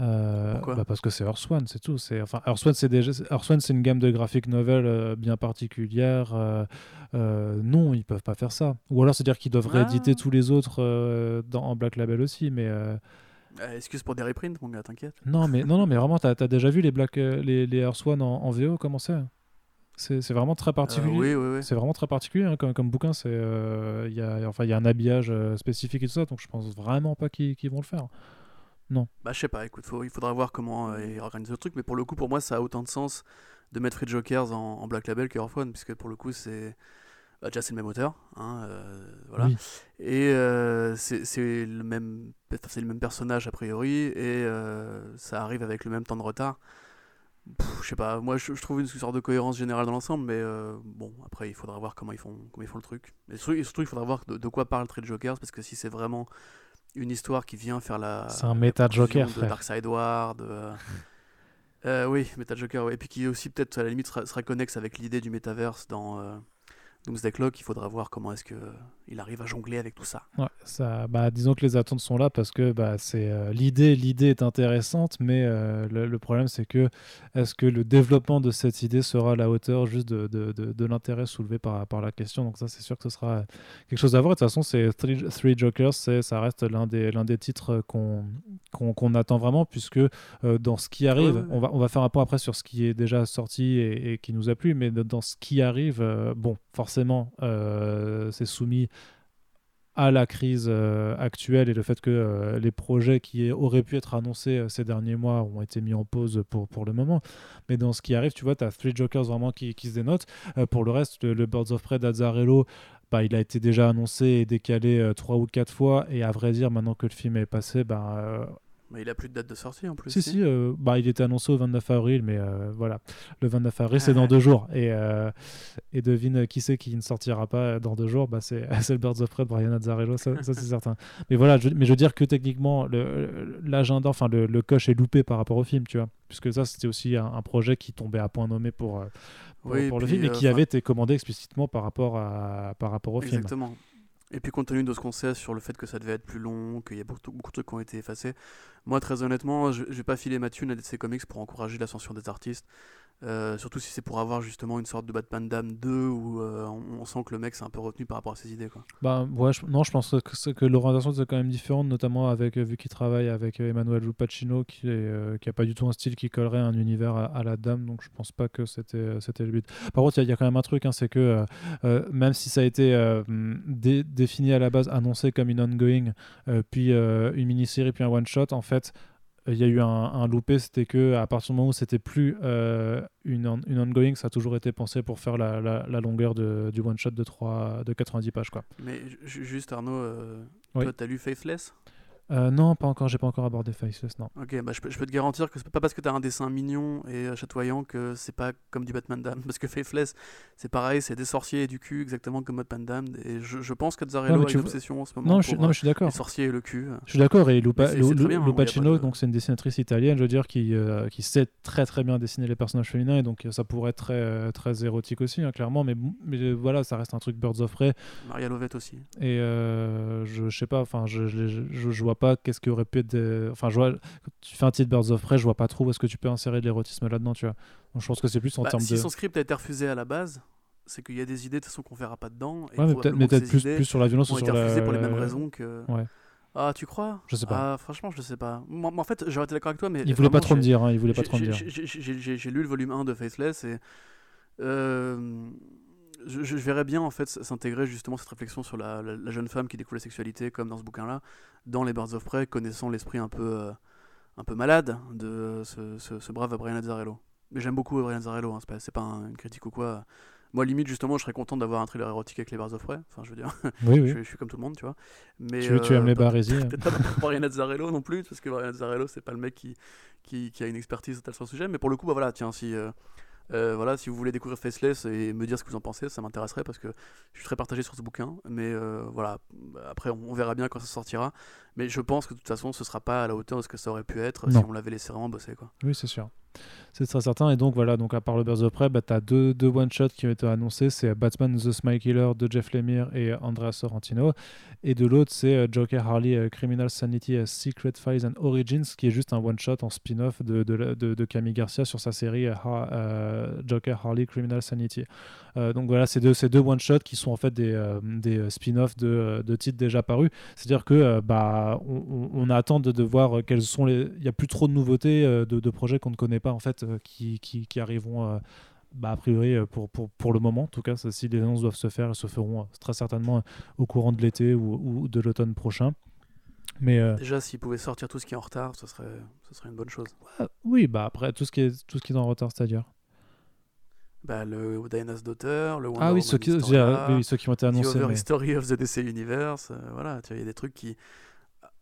Euh, bah parce que c'est Earth One, c'est tout. C'est enfin Earth One, c'est déjà c'est une gamme de graphic novel euh, bien particulière. Euh, non, ils peuvent pas faire ça. Ou alors c'est dire qu'ils doivent rééditer tous les autres dans, en Black Label aussi, mais. excuse pour des reprints, mon gars, t'inquiète. Non, mais non, non, mais vraiment, t'as as déjà vu les Black, les, les Earth One en, VO comment c'est? C'est vraiment très particulier. oui, oui, oui. C'est vraiment très particulier hein, comme, comme, bouquin. C'est il y a enfin il y a un habillage spécifique et tout ça, donc je pense vraiment pas qu'ils vont le faire. Non. Bah, je sais pas, écoute, il faudra voir comment euh, ils organisent le truc, mais pour le coup, pour moi, ça a autant de sens de mettre Free Jokers en, Black Label que One, puisque pour le coup, c'est. Bah, déjà, c'est le même auteur, hein, euh, voilà. Et euh, c'est le, même, le même personnage, a priori, et ça arrive avec le même temps de retard. Je sais pas, moi je, trouve une sorte de cohérence générale dans l'ensemble, mais bon, après il faudra voir comment ils font, comment ils font le truc. Et surtout, il faudra voir de, quoi parle Trade Jokers, parce que si c'est vraiment une histoire qui vient faire la. C'est un méta Joker, de Dark Side War. Euh, <laughs> euh, oui, méta Joker, et puis qui aussi peut-être à la limite sera, connexe avec l'idée du métaverse dans, euh, Doomsday Clock, il faudra voir comment est-ce qu'il arrive à jongler avec tout ça. Ouais, ça bah, disons que les attentes sont là parce que bah, c'est euh, l'idée, l'idée est intéressante, mais euh, le, problème c'est que est-ce que le développement de cette idée sera à la hauteur juste de, de, de, l'intérêt soulevé par, par la question? Donc ça, c'est sûr que ce sera quelque chose à voir. de toute façon, c'est Three, Jokers, ça reste l'un des, l'un des titres qu'on, qu'on, attend vraiment, puisque euh, dans ce qui arrive, On, va, on va faire un point après sur ce qui est déjà sorti et, et qui nous a plu, mais dans ce qui arrive, bon, forcément forcément, euh, c'est soumis à la crise euh, actuelle et le fait que euh, les projets qui auraient pu être annoncés ces derniers mois ont été mis en pause pour, le moment. Mais dans ce qui arrive, tu vois, tu as Three Jokers vraiment qui, se dénotent. pour le reste, le, Birds of Prey d'Azzarello, bah, il a été déjà annoncé et décalé trois ou quatre fois. Et à vrai dire, maintenant que le film est passé, bah, mais il a plus de date de sortie en plus. Si, si, euh, bah, il était annoncé au 29 avril, mais euh, voilà. Le 29 avril, c'est dans deux jours. Et, euh, et devine qui c'est qui ne sortira pas dans deux jours? Bah, <laughs> C'est le Birds of Prey de Brian Azzarello, ça, c'est certain. <laughs> Mais voilà, je, mais je veux dire que techniquement, l'agenda, enfin le, le, coche est loupé par rapport au film, tu vois. Puisque ça, c'était aussi un, projet qui tombait à point nommé pour, pour, le film et qui avait été commandé explicitement par rapport, à, par rapport au film. Exactement. Et puis compte tenu de ce qu'on sait sur le fait que ça devait être plus long, qu'il y a beaucoup, beaucoup, de trucs qui ont été effacés, moi très honnêtement, je, je vais pas filer ma thune à DC Comics pour encourager l'ascension des artistes. Euh, surtout si c'est pour avoir justement une sorte de Batman Dame 2 où euh, on, sent que le mec s'est un peu retenu par rapport à ses idées. Quoi. Bah, non, je pense que, que l'orientation c'est quand même différente, notamment avec, euh, vu qu'il travaille avec Emmanuel Lupacino qui, est, qui a pas du tout un style qui collerait un univers à, la Dame, donc je pense pas que c'était, c'était le but. Par contre, il y, a quand même un truc, hein, c'est que même si ça a été défini à la base, annoncé comme une ongoing, puis une mini-série, puis un one-shot, en fait, il y a eu un, loupé, c'était que à partir du moment où c'était plus euh, une, une ongoing, ça a toujours été pensé pour faire la, la, longueur de, du one shot de 3 de 90 pages quoi. Mais juste Arnaud, euh, toi t'as lu Faithless? Euh, non, pas encore, j'ai pas encore abordé Faceless, non. Ok, bah je, peux, je peux te garantir que c'est pas parce que t'as un dessin mignon et euh, chatoyant que c'est pas comme du Batman Dam. <laughs> Parce que Faceless, c'est pareil, c'est des sorciers et du cul, exactement comme Batman Dam. Et je, je pense que Zarello a une obsession en ce moment. Non, je, non, je suis d'accord. Les sorciers et le cul. Je suis d'accord, et Lupa, Lupacino, donc c'est une dessinatrice italienne, je veux dire, qui, euh, qui sait très très bien dessiner les personnages féminins, et donc ça pourrait être très, très érotique aussi, hein, clairement, mais, mais voilà, ça reste un truc Birds of Prey. Maria Lovette aussi. Et je, je sais pas, enfin, je, je, je vois pas qu'est-ce qui aurait pu Enfin, je vois, quand tu fais un titre Birds of Prey, je vois pas trop où est-ce que tu peux insérer de l'érotisme là-dedans, tu vois. Donc, je pense que c'est plus en bah, termes si de. Si son script a été refusé à la base, c'est qu'il y a des idées de toute façon qu'on verra pas dedans. Et ouais, mais peut-être plus, plus, sur la violence ou sur refusées pour les mêmes raisons que. Ouais. Ah, tu crois? Je sais pas. Ah, franchement, je sais pas. Moi, en fait, j'aurais été d'accord avec toi, mais. Il voulait pas trop me dire, hein, il voulait pas trop me dire. J'ai lu le volume 1 de Faceless et. Euh, je, je, verrais bien en fait s'intégrer justement cette réflexion sur la, la, jeune femme qui découvre la sexualité, comme dans ce bouquin-là, dans les Birds of Prey, connaissant l'esprit un peu, euh, un peu malade de ce, ce, brave Brian Azzarello. Mais j'aime beaucoup Brian Azzarello, hein, c'est pas, pas une critique ou quoi. Moi, limite, justement, je serais content d'avoir un thriller érotique avec les Birds of Prey. Enfin, je veux dire, oui, oui. <laughs> je, suis comme tout le monde, tu vois. Mais, tu, tu aimes les barésies hein. Peut-être pas <laughs> Brian Azzarello non plus, parce que Brian Azzarello, c'est pas le mec qui, qui, qui, a une expertise totale sur le sujet. Mais pour le coup, bah voilà, tiens, si. Euh, euh, voilà, si vous voulez découvrir Faceless et me dire ce que vous en pensez, ça m'intéresserait parce que je suis très partagé sur ce bouquin. Mais euh, voilà, après on, verra bien quand ça sortira. Mais je pense que de toute façon, ce sera pas à la hauteur de ce que ça aurait pu être si on l'avait laissé vraiment bosser. Quoi. Oui, c'est sûr. C'est très certain. Et donc voilà, donc à part le Birds of Prey, bah, tu as deux, deux one-shots qui ont été annoncés. C'est Batman The Smile Killer de Jeff Lemire et Andrea Sorrentino. Et de l'autre, c'est euh, Joker Harley euh, Criminal Sanity euh, Secret Files and Origins, qui est juste un one-shot en spin-off de, de, de, Camille Garcia sur sa série Joker Harley Criminal Sanity. donc voilà, c'est deux, deux one-shots qui sont en fait des, des spin-offs de, de, titres déjà parus. C'est-à-dire que bah, on, on, attend de, de voir quels sont les. Il n'y a plus trop de nouveautés de, de projets qu'on ne connaît pas en fait qui, qui, qui arriveront bah, a priori, euh, pour, pour, pour, le moment, en tout cas, si les annonces doivent se faire, elles se feront euh, très certainement euh, au courant de l'été ou, ou, de l'automne prochain. Mais Déjà, s'ils pouvaient sortir tout ce qui est en retard, ce serait, ce serait une bonne chose. oui, bah après, tout ce qui est, tout ce qui est en retard, c'est-à-dire? Bah, le Diana's Daughter, le Wonder Ah oui, ceux qui, oui, ceux qui ont été annoncés. The mais... History of the DC Universe, voilà, il y a des trucs qui,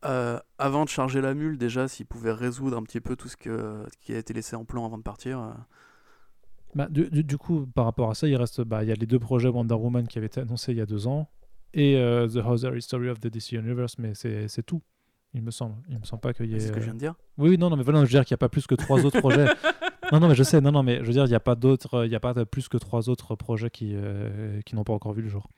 avant de charger la mule, déjà, s'ils pouvaient résoudre un petit peu tout ce, que, ce qui a été laissé en plan avant de partir, bah, du, du, coup, par rapport à ça, il reste, bah, il y a les deux projets Wonder Woman qui avaient été annoncés il y a deux ans et euh, The Other History of the DC Universe, mais c'est tout, il me semble. Il me semble pas qu'il y ait. C'est ce que je viens de dire. Oui, non, non, mais voilà, je veux dire qu'il n'y a pas plus que trois autres projets. <laughs> Non, non, mais je sais, non, non, mais je veux dire, il n'y a pas d'autres, il y a pas plus que trois autres projets qui, euh, qui n'ont pas encore vu le jour.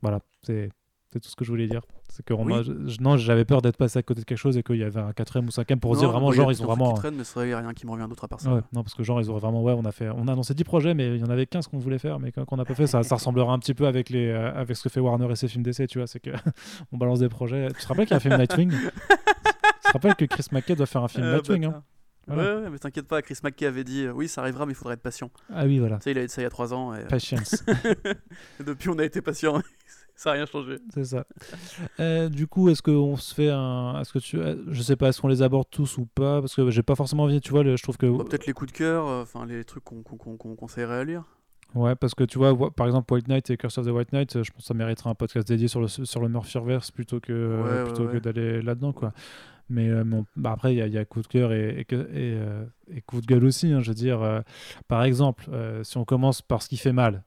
Voilà, c'est tout ce que je voulais dire. C'est que non, j'avais peur d'être passé à côté de quelque chose et qu'il y avait un quatrième ou cinquième pour dire vraiment, genre, ils ont vraiment. Traîne, mais c'est n'y a rien qui me revient d'autre à part ça. non, parce que genre, ils auraient vraiment, ouais, on a fait, on a annoncé 10 projets, mais il y en avait 15 qu'on voulait faire, mais qu'on n'a pas fait, ça, ça ressemblera un petit peu avec, les, euh, avec ce que fait Warner et ses films d'essai, tu vois, c'est que <laughs> on balance des projets. Tu te rappelles qu'il y a un film Nightwing? <laughs> Tu te rappelles que Chris McKay doit faire un film euh, Nightwing bah, hein? Ouais, mais t'inquiète pas, Chris McKay avait dit euh, oui, ça arrivera, mais il faudrait être patient. Ah oui, voilà. Sais, il a dit ça il y a 3 ans. Et... Patience. <laughs> et depuis, on a été patient. Ça n'a rien changé. C'est ça. Euh, du coup, est-ce qu'on se fait un. Est-ce que tu. Je sais pas, est-ce qu'on les aborde tous ou pas? Parce que j'ai pas forcément envie, tu vois, je trouve que. Bah, peut-être les coups de cœur, euh, enfin les trucs qu'on conseillerait à lire. Ouais, parce que tu vois, par exemple, White Knight et Curse of the White Knight, je pense que ça mériterait un podcast dédié sur le, sur le Murphyverse plutôt que, plutôt que d'aller là-dedans, quoi. Mais, euh, bah, après, il y, a coup de cœur et, et, et, coup de gueule aussi. Hein, je veux dire, par exemple, si on commence par ce qui fait mal,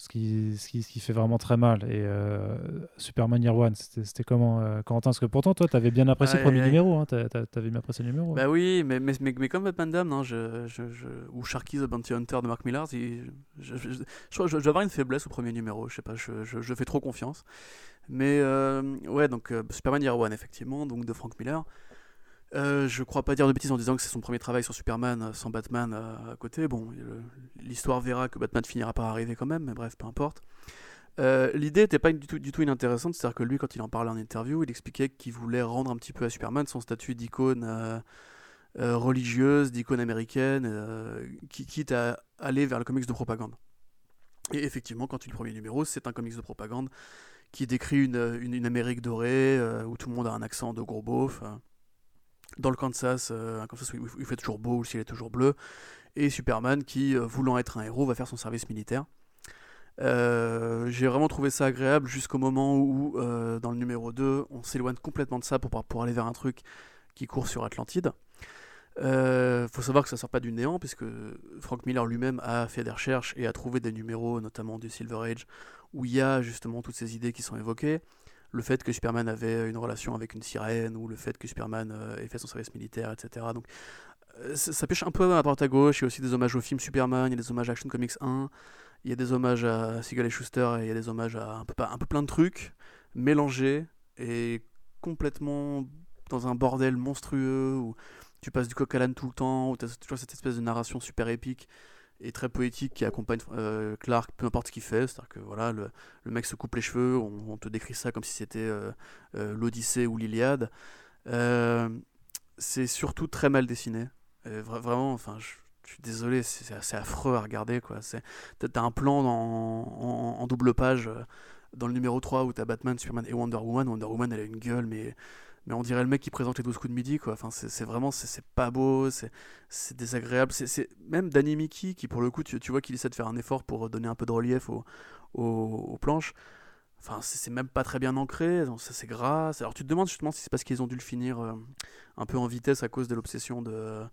ce qui, ce qui, ce qui, fait vraiment très mal. Et euh, Superman Year One, c'était comment, euh, Quentin? Parce que pourtant, toi, tu avais bien apprécié le premier numéro. Hein, bien apprécié le numéro. Bah oui, mais, mais, mais, comme Batman Dam, hein, je, je, ou Sharky the Bounty Hunter de Mark Millar, je, je, je, je, avoir une faiblesse au premier numéro. Je sais pas, je, je, fais trop confiance. Mais euh, ouais, donc Superman Year One, effectivement, donc de Frank Miller. Euh, je crois pas dire de bêtises en disant que c'est son premier travail sur Superman euh, sans Batman euh, à, côté. Bon, l'histoire verra que Batman finira par arriver quand même, mais bref, peu importe. L'idée n'était pas du tout, inintéressante, c'est-à-dire que lui, quand il en parlait en interview, il expliquait qu'il voulait rendre un petit peu à Superman son statut d'icône religieuse, d'icône américaine, qui quitte à aller vers le comics de propagande. Et effectivement, quand tu lis le premier numéro, c'est un comics de propagande qui décrit une, une, Amérique dorée, où tout le monde a un accent de gros beauf dans le Kansas, euh, un Kansas où il fait toujours beau, où le ciel est toujours bleu, et Superman qui, euh, voulant être un héros, va faire son service militaire. j'ai vraiment trouvé ça agréable jusqu'au moment où, dans le numéro 2, on s'éloigne complètement de ça pour, pour aller vers un truc qui court sur Atlantide. Euh, faut savoir que ça sort pas du néant, puisque Frank Miller lui-même a fait des recherches et a trouvé des numéros, notamment du Silver Age, où il y a justement toutes ces idées qui sont évoquées. Le fait que Superman avait une relation avec une sirène, ou le fait que Superman euh, ait fait son service militaire, etc. Donc euh, ça, pêche un peu à droite à gauche. Il y a aussi des hommages au film Superman, il y a des hommages à Action Comics 1, il y a des hommages à Siegel et Schuster, et il y a des hommages à un peu, un peu plein de trucs mélangés et complètement dans un bordel monstrueux où tu passes du coq à l'âne tout le temps, où tu as toujours cette espèce de narration super épique et très poétique qui accompagne euh, Clark, peu importe ce qu'il fait. C'est-à-dire que voilà, le, mec se coupe les cheveux, on, te décrit ça comme si c'était euh, euh, l'Odyssée ou l'Iliade. c'est surtout très mal dessiné. vraiment, enfin, je, suis désolé, c'est assez affreux à regarder. T'as un plan en, en, double page dans le numéro 3 où t'as Batman, Superman et Wonder Woman. Wonder Woman, elle a une gueule, mais mais on dirait le mec qui présente les 12 coups de midi quoi enfin c'est vraiment c'est pas beau c'est désagréable c'est même Danny Mickey qui pour le coup tu, tu vois qu'il essaie de faire un effort pour donner un peu de relief aux, aux, planches enfin c'est même pas très bien ancré c'est gras alors tu te demandes justement si c'est parce qu'ils ont dû le finir euh, un peu en vitesse à cause de l'obsession de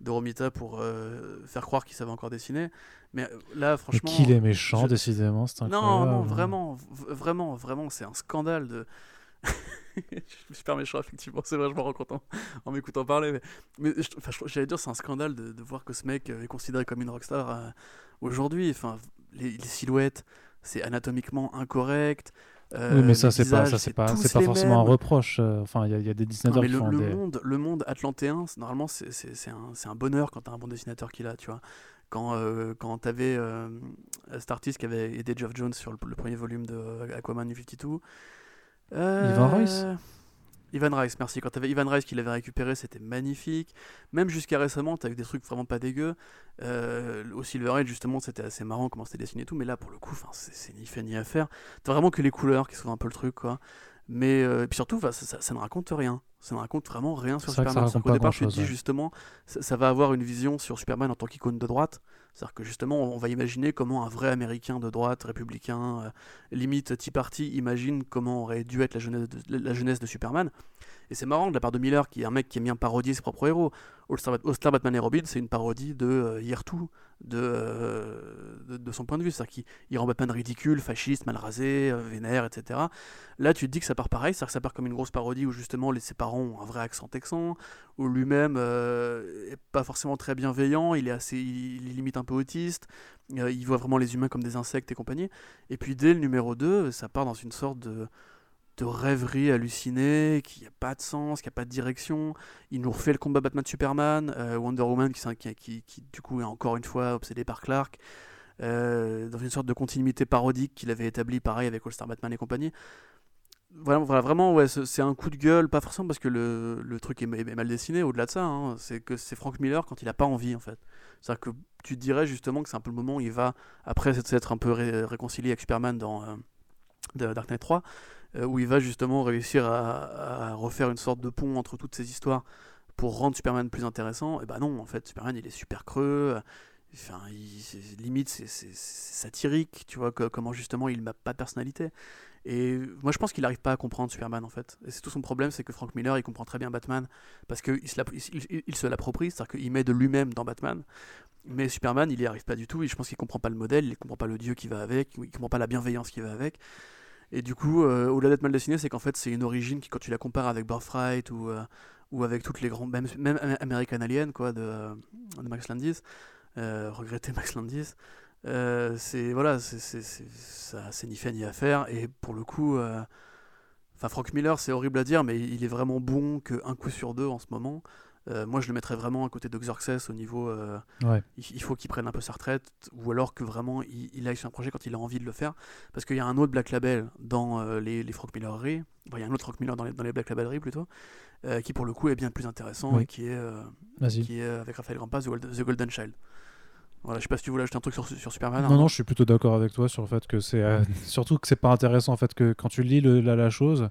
de Romita pour euh, faire croire qu'il savait encore dessiner. Mais euh, là, franchement. Qu'il est méchant, décidément, c'est incroyable. Non, non, vraiment, vraiment, vraiment, c'est un scandale de je suis super méchant, effectivement, c'est vrai, je m'en rends compte en, m'écoutant parler. Mais, mais j'allais dire, c'est un scandale de, voir que ce mec euh, est considéré comme une rockstar euh, aujourd'hui. Enfin, les, silhouettes, c'est anatomiquement incorrect. Euh, oui, mais ça, c'est pas, ça, pas, pas forcément un reproche. Enfin, il y, a des dessinateurs qui le, font le monde, le monde atlantéen, normalement, c'est un, bonheur quand t'as un bon dessinateur qui l'a, tu vois. Quand, euh, quand t'avais cet qui avait aidé Geoff Jones sur le, le premier volume de Aquaman 52, euh, Ivan Rice Ivan Rice, merci. Quand tu avais Ivan Rice qui l'avait récupéré, c'était magnifique. Même jusqu'à récemment, tu des trucs vraiment pas dégueux. Euh, au Silver Age, justement, c'était assez marrant comment c'était dessiné et tout. Mais là, pour le coup, c'est ni fait ni à faire. T'as vraiment que les couleurs qui sont un peu le truc, quoi. Mais euh, et puis surtout, ça, ça, ne raconte rien. Ça ne raconte vraiment rien sur Superman. Au départ, je me dis justement, ça, ça, va avoir une vision sur Superman en tant qu'icône de droite. C'est-à-dire que justement, on va imaginer comment un vrai Américain de droite, républicain, euh, limite Tea Party, imagine comment aurait dû être la jeunesse la jeunesse de Superman. Et c'est marrant de la part de Miller, qui est un mec qui aime bien parodier ses propres héros. All Star, Batman et Robin, c'est une parodie de euh, Yertou, euh, de, de, son point de vue. C'est-à-dire qu'il rend Batman ridicule, fasciste, mal rasé, euh, vénère, etc. Là, tu te dis que ça part pareil, c'est-à-dire que ça part comme une grosse parodie où justement ses parents ont un vrai accent texan, où lui-même est pas forcément très bienveillant, il est assez, il, limite un peu autiste, il voit vraiment les humains comme des insectes et compagnie. Et puis dès le numéro 2, ça part dans une sorte de de rêverie hallucinée, qui n'a pas de sens, qui n'a pas de direction. Il nous refait le combat Batman-Superman, euh, Wonder Woman qui, du coup est encore une fois obsédé par Clark, euh, dans une sorte de continuité parodique qu'il avait établi pareil avec All-Star Batman et compagnie. Voilà, voilà vraiment, ouais, c'est un coup de gueule, pas forcément parce que le, le truc est, mal dessiné, au-delà de ça, hein, c'est que c'est Frank Miller quand il n'a pas envie en fait. C'est-à-dire que tu dirais justement que c'est un peu le moment où il va, après s'être un peu réconcilié avec Superman dans euh, Dark Knight 3, euh, où il va justement réussir à, refaire une sorte de pont entre toutes ces histoires pour rendre Superman plus intéressant. Et bah non, en fait, Superman il est super creux. Enfin, limite, c'est satirique, tu vois, comment justement il n'a pas de personnalité. Et moi, je pense qu'il n'arrive pas à comprendre Superman, en fait. Et c'est tout son problème, c'est que Frank Miller, il comprend très bien Batman, parce qu'il se il, l'approprie, c'est-à-dire qu'il met de lui-même dans Batman. Mais Superman, il n'y arrive pas du tout, et je pense qu'il comprend pas le modèle, il comprend pas le dieu qui va avec, il comprend pas la bienveillance qui va avec. Et du coup, euh, au-delà d'être mal dessiné, c'est qu'en fait, c'est une origine qui, quand tu la compares avec Birthright ou, euh, ou avec toutes les grandes, même, American Alien, quoi, de, euh, Max Landis, regretter <laughs> Max Landis, c'est voilà, c'est ni fait ni à faire. Et pour le coup, enfin, Frank Miller, c'est horrible à dire, mais il est vraiment bon qu'un coup sur deux en ce moment. Euh, moi, je le mettrais vraiment à côté de Xerxes au niveau. Euh, il, faut qu'il prenne un peu sa retraite, ou alors que vraiment il, aille sur un projet quand il a envie de le faire. Parce qu'il y a un autre Black Label dans euh, les, les Frank il y a un autre Frank Miller dans les, dans les Black Labelleries plutôt, qui pour le coup est bien plus intéressant et qui est, qui est avec Raphaël Grampas, The Golden Child. Voilà, je sais pas si tu voulais ajouter un truc sur, sur Superman. Non, non, je suis plutôt d'accord avec toi sur le fait que c'est. Euh, <laughs> surtout que c'est pas intéressant en fait, que quand tu lis la, la, chose,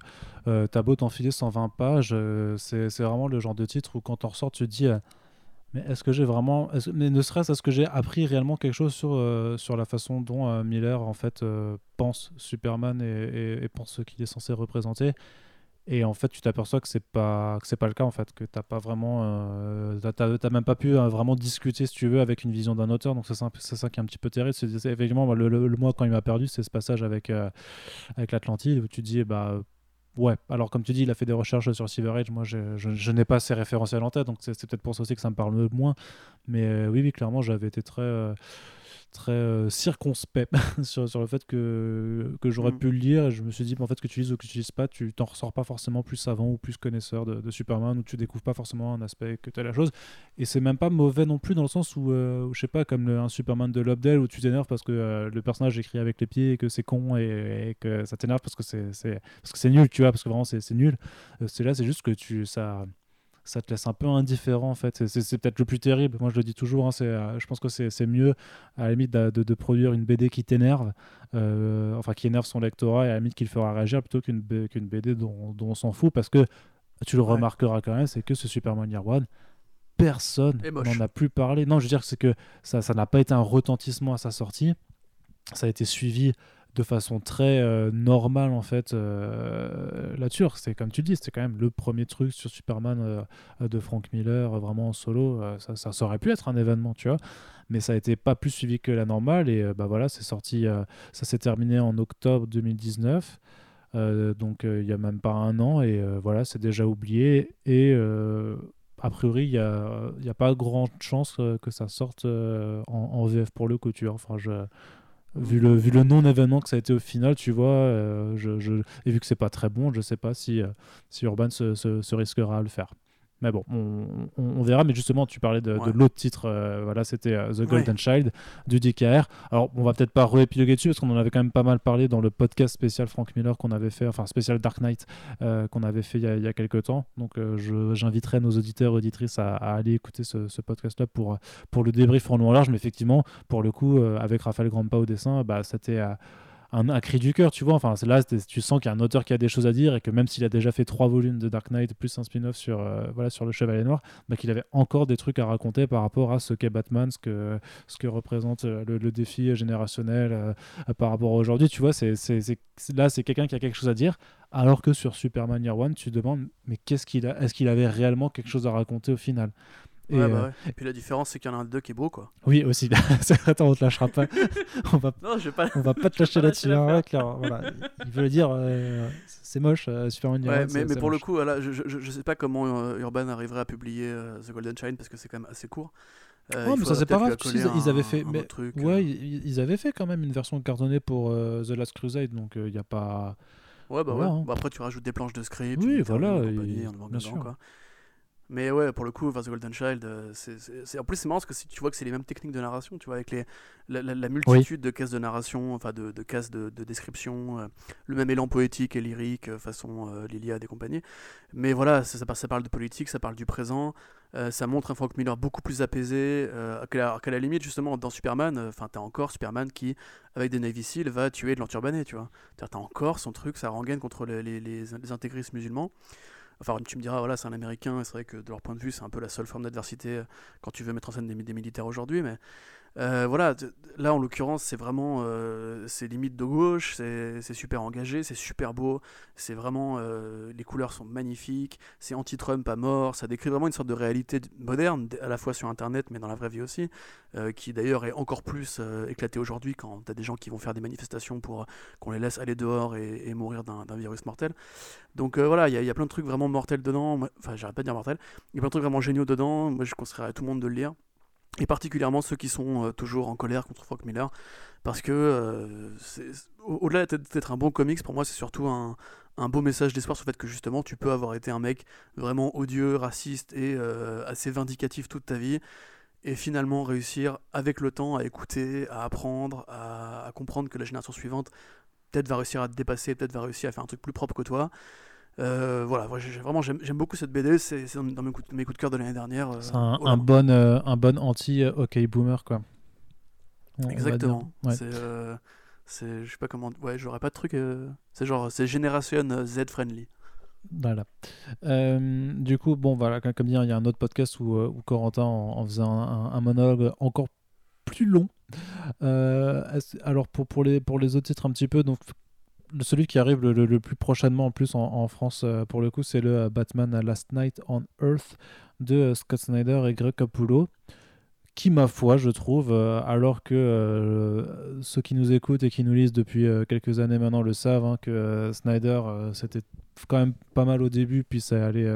euh, t'as beau t'enfiler 120 pages, euh, c'est vraiment le genre de titre où quand on ressort, tu te dis. Mais est-ce que j'ai vraiment, mais ne serait-ce est-ce que j'ai appris réellement quelque chose sur, euh, sur la façon dont euh, Miller en fait euh, pense Superman et, et, pense ce qu'il est censé représenter? Et en fait tu t'aperçois que c'est pas que c'est pas le cas en fait que t'as pas vraiment t'as, même pas pu vraiment discuter si tu veux avec une vision d'un auteur donc c'est ça, c'est ça qui est un petit peu terrible c'est, effectivement le, le, mois quand il m'a perdu c'est ce passage avec avec l'Atlantide où tu dis bah Ouais, alors comme tu dis, il a fait des recherches sur Silver Age. Moi, je, n'ai pas ces référentiels en tête, donc c'est peut-être pour ça aussi que ça me parle moins. Mais euh, oui, oui, clairement, j'avais été très. Très euh, circonspect <laughs> sur, sur, le fait que, que j'aurais mm. pu le lire. Et je me suis dit en fait que tu lises ou que tu lises pas tu t'en ressors pas forcément plus savant ou plus connaisseur de, Superman ou tu découvres pas forcément un aspect que tu as la chose. Et c'est même pas mauvais non plus dans le sens où, euh, je sais pas comme un Superman de Lobdell où tu t'énerves parce que euh, le personnage écrit avec les pieds et que c'est con et, que ça t'énerve parce que c'est parce que c'est nul tu vois parce que vraiment c'est nul. C'est là c'est juste que tu ça ça te laisse un peu indifférent en fait. C'est peut-être le plus terrible. Moi je le dis toujours, hein, euh, je pense que c'est mieux à la limite de, de, produire une BD qui t'énerve, euh, enfin qui énerve son lectorat et à la limite qui le fera réagir plutôt qu'une BD dont, dont, on s'en fout parce que tu le remarqueras quand même, c'est que ce Superman Year One, personne n'en a plus parlé. Non, je veux dire c'est que ça n'a pas été un retentissement à sa sortie. Ça a été suivi de façon très euh, normale en fait euh, là-dessus. C'est comme tu dis, c'était quand même le premier truc sur Superman euh, de Frank Miller vraiment en solo. Ça, ça, aurait pu être un événement, tu vois, mais ça a été pas plus suivi que la normale et bah voilà, c'est sorti, ça s'est terminé en octobre 2019. donc il y a même pas un an et voilà c'est déjà oublié et a priori il n'y a, y a, pas grande chance que ça sorte en, en, VF pour le coup tu vois enfin je, vu le, vu le non-événement que ça a été au final, tu vois, euh, je, je, et vu que c'est pas très bon, je sais pas si, euh, si Urban se, se, se, risquera à le faire. Mais bon, on, verra. Mais justement, tu parlais de, l'autre titre. Euh, voilà, c'était euh, The Golden Child du DKR. Alors, on va peut-être pas réépiloguer dessus parce qu'on en avait quand même pas mal parlé dans le podcast spécial Frank Miller qu'on avait fait, enfin spécial Dark Knight euh, qu'on avait fait il y, a, quelques temps. Donc, j'inviterai nos auditeurs et auditrices à, aller écouter ce, podcast-là pour, pour le débrief en long en large. Mais effectivement, pour le coup, avec Raphaël Grandpa au dessin, bah, c'était un, cri du cœur, tu vois. Enfin, là, tu sens qu'il y a un auteur qui a des choses à dire et que même s'il a déjà fait trois volumes de Dark Knight plus un spin-off sur, euh, voilà, sur le Chevalier Noir, bah, qu'il avait encore des trucs à raconter par rapport à ce qu'est Batman, ce que, ce que représente euh, le, défi générationnel euh, par rapport à aujourd'hui. Tu vois, c'est, là, c'est quelqu'un qui a quelque chose à dire. Alors que sur Superman Year One, tu te demandes, mais qu'est-ce qu'il a Est-ce qu'il avait réellement quelque chose à raconter au final? Et, bah ouais, et, puis la différence, c'est qu'il y en a un de deux qui est beau, quoi. Oui, aussi. <laughs> Attends, on te lâchera pas. <laughs> on va, non, je vais pas... on va pas te lâcher <laughs> là-dessus. Hein, voilà. Il veut dire, euh, c'est moche, euh, Superman. Ouais, mais, mais pour le coup, voilà, je, je, je, sais pas comment euh, Urban arriverait à publier The Golden Shine parce que c'est quand même assez court. ouais, mais ça c'est pas grave. Ils, avaient fait, mais ouais, ils, avaient fait quand même une version cartonnée pour The Last Crusade, donc il n'y a pas. Ouais, bah ouais. Hein. Bah, après, tu rajoutes des planches de script. Oui, voilà. bien sûr. Quoi. Mais ouais, pour le coup, The Golden Child, euh, c'est en plus c'est marrant parce que si tu vois que c'est les mêmes techniques de narration, tu vois, avec les, la, multitude de cases de narration, enfin de, de cases de, description, euh, le même élan poétique et lyrique, euh, façon Liliade et compagnie. Mais voilà, ça, ça, parle de politique, ça parle du présent, ça montre un Frank Miller beaucoup plus apaisé, qu'à la, limite, justement, dans Superman, enfin, t'as encore Superman qui, avec des Navy Seals, va tuer de l'enturbané, tu vois. T'as encore son truc, sa rengaine contre les, les, les intégristes musulmans. Enfin, tu me diras, voilà, c'est un Américain, et c'est vrai que de leur point de vue, c'est un peu la seule forme d'adversité euh, quand tu veux mettre en scène des, des militaires aujourd'hui, mais euh, voilà, là en l'occurrence, c'est vraiment euh, c'est limite de gauche, c'est super engagé, c'est super beau, c'est vraiment euh, les couleurs sont magnifiques, c'est anti-Trump à mort, ça décrit vraiment une sorte de réalité moderne, à la fois sur internet mais dans la vraie vie aussi, qui d'ailleurs est encore plus éclatée aujourd'hui quand tu as des gens qui vont faire des manifestations pour qu'on les laisse aller dehors et, mourir d'un virus mortel. Donc voilà, il y, y, a plein de trucs vraiment mortels dedans, enfin j'arrête pas de dire mortels, il y a plein de trucs vraiment géniaux dedans, moi je conseillerais à tout le monde de le lire et particulièrement ceux qui sont euh, toujours en colère contre Frank Miller, parce que euh, au-delà d'être un bon comics, pour moi c'est surtout un, beau message d'espoir sur le fait que justement tu peux avoir été un mec vraiment odieux, raciste et euh, assez vindicatif toute ta vie, et finalement réussir avec le temps à écouter, à apprendre, à, à comprendre que la génération suivante peut-être va réussir à te dépasser, peut-être va réussir à faire un truc plus propre que toi. Euh, voilà, vraiment j'aime beaucoup cette BD, c'est dans mes coups, de cœur de l'année dernière. Euh, c'est un, bon, euh, un bon anti OK Boomer quoi. Exactement. C'est, je sais pas comment, ouais, j'aurais pas de truc. c'est genre, c'est Generation Z friendly. Voilà. Euh, du coup, bon, voilà, comme dire, il y a un autre podcast où, où Corentin en, faisait un, monologue encore plus long. alors, pour, pour, les, pour les autres titres, un petit peu, donc celui qui arrive le, plus prochainement en plus en, France pour le coup c'est le Batman Last Night on Earth de Scott Snyder et Greg Capullo qui, ma foi, je trouve, euh, alors que euh, ceux qui nous écoutent et qui nous lisent depuis euh, quelques années maintenant le savent, hein, que Snyder, c'était quand même pas mal au début, puis ça allait,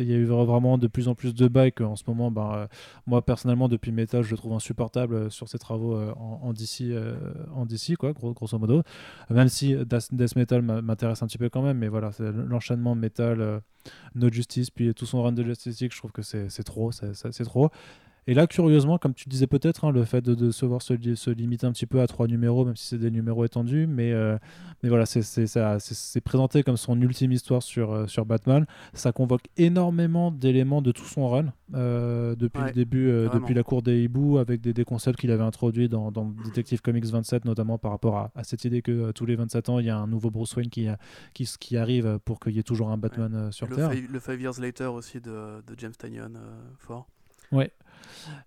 il y a eu vraiment de plus en plus de bails qu'en ce moment, bah, moi personnellement, depuis Metal, je le trouve insupportable sur ses travaux en, DC, en DC quoi, grosso modo. Même si Death, Metal m'intéresse un petit peu quand même, mais voilà, l'enchaînement Metal, No Justice, puis tout son run de Justice je trouve que c'est trop, c'est trop. Et là, curieusement, comme tu disais peut-être, hein, le fait de, se voir se, se, limiter un petit peu à trois numéros, même si c'est des numéros étendus, mais, euh, mais voilà, c'est présenté comme son ultime histoire sur, euh, sur Batman. Ça convoque énormément d'éléments de tout son run, euh, depuis le début, depuis la cour des hiboux, avec des, des concepts qu'il avait introduits dans, dans, Detective Comics 27, notamment par rapport à, cette idée que tous les 27 ans, il y a un nouveau Bruce Wayne qui, qui, qui arrive pour qu'il y ait toujours un Batman sur le Terre. le Five Years Later aussi de, de James Tanyon, fort. Ouais.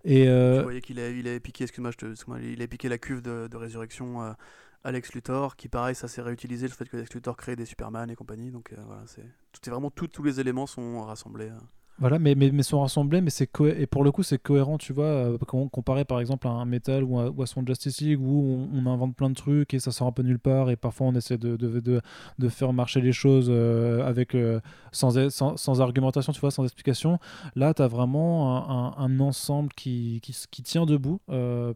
Et euh... voyez qu'il a, il a piqué, excuse-moi, il a piqué la cuve de, résurrection à euh, Alex Luthor, qui pareil, ça s'est réutilisé, le fait que Alex Luthor crée des Superman et compagnie. Donc euh, voilà, c'est, tout est vraiment tous les éléments sont rassemblés. Voilà, mais, mais, mais sont rassemblés, mais c'est et pour le coup c'est cohérent, tu vois, euh, comparé par exemple à un Metal ou à, ou à son Justice League où on, invente plein de trucs et ça sort un peu nulle part et parfois on essaie de, de, de, de faire marcher les choses euh, avec euh, sans, sans, sans, argumentation, tu vois, sans explication. Là, tu as vraiment un, un, ensemble qui, qui, qui, tient debout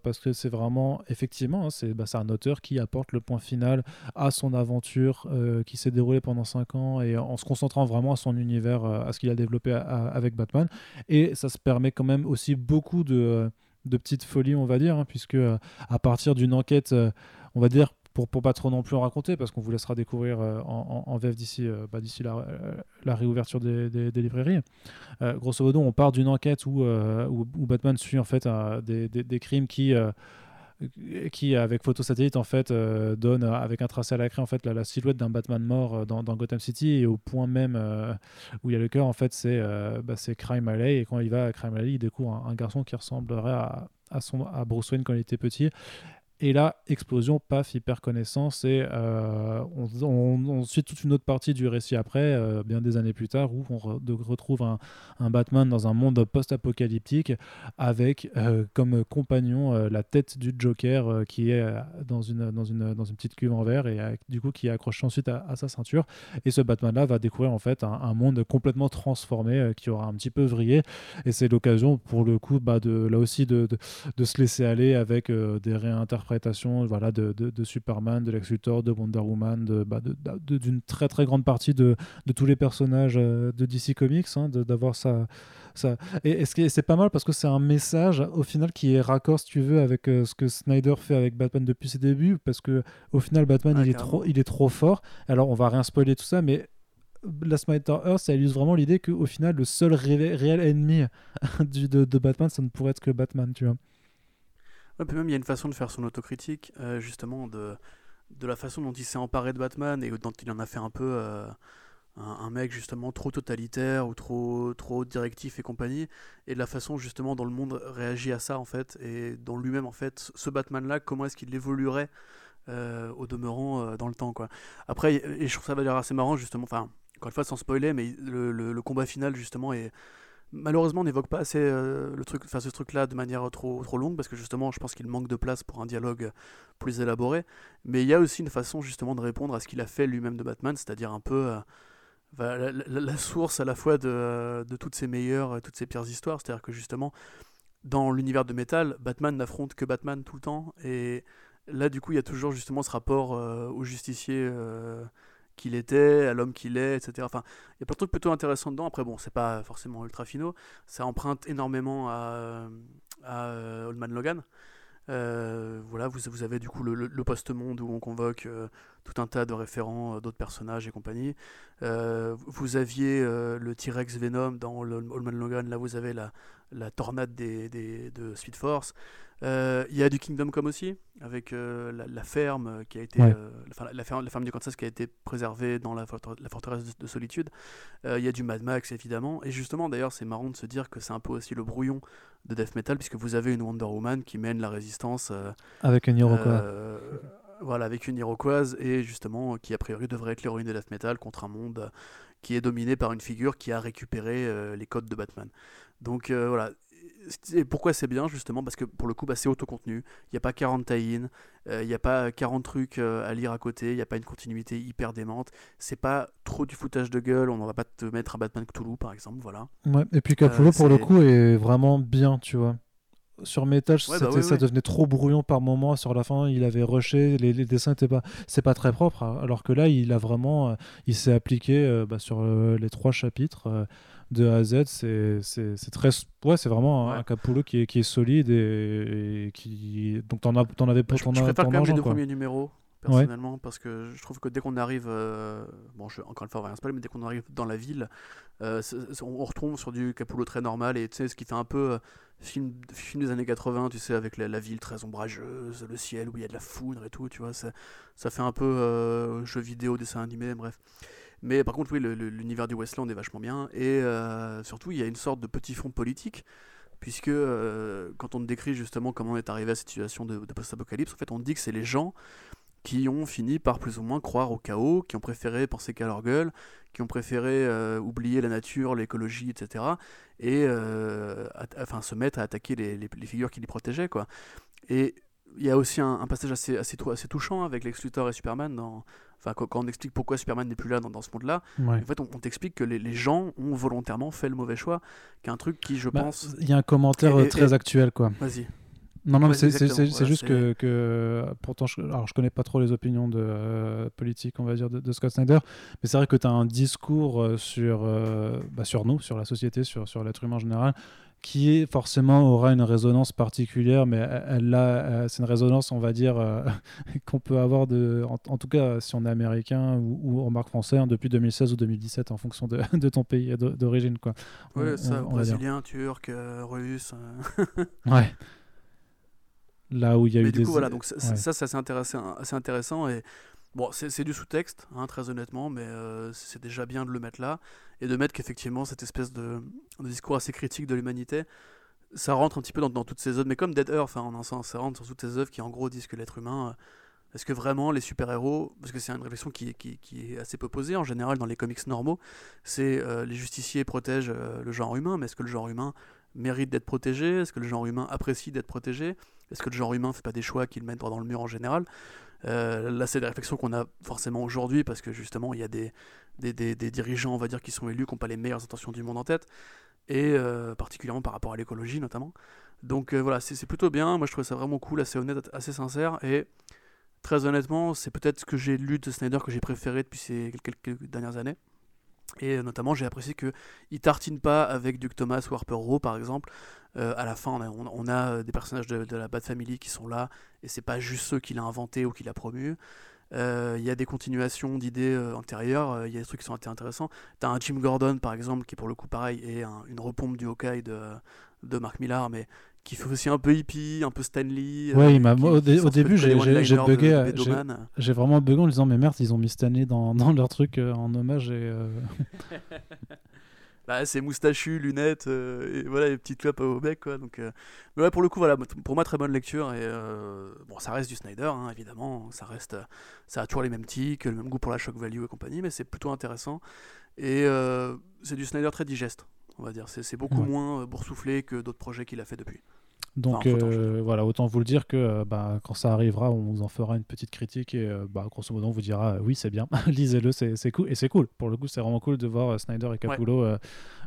parce que c'est vraiment, effectivement, hein, c'est bah, un auteur qui apporte le point final à son aventure qui s'est déroulée pendant 5 ans et en se concentrant vraiment à son univers, à ce qu'il a développé avec Batman. Et ça se permet quand même aussi beaucoup de, de petites folies, on va dire, hein, puisque euh, à partir d'une enquête, euh, on va dire, pour, pour pas trop non plus en raconter, parce qu'on vous laissera découvrir euh, en, en, VF d'ici bah, la, réouverture des, librairies. grosso modo, on part d'une enquête où, où, Batman suit en fait des, crimes qui qui avec photo satellite en fait euh, donne euh, avec un tracé à la craie en fait la, silhouette d'un Batman mort euh, dans, Gotham City. Et au point même où il y a le cœur en fait c'est bah, c'est Crime Alley. Et quand il va à Crime Alley il découvre un, un garçon qui ressemblerait à, à, son, à Bruce Wayne quand il était petit et là, explosion, paf, hyper connaissance. Et euh, on, suit toute une autre partie du récit après, euh, bien des années plus tard, où on retrouve un, Batman dans un monde post-apocalyptique avec euh, comme compagnon la tête du Joker qui est dans une, dans, une, dans une petite cuve en verre et du coup qui est accroché ensuite à, sa ceinture. Et ce Batman-là va découvrir en fait un, monde complètement transformé qui aura un petit peu vrillé. Et c'est l'occasion pour le coup bah, de, là aussi de, de, de, se laisser aller avec des réinterprétations voilà, de, de, Superman, de Lex Luthor, de Wonder Woman, bah, d'une très très grande partie de, tous les personnages euh, de DC Comics, hein, d'avoir ça. ça. Et, et c'est pas mal parce que c'est un message au final qui est raccord, si tu veux, avec euh, ce que Snyder fait avec Batman depuis ses débuts, parce que au final, Batman, il, est trop, il est trop fort. Alors, on va rien spoiler tout ça, mais la Snyder Earth, ça illustre vraiment l'idée qu'au final, le seul réel ennemi <laughs> du, de, de, Batman, ça ne pourrait être que Batman, tu vois même il y a une façon de faire son autocritique, euh, justement, de, de la façon dont il s'est emparé de Batman et dont il en a fait un peu euh, un, mec justement trop totalitaire ou trop, trop directif et compagnie, et de la façon justement dont le monde réagit à ça en fait, et dont lui-même en fait, ce Batman-là, comment est-ce qu'il évoluerait euh, au demeurant dans le temps quoi. Après, et je trouve ça d'ailleurs assez marrant justement, enfin, encore une fois sans spoiler, mais le combat final justement est malheureusement n'évoque pas assez euh, le truc, ce truc-là de manière trop, trop longue parce que justement je pense qu'il manque de place pour un dialogue plus élaboré. Mais il y a aussi une façon justement de répondre à ce qu'il a fait lui-même de Batman, c'est-à-dire un peu euh, la, source à la fois de, de toutes ses meilleures toutes ses pires histoires. C'est-à-dire que justement dans l'univers de Metal, Batman n'affronte que Batman tout le temps et là du coup il y a toujours justement ce rapport euh, au justicier qu'il était, à l'homme qu'il est, etc. Enfin, il y a plein de trucs plutôt intéressants dedans. Après, bon, c'est pas forcément ultra finaux. Ça emprunte énormément à, à euh, Old Man Logan. Euh, voilà, vous, vous, avez du coup le, post-monde où on convoque euh, tout un tas de référents, d'autres personnages et compagnie. vous aviez le T-Rex Venom dans Old Man Logan, là vous avez la, la tornade des, des, de Speed Force. Euh, il y a du Kingdom Come aussi, avec euh, la, ferme qui a été, euh, la, ferme, la ferme du Kansas qui a été préservée dans la, forteresse de, solitude. Il y a du Mad Max évidemment, et justement d'ailleurs c'est marrant de se dire que c'est un peu aussi le brouillon de death metal puisque vous avez une Wonder Woman qui mène la résistance avec une Iroquois. voilà, avec une Iroquoise et justement qui a priori devrait être l'héroïne de death metal contre un monde qui est dominé par une figure qui a récupéré les codes de Batman. Donc voilà, et pourquoi c'est bien justement? Parce que pour le coup, bah, c'est autocontenu. Il n'y a pas 40 tie-in, euh, il n'y a pas 40 trucs euh, à lire à côté, il n'y a pas une continuité hyper démente. C'est pas trop du foutage de gueule, on ne va pas te mettre un Batman Cthulhu par exemple. Voilà. Ouais, et puis Capullo euh, pour le coup est vraiment bien, tu vois. Sur Metal, bah ça devenait trop brouillon par moment. Sur la fin, il avait rushé, les, dessins étaient pas, c'est pas très propre. Alors que là, il a vraiment, il s'est appliqué bah, sur les trois chapitres de A à Z, c'est très. Ouais, c'est vraiment un Capullo qui est, qui est solide et, qui. Donc, t'en, en avais pas. je, je préfère quand même les deux premiers numéros, personnellement, parce que je trouve que dès qu'on arrive. Euh, bon, je, encore une fois, rien spoiler, mais dès qu'on arrive dans la ville, euh, on, retrouve sur du Capullo très normal et tu sais, ce qui fait un peu. Euh, film, film des années 80, tu sais, avec la, ville très ombrageuse, le ciel où il y a de la foudre et tout, tu vois, ça, ça fait un peu jeu vidéo, dessin animé, bref. Mais par contre, oui, l'univers du Westland est vachement bien. Et euh, surtout, il y a une sorte de petit fond politique, puisque euh, quand on décrit justement comment on est arrivé à cette situation de, post-apocalypse, en fait, on dit que c'est les gens qui ont fini par plus ou moins croire au chaos, qui ont préféré penser qu'à leur gueule, qui ont préféré euh, oublier la nature, l'écologie, etc. Et enfin, se mettre à attaquer les, figures qui les protégeaient. Quoi. Et il y a aussi un, passage assez, assez, assez touchant avec Lex Luthor et Superman dans, Enfin, quand, on explique pourquoi Superman n'est plus là dans, ce monde-là, en fait, on, t'explique que les, gens ont volontairement fait le mauvais choix, qu'un truc qui, je bah, pense. Il y a un commentaire très actuel, quoi. Vas-y. Non, non, c'est juste que, que, pourtant, je, alors je connais pas trop les opinions de euh, politique, on va dire, de, Scott Snyder, mais c'est vrai que tu as un discours euh, sur, euh, bah, sur nous, sur la société, sur, sur l'être humain en général, qui est, forcément aura une résonance particulière, mais elle, elle c'est une résonance, on va dire, euh, <laughs> qu'on peut avoir de, en, tout cas si on est américain ou, en marque français hein, depuis 2016 ou 2017 en fonction de, <laughs> de ton pays d'origine, quoi. Oui, ça, brésilien, turc, euh, russe. Euh. <laughs> ouais. Là où il y a mais eu du des. coup, voilà, donc ça, c'est assez intéressant, intéressant et Bon, c'est du sous-texte, hein, très honnêtement, mais euh, c'est déjà bien de le mettre là, et de mettre qu'effectivement, cette espèce de, discours assez critique de l'humanité, ça rentre un petit peu dans, toutes ces œuvres, mais comme Dead Earth, hein, en un sens, ça rentre sur toutes ces œuvres qui en gros disent que l'être humain, euh, est-ce que vraiment les super-héros, parce que c'est une réflexion qui, est assez peu posée en général dans les comics normaux, c'est euh, les justiciers protègent le genre humain, mais est-ce que le genre humain mérite d'être protégé? Est-ce que le genre humain apprécie d'être protégé? Est-ce que le genre humain fait pas des choix qui le mettent droit dans le mur en général? Euh, là, c'est des réflexions qu'on a forcément aujourd'hui parce que justement, il y a des, des, des, dirigeants, on va dire, qui sont élus, qui n'ont pas les meilleures intentions du monde en tête, et euh, particulièrement par rapport à l'écologie notamment. Donc euh, voilà, c'est plutôt bien. Moi, je trouve ça vraiment cool, assez honnête, assez sincère, et très honnêtement, c'est peut-être ce que j'ai lu de Snyder que j'ai préféré depuis ces quelques dernières années. Et notamment, j'ai apprécié qu'il tartine pas avec Duke Thomas ou Harper Row, par exemple. Euh, à la fin, on a, euh, des personnages de, la Bad Family qui sont là, et c'est pas juste ceux qu'il a inventés ou qu'il a promus. Euh, il y a des continuations d'idées antérieures, il y a des trucs qui sont intéressants. T'as un Jim Gordon, par exemple, qui pour le coup, pareil, est une repompe du Hawkeye de, de Mark Millar, mais qui fait aussi un peu hippie, un peu Stanley. Ouais, au, début, j'ai bugué. J'ai vraiment bugué en disant, mais merde, ils ont mis Stanley dans, <laughs> dans leur truc en hommage et. <laughs> bah, c'est moustachu, lunettes, euh, et voilà, les petites clopes au bec, quoi. Donc, euh, mais ouais, pour le coup, voilà, pour moi, très bonne lecture. Et euh, bon, ça reste du Snyder, hein, évidemment. Ça reste, ça a toujours les mêmes tics, le même goût pour la shock value et compagnie, mais c'est plutôt intéressant. Et c'est du Snyder très digeste, on va dire. C'est beaucoup moins boursouflé que d'autres projets qu'il a fait depuis. Donc euh, voilà, autant vous le dire que euh, bah, quand ça arrivera, on vous en fera une petite critique et euh, bah, grosso modo on vous dira oui c'est bien, <laughs> lisez-le, c'est cool. Et c'est cool, pour le coup c'est vraiment cool de voir Snyder et Capullo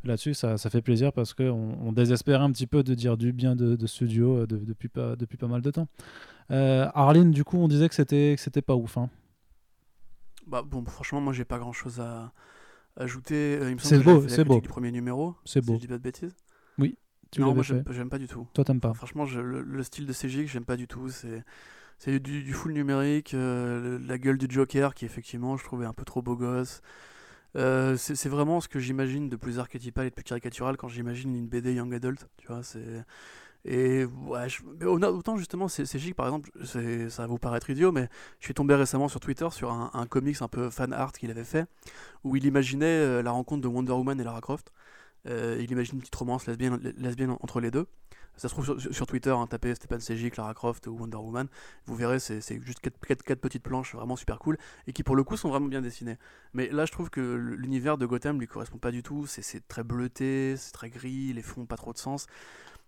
là-dessus, ça, ça, fait plaisir parce qu'on on désespère un petit peu de dire du bien de, de studio depuis, pas, depuis pas mal de temps. Arline, du coup on disait que c'était pas ouf. Hein. Bah bon, franchement moi j'ai pas grand-chose à ajouter. c'est beau, c'est beau. Du premier numéro, c'est beau. Si je dis pas de bêtises. Oui, non, moi j'aime pas du tout. Toi t'aimes pas Franchement, le, style de CG j'aime pas du tout. C'est c'est du, du, full numérique, euh, la gueule du Joker qui effectivement je trouvais un peu trop beau gosse. Euh, c'est vraiment ce que j'imagine de plus archétypal et de plus caricatural quand j'imagine une BD young adult. Tu vois, c'est Et ouais, autant justement, c'est par exemple, ça va vous paraître idiot, mais je suis tombé récemment sur Twitter sur un, un comics un peu fan art qu'il avait fait, où il imaginait euh, la rencontre de Wonder Woman et Lara Croft. Euh, il imagine une petite romance lesbienne, entre les deux. Ça se trouve sur, Twitter, hein, tapez Stéphane Sejic, Lara Croft ou Wonder Woman. Vous verrez, c'est juste 4, petites planches vraiment super cool et qui pour le coup sont vraiment bien dessinées. Mais là, je trouve que l'univers de Gotham lui correspond pas du tout. C'est très bleuté, c'est très gris, les fonds pas trop de sens.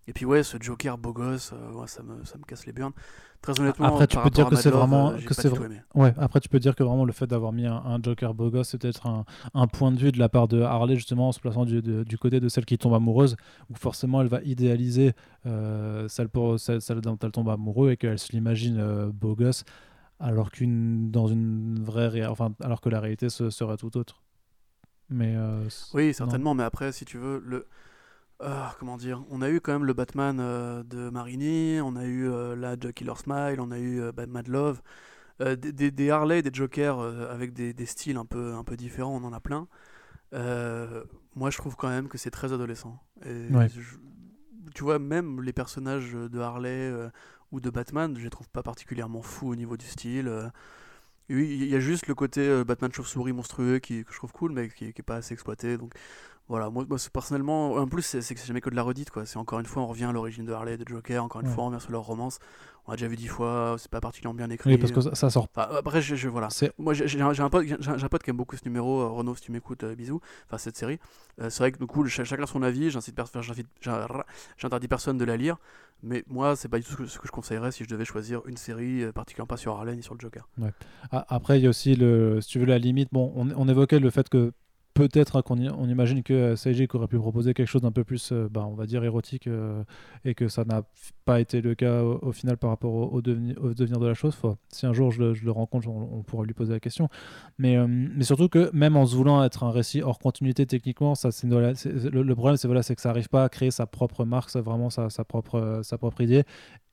Et puis ouais, ce Joker beau gosse, euh, ça, me, ça me casse les burnes. Très honnêtement, après tu peux dire que c'est vraiment euh, que c'est ouais. Après tu peux dire que vraiment le fait d'avoir mis un, Joker beau gosse, c'est peut-être un, un, point de vue de la part de Harley justement en se plaçant du, du côté de celle qui tombe amoureuse, où forcément elle va idéaliser euh, celle pour celle, dont elle tombe amoureuse et qu'elle se l'imagine beau gosse, alors qu'une dans une vraie enfin alors que la réalité serait tout autre. Mais oui, certainement. Mais après, si tu veux le ah, comment dire On a eu quand même le Batman euh, de Marini, on a eu euh, la The Killer Smile, on a eu euh, Mad Love, des, des, Harley, des Jokers avec des, des, styles un peu, un peu différents, on en a plein. moi, je trouve quand même que c'est très adolescent. Et tu vois, même les personnages de Harley ou de Batman, je les trouve pas particulièrement fous au niveau du style. Oui, il y a juste le côté Batman chauve-souris monstrueux qui, que je trouve cool, mais qui, qui est pas assez exploité. Donc voilà, moi, moi personnellement, en plus, c'est que c'est jamais que de la redite, quoi. C'est encore une fois, on revient à l'origine de Harley, de Joker, encore une fois, on revient sur leur romance. On a déjà vu dix fois, c'est pas particulièrement bien écrit. Oui, parce que ça, sort. après, je, je voilà. Moi, j'ai un, un, pote, un pote qui aime beaucoup ce numéro, euh, Renaud, si tu m'écoutes, euh, bisous. Enfin, cette série. Euh, c'est vrai que du coup, chacun son avis, j'interdis personne de la lire. Mais moi, c'est pas du tout ce que je conseillerais si je devais choisir une série, particulièrement pas sur Harley ni sur le Joker. Ouais. Après, il y a aussi, le, si tu veux, la limite. Bon, on, on évoquait le fait que peut-être qu'on on imagine que euh, aurait pu proposer quelque chose d'un peu plus, euh, bah, on va dire, érotique euh, et que ça n'a pas été le cas au, final par rapport au, devenir, de la chose. si un jour je le, rencontre, on, pourra lui poser la question. Mais, surtout que même en se voulant être un récit hors continuité techniquement, le, problème c'est, que ça n'arrive pas à créer sa propre marque, vraiment sa, propre, idée.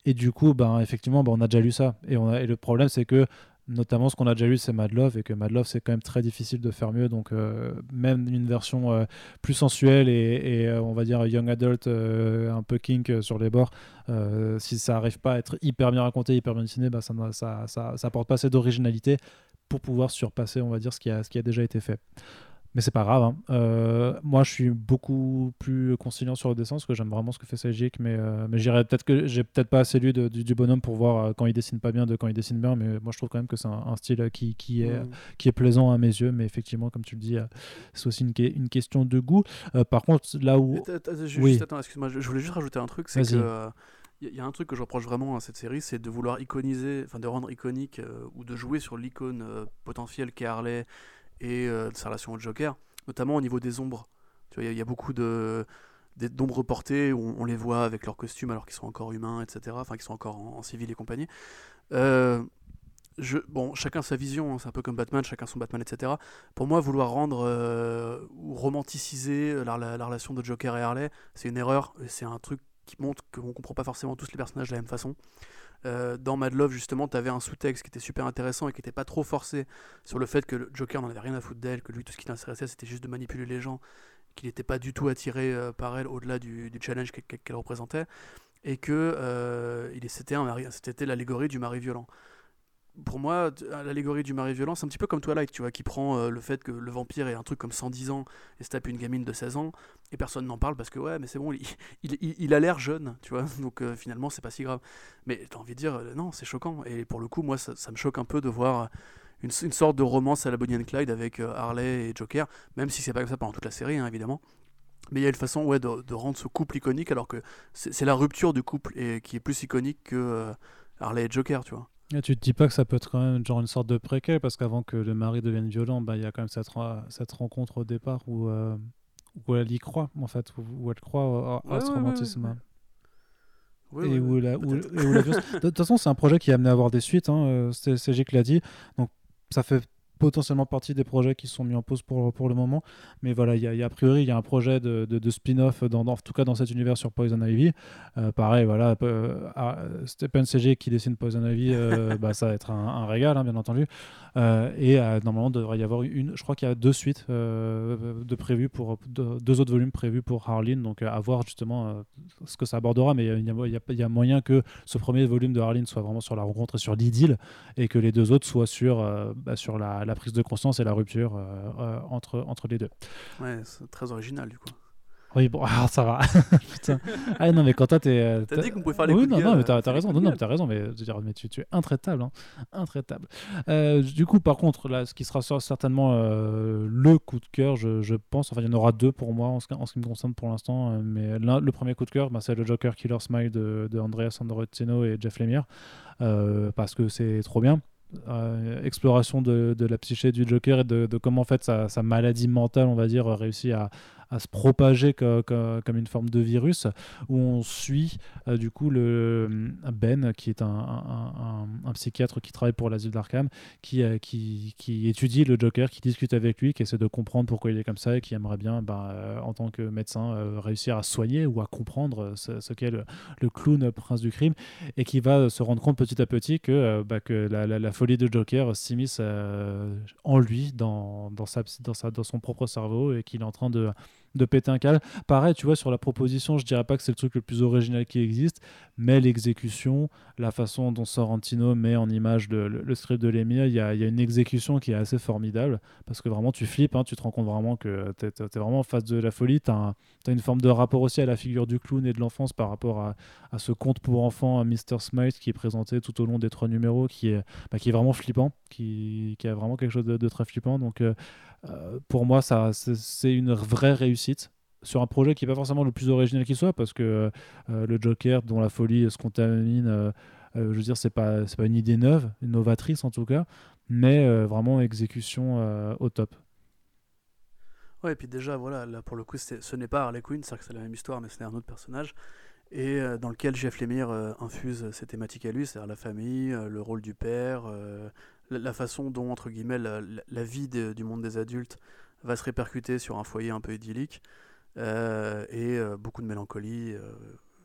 Et du coup, ben, effectivement, ben, on a déjà lu ça. Et le problème, c'est que notamment ce qu'on a déjà lu c'est Mad Love et que Mad Love c'est quand même très difficile de faire mieux. Donc euh, même une version euh, plus sensuelle et, euh, on va dire young adult un peu kink sur les bords si ça arrive pas à être hyper bien raconté hyper bien dessiné bah, ça, ça, ça, apporte pas assez d'originalité pour pouvoir surpasser on va dire ce qui a, ce qui a déjà été fait mais c'est pas grave. Hein. Euh, moi, je suis beaucoup plus conciliant sur le dessin parce que j'aime vraiment ce que fait Sajic, mais, euh, mais j'irais peut-être que j'ai peut-être pas assez lu du, bonhomme pour voir euh, quand il dessine pas bien de quand il dessine bien. Mais moi, je trouve quand même que c'est un, style qui, qui, est, qui est plaisant à mes yeux. Mais effectivement, comme tu le dis, c'est aussi une, une, question de goût. par contre, là où. oui. Attends, excuse-moi, je voulais juste rajouter un truc, c'est que. Il y a un truc que je reproche vraiment à cette série, c'est de vouloir iconiser, enfin de rendre iconique ou de jouer sur l'icône potentielle qu'est Harley et euh, sa relation au Joker, notamment au niveau des ombres. il y, a beaucoup de d'ombres portées où on les voit avec leurs costumes alors qu'ils sont encore humains, etc. Enfin, qu'ils sont encore en, civil et compagnie. Euh, bon, chacun sa vision, hein, c'est un peu comme Batman, chacun son Batman, etc. Pour moi, vouloir rendre euh, ou romanticiser la, la, relation de Joker et Harley, c'est une erreur. C'est un truc qui montre qu'on ne comprend pas forcément tous les personnages de la même façon. Euh, dans Mad Love, justement, tu avais un sous-texte qui était super intéressant et qui n'était pas trop forcé sur le fait que le Joker n'en avait rien à foutre d'elle, que lui, tout ce qui l'intéressait, c'était juste de manipuler les gens, qu'il n'était pas du tout attiré euh, par elle au-delà du, challenge qu'elle représentait, et que euh, c'était l'allégorie du mari violent pour moi, l'allégorie du mari violent, c'est un petit peu comme Twilight, tu vois, qui prend euh, le fait que le vampire est un truc comme 110 ans et se tape une gamine de 16 ans, et personne n'en parle parce que, ouais, mais c'est bon, il, <laughs> a l'air jeune, tu vois, <laughs> donc euh, finalement, c'est pas si grave. Mais t'as envie de dire, euh, non, c'est choquant. Et pour le coup, moi, ça, me choque un peu de voir une, une, sorte de romance à la Bonnie and Clyde avec Harley et Joker, même si c'est pas comme ça pendant toute la série, hein, évidemment. Mais il y a une façon ouais, de, de rendre ce couple iconique, alors que c'est la rupture du couple et, qui est plus iconique que Harley et Joker, tu vois. Et tu te dis pas que ça peut être quand même genre une sorte de préquel parce qu'avant que le mari devienne violent, bah, il y a quand même cette, cette rencontre au départ où, euh, où elle y croit en fait, où, elle croit à, ce romantisme. et, où la, <laughs> De toute façon, c'est un projet qui a amené à avoir des suites. Hein, euh, c'est G qui l'a dit. Donc ça fait potentiellement partie des projets qui sont mis en pause pour, pour le moment. Mais voilà, il y, a a priori, il y a un projet de, de, spin-off, dans, en tout cas dans cet univers sur Poison Ivy. pareil, voilà, ah, Stephen CG qui dessine Poison Ivy, <laughs> bah, ça va être un, régal, hein, bien entendu. et normalement, il devrait y avoir une, je crois qu'il y a deux suites de prévues pour deux autres volumes prévus pour Harleen. Donc à voir justement ce que ça abordera. Mais il y, a, il y a moyen que ce premier volume de Harleen soit vraiment sur la rencontre et sur l'idylle et que les deux autres soient sur, euh, bah, sur la, la, prise de conscience et la rupture euh, euh, entre, entre les deux. Ouais, c'est très original du coup. Oui, bon, alors ça va. <laughs> Putain. Ah non, mais quand toi, t'es. T'as dit qu'on pouvait faire les Oui, non, non, mais t'as raison. Non, non, t'as raison, mais, dire, mais tu, tu, es intraitable. Hein. Intraitable. Euh, du coup, par contre, là, ce qui sera certainement euh, le coup de cœur, je, je, pense, enfin, il y en aura deux pour moi en ce, en ce qui me concerne pour l'instant, mais le premier coup de cœur, bah, c'est le Joker Killer Smile de, de Andrea Sandrotino et Jeff Lemire, euh, parce que c'est trop bien. Euh, exploration de, la psyché du Joker et de, comment en fait sa, maladie mentale, on va dire, réussit à, à se propager comme une forme de virus, où on suit euh, du coup le Ben, qui est un, psychiatre qui travaille pour l'asile d'Arkham, qui, euh, qui, qui, étudie le Joker, qui discute avec lui, qui essaie de comprendre pourquoi il est comme ça et qui aimerait bien, bah, euh, en tant que médecin, réussir à soigner ou à comprendre ce, qu'est le, clown prince du crime, et qui va se rendre compte petit à petit que, bah, que la, la, folie de Joker s'immisce en lui, dans, dans, sa, dans, sa, dans son propre cerveau, et qu'il est en train de de péter un câble. Pareil, tu vois, sur la proposition, je dirais pas que c'est le truc le plus original qui existe, mais l'exécution, la façon dont Sorrentino met en image le, script de l'émir, il y a, une exécution qui est assez formidable, parce que vraiment, tu flippes, hein, tu te rends compte vraiment que tu es, vraiment en face de la folie, tu as, une forme de rapport aussi à la figure du clown et de l'enfance par rapport à, ce conte pour enfants, Mr. Smite, qui est présenté tout au long des trois numéros, qui est, bah, vraiment flippant, qui, qui, a vraiment quelque chose de, très flippant. Donc, euh, euh, pour moi, ça, c'est une vraie réussite sur un projet qui n'est pas forcément le plus original qui soit, parce que euh, le Joker, dont la folie se contamine, euh, je veux dire, c'est pas, pas une idée neuve, une novatrice en tout cas, mais vraiment exécution au top. Ouais, et puis déjà, voilà, là pour le coup, ce n'est pas Harley Quinn, c'est que c'est la même histoire, mais c'est un autre personnage, et dans lequel Jeff Lemire infuse ses thématiques à lui, c'est-à-dire la famille, le rôle du père, la, façon dont, entre guillemets, la, vie du monde des adultes va se répercuter sur un foyer un peu idyllique, euh, et euh, beaucoup de mélancolie. Euh,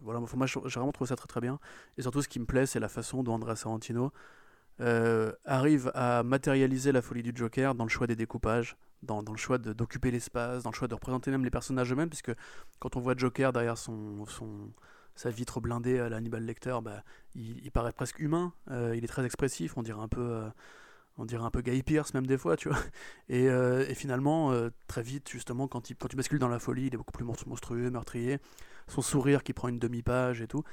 voilà, moi j'ai vraiment trouvé ça très très bien. Et surtout, ce qui me plaît, c'est la façon dont Andrea Sorrentino arrive à matérialiser la folie du Joker dans le choix des découpages, dans, le choix d'occuper l'espace, dans le choix de représenter même les personnages eux-mêmes, puisque quand on voit Joker derrière son, sa vitre blindée à l'Hannibal Lecter, bah, il, paraît presque humain, euh, il est très expressif, on dirait un peu... Euh, on dirait un peu Guy Pierce même des fois, tu vois. Et, euh, finalement, très vite, justement, quand, tu bascules dans la folie, il est beaucoup plus monstrueux, meurtrier. Son sourire qui prend une demi-page et tout.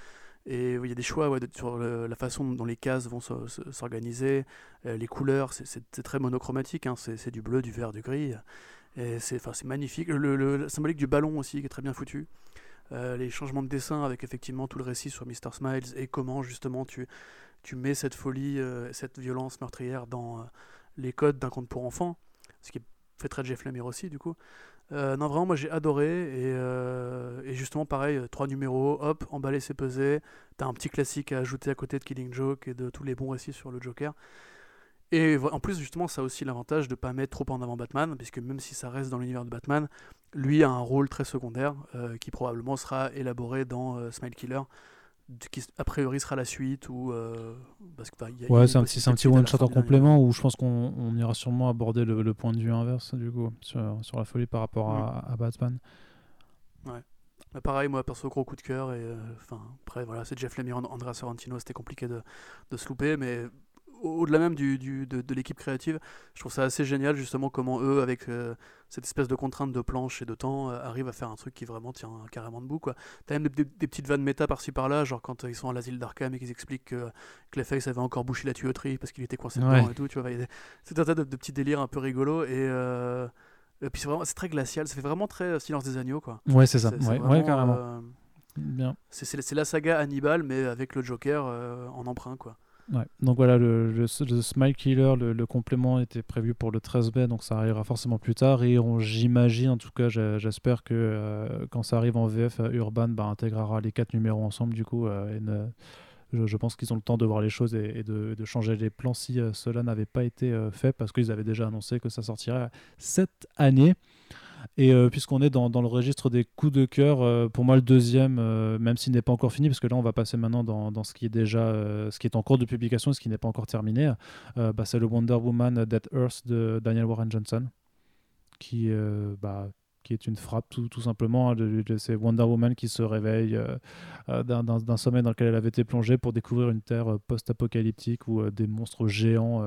Et il y a des choix sur la façon dont les cases vont s'organiser, les couleurs, c'est très monochromatique, hein. c'est du bleu, du vert, du gris. Et c'est magnifique. Le, le, symbolique du ballon aussi, qui est très bien foutu. Euh, les changements de dessin avec effectivement tout le récit sur Mr. Smiles et comment justement tu, tu mets cette folie, euh, cette violence meurtrière dans euh, les codes d'un conte pour enfants, ce qui fait très Jeff Lemire aussi du coup. non vraiment moi j'ai adoré et, et, justement pareil, trois numéros, hop, emballé c'est pesé, t'as un petit classique à ajouter à côté de Killing Joke et de tous les bons récits sur le Joker. Et en plus, justement, ça a aussi l'avantage de ne pas mettre trop en avant Batman, puisque même si ça reste dans l'univers de Batman, lui a un rôle très secondaire euh, qui probablement sera élaboré dans euh, Smile Killer, qui a priori sera la suite ou euh, parce que, ouais c'est un petit, un petit one shot en complément où je pense qu'on ira sûrement aborder le, point de vue inverse du coup sur, sur la folie par rapport à. Batman. Ouais. Mais pareil moi perso gros coup de cœur et enfin après voilà c'est Jeff Lemire Andrea Sorrentino c'était compliqué de, de se louper mais au-delà même du, du de, de l'équipe créative, je trouve ça assez génial justement comment eux, avec euh, cette espèce de contrainte de planche et de temps, euh, arrivent à faire un truc qui vraiment tient carrément debout. Quoi. T'as même des, petites vannes méta par-ci par-là, genre quand euh, ils sont à l'asile d'Arkham et qu'ils expliquent que Clayface avait encore bouché la tuyauterie parce qu'il était coincé dedans et tout. Tu vois, c'est un tas de, petits délires un peu rigolos et. et puis c'est vraiment c'est très glacial, ça fait vraiment très Silence des agneaux quoi. Ouais, c'est ça. ouais, carrément. Bien. C'est la saga Hannibal mais avec le Joker en emprunt quoi. Donc voilà, le, le, Smile Killer, le, complément était prévu pour le 13 mai, donc ça arrivera forcément plus tard. Et j'imagine, en tout cas, j'espère que euh, quand ça arrive en VF, Urban bah, intégrera les quatre numéros ensemble, du coup. Euh, je, pense qu'ils ont le temps de voir les choses et, de, changer les plans si cela n'avait pas été fait parce qu'ils avaient déjà annoncé que ça sortirait cette année. Et euh, puisqu'on est dans, le registre des coups de cœur, euh, pour moi le deuxième, euh, même s'il n'est pas encore fini, parce que là on va passer maintenant dans, ce qui est déjà, ce qui est en cours de publication et ce qui n'est pas encore terminé, bah, c'est le Wonder Woman Dead Earth de Daniel Warren Johnson, qui, bah, qui est une frappe tout, tout simplement. Hein, c'est Wonder Woman qui se réveille d'un sommeil dans lequel elle avait été plongée pour découvrir une terre post-apocalyptique où des monstres géants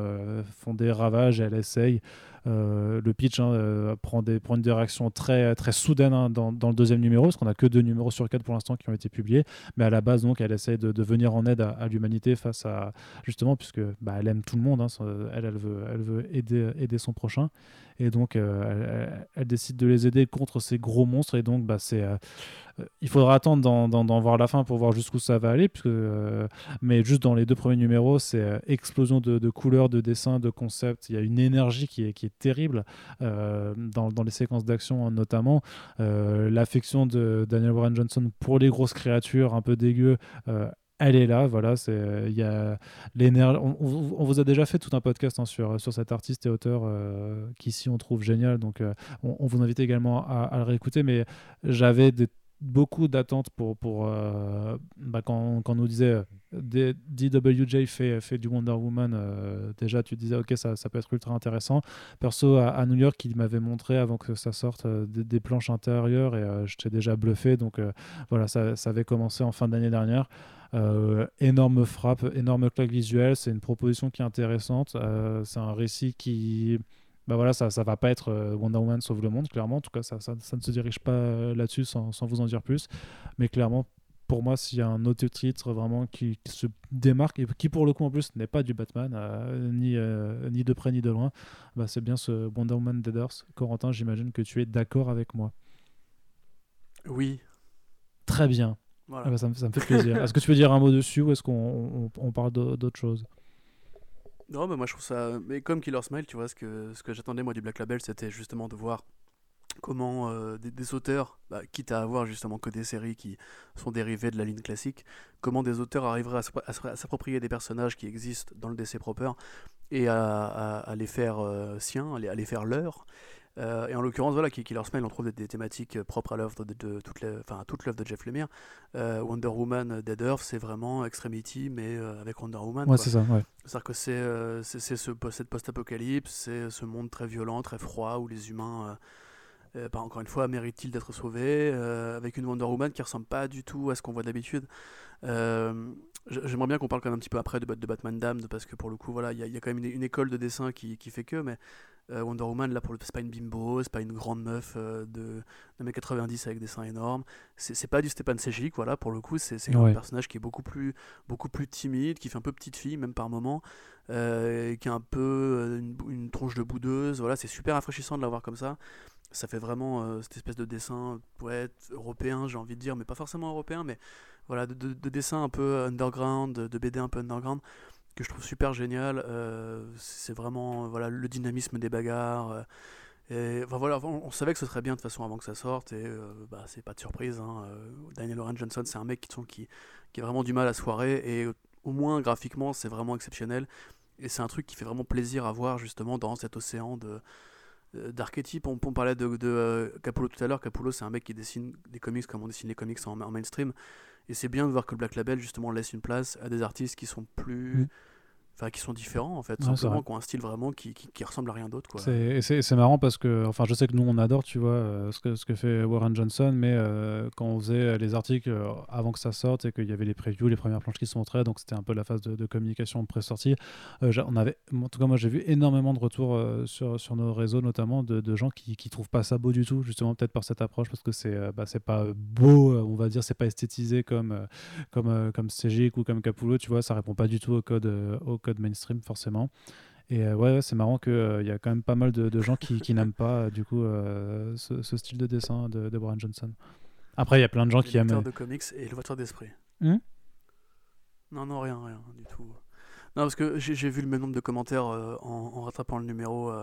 font des ravages et elle essaye euh, le pitch hein, euh, prend, des, prend une direction très, très soudaine hein, dans, le deuxième numéro, parce qu'on n'a que deux numéros sur quatre pour l'instant qui ont été publiés. Mais à la base, donc, elle essaie de, venir en aide à, l'humanité face à. Justement, puisque bah, elle aime tout le monde, hein, elle, elle veut, elle veut aider, aider son prochain. Et donc, euh, elle, décide de les aider contre ces gros monstres. Et donc, bah, c'est il faudra attendre d'en voir la fin pour voir jusqu'où ça va aller. Puisque, mais juste dans les deux premiers numéros, c'est explosion de, couleurs, de dessins, de concepts. Il y a une énergie qui est terrible euh, dans, les séquences d'action notamment. Euh, l'affection de Daniel Warren Johnson pour les grosses créatures un peu dégueu euh, elle est là, voilà, c'est il y a l'énergie. On, vous a déjà fait tout un podcast hein, sur sur cet artiste et auteur qu'ici on trouve génial, donc on, vous invite également à, à le réécouter. Mais j'avais des beaucoup d'attentes pour, pour euh, bah, quand, quand, on nous disait euh, DWJ fait, fait du Wonder Woman, euh, déjà tu disais ok ça, ça, peut être ultra intéressant. Perso à, New York, il m'avait montré avant que ça sorte des, planches intérieures et j'étais déjà bluffé. Donc voilà, ça, ça, avait commencé en fin d'année dernière. énorme frappe, énorme claque visuelle, c'est une proposition qui est intéressante. c'est un récit qui bah voilà, ça, ça va pas être euh, Wonder Woman sauve le monde, clairement. En tout cas, ça, ça, ne se dirige pas euh, là-dessus sans, sans, vous en dire plus. Mais clairement, pour moi, s'il y a un autre titre vraiment qui, se démarque et qui, pour le coup, en plus, n'est pas du Batman, euh, ni, ni de près ni de loin, bah, c'est bien ce Wonder Woman Dead Earth. Corentin, j'imagine que tu es d'accord avec moi. Oui. Très bien. Ah bah, ça, me, ça, me, fait plaisir. est-ce que tu veux dire un mot dessus ou est-ce qu'on on, parle d'autre chose? Non, mais moi je trouve ça. Mais comme Killer Smile, tu vois, ce que, ce que j'attendais moi du Black Label, c'était justement de voir comment euh, des, auteurs, bah, quitte à avoir justement que des séries qui sont dérivées de la ligne classique, comment des auteurs arriveraient à, s'approprier des personnages qui existent dans le DC proper et à, les faire euh, siens, à les, faire leurs, euh, et en l'occurrence, voilà, Killer Smile, on trouve des, thématiques euh, propres à l'œuvre de, de, toute l'œuvre de Jeff Lemire. Euh, Wonder Woman, Dead Earth, c'est vraiment Extremity, mais avec Wonder Woman. Ouais, c'est ça, ouais. C'est-à-dire que c'est ce, cette post-apocalypse, c'est ce monde très violent, très froid, où les humains, bah, encore une fois, méritent-ils d'être sauvés, avec une Wonder Woman qui ressemble pas du tout à ce qu'on voit d'habitude. J'aimerais bien qu'on parle quand même un petit peu après de, de Batman Damned, parce que pour le coup, voilà, il y, y, a quand même une, une école de dessin qui, qui fait que, mais euh, Wonder Woman, là, pour le c'est pas une bimbo, c'est pas une grande meuf euh, de, de 90 avec des seins énormes. C'est pas du Stepan Sejic, voilà, pour le coup, c'est un personnage qui est beaucoup plus, beaucoup plus timide, qui fait un peu petite fille, même par moment, euh, qui a un peu une, tronche de boudeuse. Voilà, c'est super rafraîchissant de la voir comme ça. Ça fait vraiment cette espèce de dessin ouais, européen, j'ai envie de dire, mais pas forcément européen, mais voilà, de, de dessin un peu underground, de BD un peu underground que je trouve super génial. Euh, c'est vraiment voilà, le dynamisme des bagarres. Euh, et, enfin, voilà, on, savait que ce serait bien de toute façon avant que ça sorte, et euh, bah, c'est pas de surprise. Hein, Daniel Oren Johnson, c'est un mec qui, qui, qui, a vraiment du mal à soirée, et au moins graphiquement, c'est vraiment exceptionnel. Et c'est un truc qui fait vraiment plaisir à voir justement dans cet océan de d'archétypes. On, parlait de, de Capullo tout à l'heure. Capullo, c'est un mec qui dessine des comics comme on dessine les comics en, en mainstream. Et c'est bien de voir que le Black Label justement laisse une place à des artistes qui sont plus mm enfin qui sont différents en fait, simplement qui ont un style vraiment qui, qui, ressemble à rien d'autre quoi. C'est marrant parce que enfin je sais que nous on adore tu vois euh, ce, que, ce que fait Warren Johnson mais euh, quand on faisait les articles euh, avant que ça sorte et qu'il y avait les previews, les premières planches qui se montraient donc c'était un peu la phase de, communication pré-sortie, on avait en tout cas moi j'ai vu énormément de retours sur, sur nos réseaux notamment de, de gens qui, qui trouvent pas ça beau du tout justement peut-être par cette approche parce que c'est bah, c'est pas beau on va dire c'est pas esthétisé comme comme comme CG ou comme Capullo tu vois ça répond pas du tout au code au code mainstream forcément. Et euh, ouais, c'est marrant qu'il euh, il y a quand même pas mal de, gens qui, qui n'aiment pas euh, du coup ce, style de dessin de, de Brian Johnson. Après, il y a plein de gens qui aiment. de comics et le voiture d'esprit. Hmm? Non, non, rien, rien du tout. Non, parce que j'ai vu le même nombre de commentaires en, rattrapant le numéro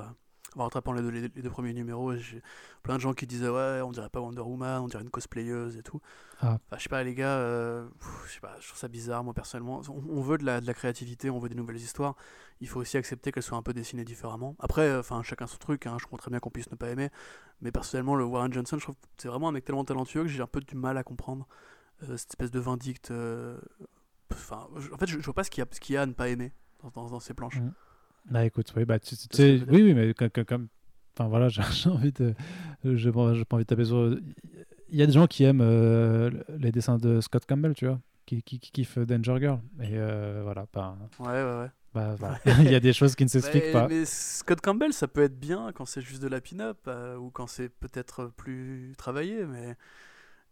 en rattrapant les deux, les, deux premiers numéros, j'ai plein de gens qui disaient ouais, on dirait pas Wonder Woman, on dirait une cosplayeuse et tout. Ah. Enfin, je sais pas, les gars, euh, je sais pas, je trouve ça bizarre, moi personnellement. On, veut de la, de la, créativité, on veut des nouvelles histoires. Il faut aussi accepter qu'elles soient un peu dessinées différemment. Après, euh, enfin, chacun son truc, hein, je comprends très bien qu'on puisse ne pas aimer. Mais personnellement, le Warren Johnson, je trouve que c'est vraiment un mec tellement talentueux que j'ai un peu du mal à comprendre euh, cette espèce de vindicte. Enfin, en fait, je, vois pas ce qu'il y, y, a à ne pas aimer dans, dans, ces planches. Mmh. Bah écoute, oui, bah, tu, sais, oui, oui, mais comme. Enfin voilà, <laughs> j'ai envie de. J'ai pas envie de taper sur. Il y a des gens qui aiment euh, les dessins de Scott Campbell, tu vois, qui, qui, qui kiffent Danger Girl. Et euh, voilà, pas. Ouais, ouais, ouais. Bah, <laughs> il y a des choses qui ne s'expliquent pas. Mais Scott Campbell, ça peut être bien quand c'est juste de la pin-up euh, ou quand c'est peut-être plus travaillé, mais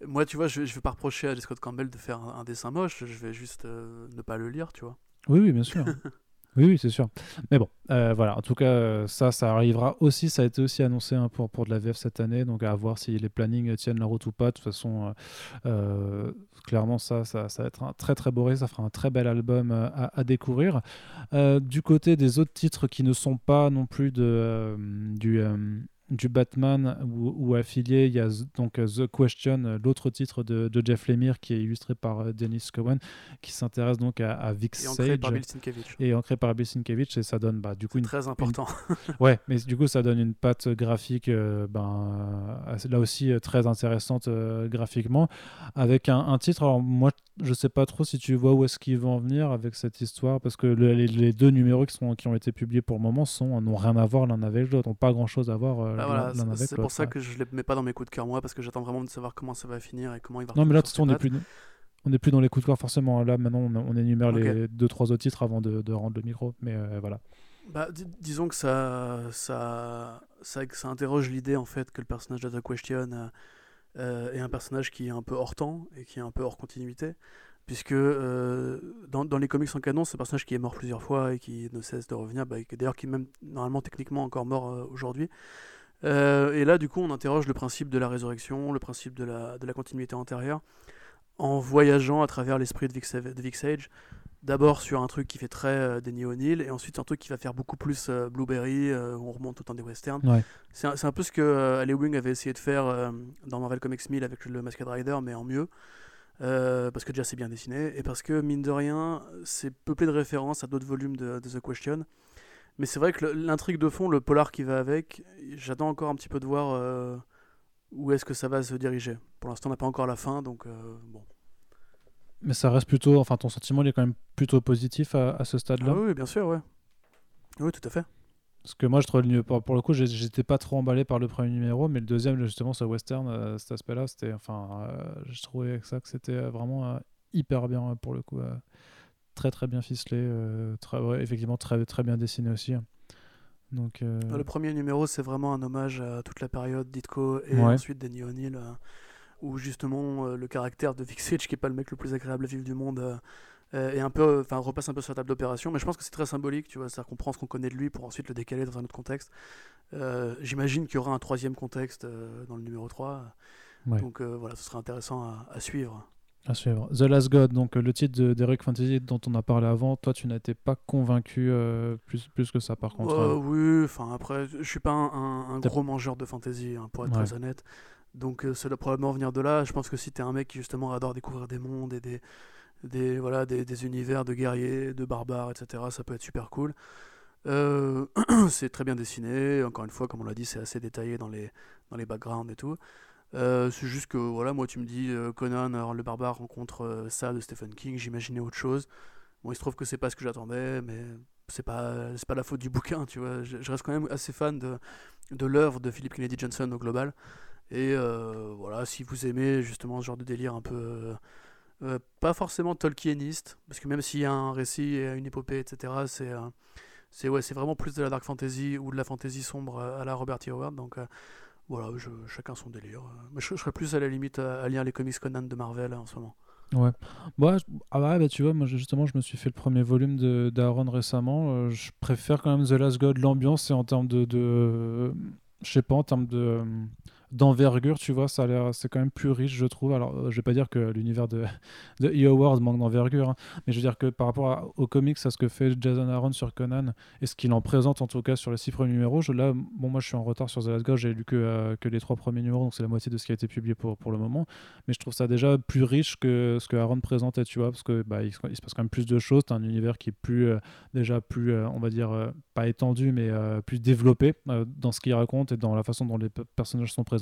moi, tu vois, je ne vais pas reprocher à Scott Campbell de faire un, un dessin moche, je vais juste ne pas le lire, tu vois. Oui, oui, bien sûr. <laughs> Oui, c'est sûr. Mais bon, euh, voilà. En tout cas, euh, ça, ça arrivera aussi. Ça a été aussi annoncé hein, pour, de la VF cette année. Donc, à voir si les plannings tiennent la route ou pas. De toute façon, euh, clairement, ça, ça, ça, va être un très, très beau Ça fera un très bel album à, à, découvrir. du côté des autres titres qui ne sont pas non plus de, du du Batman ou, affilié, il y a donc euh, The Question, euh, l'autre titre de, Jeff Lemire qui est illustré par euh, Dennis Cowan, qui s'intéresse donc à, Vic et Sage. par Bill. Et ancré par Bill Sienkiewicz, et ça donne bah, du coup une. Très important. <laughs> ouais, mais du coup, ça donne une patte graphique, ben, là aussi très intéressante graphiquement, avec un, titre. Alors, moi, je sais pas trop si tu vois où est-ce qu'ils vont en venir avec cette histoire, parce que les, deux numéros qui, sont, qui ont été publiés pour le moment n'ont rien à voir l'un avec l'autre, n'ont pas grand chose à voir. Bah c'est pour ça que je ne les mets pas dans mes coups de cœur, moi, parce que j'attends vraiment de savoir comment ça va finir et comment il va Non, mais là, on n'est plus, on n'est plus dans les coups de cœur forcément. Là, maintenant, on, énumère les deux, trois autres titres avant de, rendre le micro. Mais euh, voilà. Bah, disons que ça, ça, ça, ça interroge l'idée en fait que le personnage de The Question euh, euh, est un personnage qui est un peu hors temps et qui est un peu hors continuité puisque euh, dans, dans, les comics en canon, c'est un personnage qui est mort plusieurs fois et qui ne cesse de revenir, bah, d'ailleurs qui est même normalement techniquement encore mort euh, aujourd'hui. Euh, et là, du coup, on interroge le principe de la résurrection, le principe de la, de la continuité antérieure, en voyageant à travers l'esprit de, Sage. D'abord sur un truc qui fait très euh, O'Neill, et ensuite sur un truc qui va faire beaucoup plus Blueberry, où on remonte autant des westerns. C'est un, un, peu ce que Ali Wing avait essayé de faire dans Marvel Comics 1000 avec le Masked Rider, mais en mieux. Euh, parce que déjà c'est bien dessiné, et parce que mine de rien, c'est peuplé de références à d'autres volumes de, The Question. Mais c'est vrai que l'intrigue de fond, le polar qui va avec, j'attends encore un petit peu de voir euh, où est-ce que ça va se diriger. Pour l'instant, on n'a pas encore la fin, donc euh, bon. Mais ça reste plutôt, enfin ton sentiment il est quand même plutôt positif à, à ce stade-là? Ah oui, bien sûr, ouais. Oui, tout à fait. Parce que moi, je trouve le, pour, pour le coup, j'étais pas trop emballé par le premier numéro, mais le deuxième, justement, ce western, euh, cet aspect-là, c'était, enfin, euh, je trouvais que ça que c'était vraiment hyper bien pour le coup, très très bien ficelé, très, effectivement très très bien dessiné aussi. Donc, Le premier numéro, c'est vraiment un hommage à toute la période d'Itko et ensuite Danny O'Neill, où justement le caractère de Vic qui est pas le mec le plus agréable à vivre du monde, euh, et un peu, enfin repasse un peu sur la table d'opération. Mais je pense que c'est très symbolique, tu vois, c'est-à-dire qu'on prend ce qu'on connaît de lui pour ensuite le décaler dans un autre contexte. Euh, j'imagine qu'il y aura un troisième contexte euh, dans le numéro 3. Donc voilà, ce sera intéressant à, suivre. À suivre. The Last God, donc le titre d'Heroic Fantasy dont on a parlé avant, toi tu n'étais pas convaincu plus, plus que ça par contre Oui, enfin après, je suis pas un, gros mangeur de fantasy, hein, pour être très honnête. Donc ça doit probablement venir de là. Je pense que si tu es un mec qui justement adore découvrir des mondes et des, des, voilà, des, des, univers de guerriers, de barbares, etc. Ça peut être super cool. Euh, <clears throat> c'est très bien dessiné, encore une fois, comme on l'a dit, c'est assez détaillé dans les, dans les backgrounds et tout. Euh, c'est juste que, voilà, moi tu me dis euh, Conan, le barbare rencontre ça de Stephen King, j'imaginais autre chose. Bon, il se trouve que c'est pas ce que j'attendais, mais c'est pas, pas la faute du bouquin, tu vois. Je, reste quand même assez fan de, de l'œuvre de Philip Kennedy Johnson au global. Et voilà, si vous aimez justement ce genre de délire un peu euh, pas forcément Tolkieniste, parce que même s'il y a un récit et une épopée, etc., c'est euh, c'est ouais, vraiment plus de la dark fantasy ou de la fantasy sombre à la Robert E. Howard. Donc euh, voilà, chacun son délire. Mais je, serais plus à la limite à, lire les comics Conan de Marvel en ce moment. Ouais. Bah, ah bah, tu vois, moi justement, je me suis fait le premier volume d'Aaron récemment. je préfère quand même The Last God, l'ambiance et en termes de, de je sais pas, en termes de d'envergure, tu vois. Ça a l'air, c'est quand même plus riche, je trouve. Alors, je vais pas dire que l'univers de, <laughs> de World manque d'envergure, hein, mais je veux dire que par rapport aux comics, à ce que fait Jason Aaron sur Conan et ce qu'il en présente en tout cas sur les six premiers numéros, là, bon, moi je suis en retard sur The Last God, j'ai lu que, que les trois premiers numéros, donc c'est la moitié de ce qui a été publié pour, pour le moment, mais je trouve ça déjà plus riche que ce que Aaron présentait, tu vois, parce que bah, il, se passe quand même plus de choses. C'est un univers qui est plus, déjà plus, on va dire, pas étendu, mais plus développé dans ce qu'il raconte et dans la façon dont les personnages sont présentés.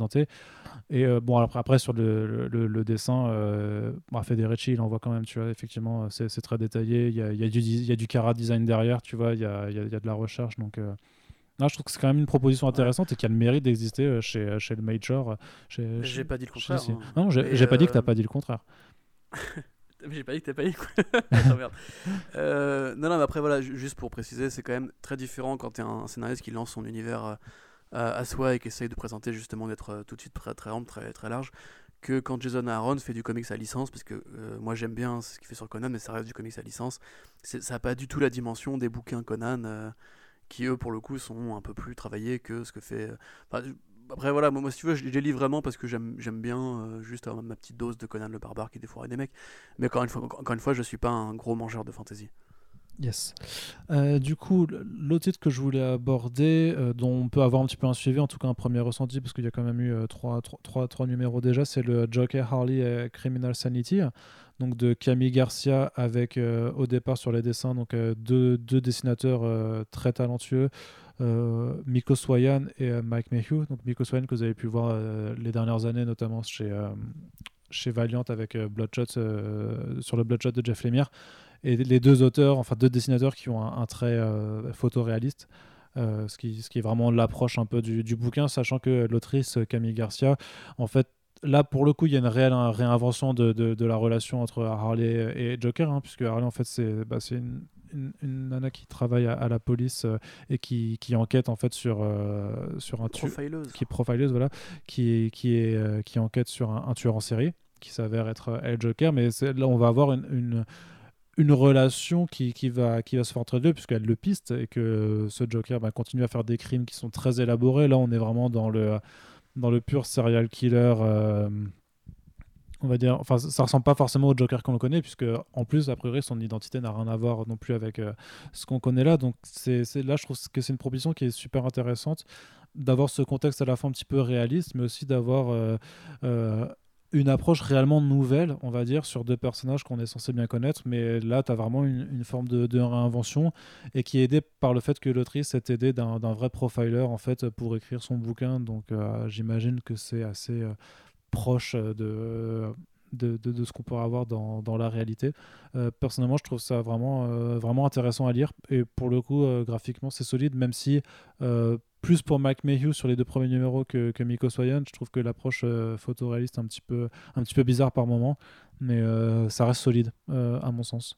Et euh, bon, après, après, sur le, le, dessin, euh, bah, Federici, il en voit quand même, tu vois, effectivement, c'est très détaillé. Il y a, il y a du, il y a du cara design derrière, tu vois, il y a, il y a, de la recherche. Donc, euh, je trouve que c'est quand même une proposition intéressante et qui a le mérite d'exister euh, chez, chez le Major. J'ai pas dit le contraire. Hein. Non, <laughs> j'ai pas dit que t'as pas dit le contraire. J'ai pas dit que t'as pas dit non, non, mais après, voilà, juste pour préciser, c'est quand même très différent quand t'es un scénariste qui lance son univers à soi et qui essaye de présenter justement d'être euh, tout de suite très, très ample, très, très large, que quand Jason Aaron fait du comics à licence, parce que euh, moi j'aime bien ce qu'il fait sur Conan, mais ça reste du comics à licence, ça n'a pas du tout la dimension des bouquins Conan, euh, qui eux pour le coup sont un peu plus travaillés que ce que fait... après voilà, moi, si tu veux, je, les lis vraiment parce que j'aime bien juste avoir ma petite dose de Conan le barbare qui défoirait des mecs, mais encore une fois, encore une fois je suis pas un gros mangeur de fantasy. Yes. Euh, du coup, l'autre titre que je voulais aborder, euh, dont on peut avoir un petit peu un suivi, en tout cas un premier ressenti, parce qu'il y a quand même eu euh, trois, trois, trois, numéros déjà, c'est le Joker Harley et Criminal Sanity, donc de Camille Garcia, avec au départ sur les dessins donc deux, dessinateurs très talentueux, Miko Swayan et Mike Mayhew. Donc Miko Swayan que vous avez pu voir les dernières années, notamment chez, chez Valiant avec Bloodshot, sur le Bloodshot de Jeff Lemire et les deux auteurs, enfin deux dessinateurs qui ont un, trait euh, photoréaliste. Euh, ce, qui, ce qui est vraiment l'approche un peu du, bouquin, sachant que l'autrice Camille Garcia, en fait, là pour le coup, il y a une réelle réinvention de, de, la relation entre Harley et Joker, hein, puisque Harley, en fait, c'est bah, une, une, nana qui travaille à, la police euh, et qui, qui, enquête en fait sur, sur un tueur qui est profileuse voilà qui qui est qui enquête sur un, tueur en série qui s'avère être elle Joker mais là on va avoir une une relation qui, qui, va, qui va se faire entre deux, puisqu'elle le piste et que ce Joker bah, continue à faire des crimes qui sont très élaborés. Là, on est vraiment dans le, dans le pur serial killer. Euh, on va dire, enfin, ça ressemble pas forcément au Joker qu'on connaît, puisque en plus, a priori, son identité n'a rien à voir non plus avec euh, ce qu'on connaît là. Donc, c'est là, je trouve que c'est une proposition qui est super intéressante d'avoir ce contexte à la fois un petit peu réaliste, mais aussi d'avoir euh, une approche réellement nouvelle, on va dire, sur deux personnages qu'on est censé bien connaître, mais là, tu as vraiment une, forme de, réinvention et qui est aidée par le fait que l'autrice est aidée d'un vrai profiler en fait pour écrire son bouquin. Donc, euh, j'imagine que c'est assez euh, proche de, de, de, ce qu'on pourrait avoir dans, dans la réalité. Euh, personnellement, je trouve ça vraiment, vraiment intéressant à lire et pour le coup, graphiquement, c'est solide, même si plus pour Mike Mayhew sur les deux premiers numéros que, que Miko Swayan. Je trouve que l'approche euh, photoréaliste est un petit, peu, un petit peu bizarre par moment, mais euh, ça reste solide, euh, à mon sens.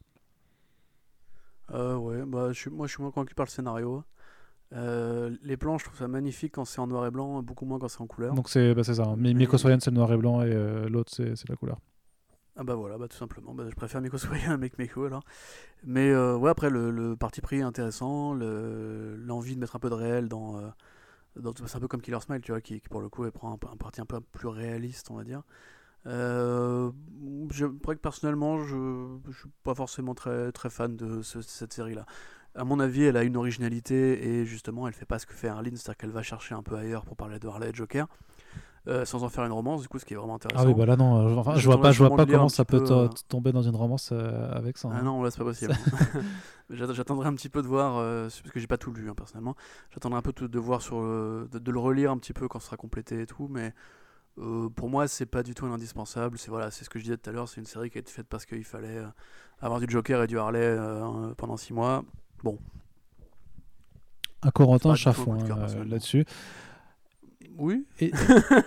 ouais, bah, je suis, moi je suis moins convaincu par le scénario. Les plans, je trouve ça magnifique quand c'est en noir et blanc, beaucoup moins quand c'est en couleur. Donc c'est bah, ça. Miko Swayan, c'est le noir et blanc, et l'autre, c'est la couleur. Ah bah voilà, bah tout simplement. Bah, je préfère Miko Swayan à Mayhew alors. Mais euh, ouais, après, le, parti pris est intéressant, l'envie de mettre un peu de réel dans. Euh, c'est un peu comme Killer Smile, tu vois, qui, pour le coup prend un, parti un peu plus réaliste, on va dire. Euh, je que personnellement, je ne suis pas forcément très, très fan de cette série-là. À mon avis, elle a une originalité et justement, elle fait pas ce que fait Arlene, c'est-à-dire qu'elle va chercher un peu ailleurs pour parler de Harley et Joker. Euh, sans en faire une romance, du coup, ce qui est vraiment intéressant. Ah oui, bah là non, euh, enfin, je, vois pas, je vois pas comment ça peut euh, tomber dans une romance avec ça. Ah hein. non, là c'est pas possible. <laughs> <laughs> J'attendrai un petit peu de voir, parce que j'ai pas tout lu hein, personnellement. J'attendrai un peu de, voir sur, de, le relire un petit peu quand ce sera complété et tout, mais pour moi c'est pas du tout un indispensable. C'est voilà, c'est ce que je disais tout à l'heure, c'est une série qui a été faite parce qu'il fallait avoir du Joker et du Harley pendant 6 mois. Bon. Un Corentin Chaffon hein, là-dessus. Oui. Et,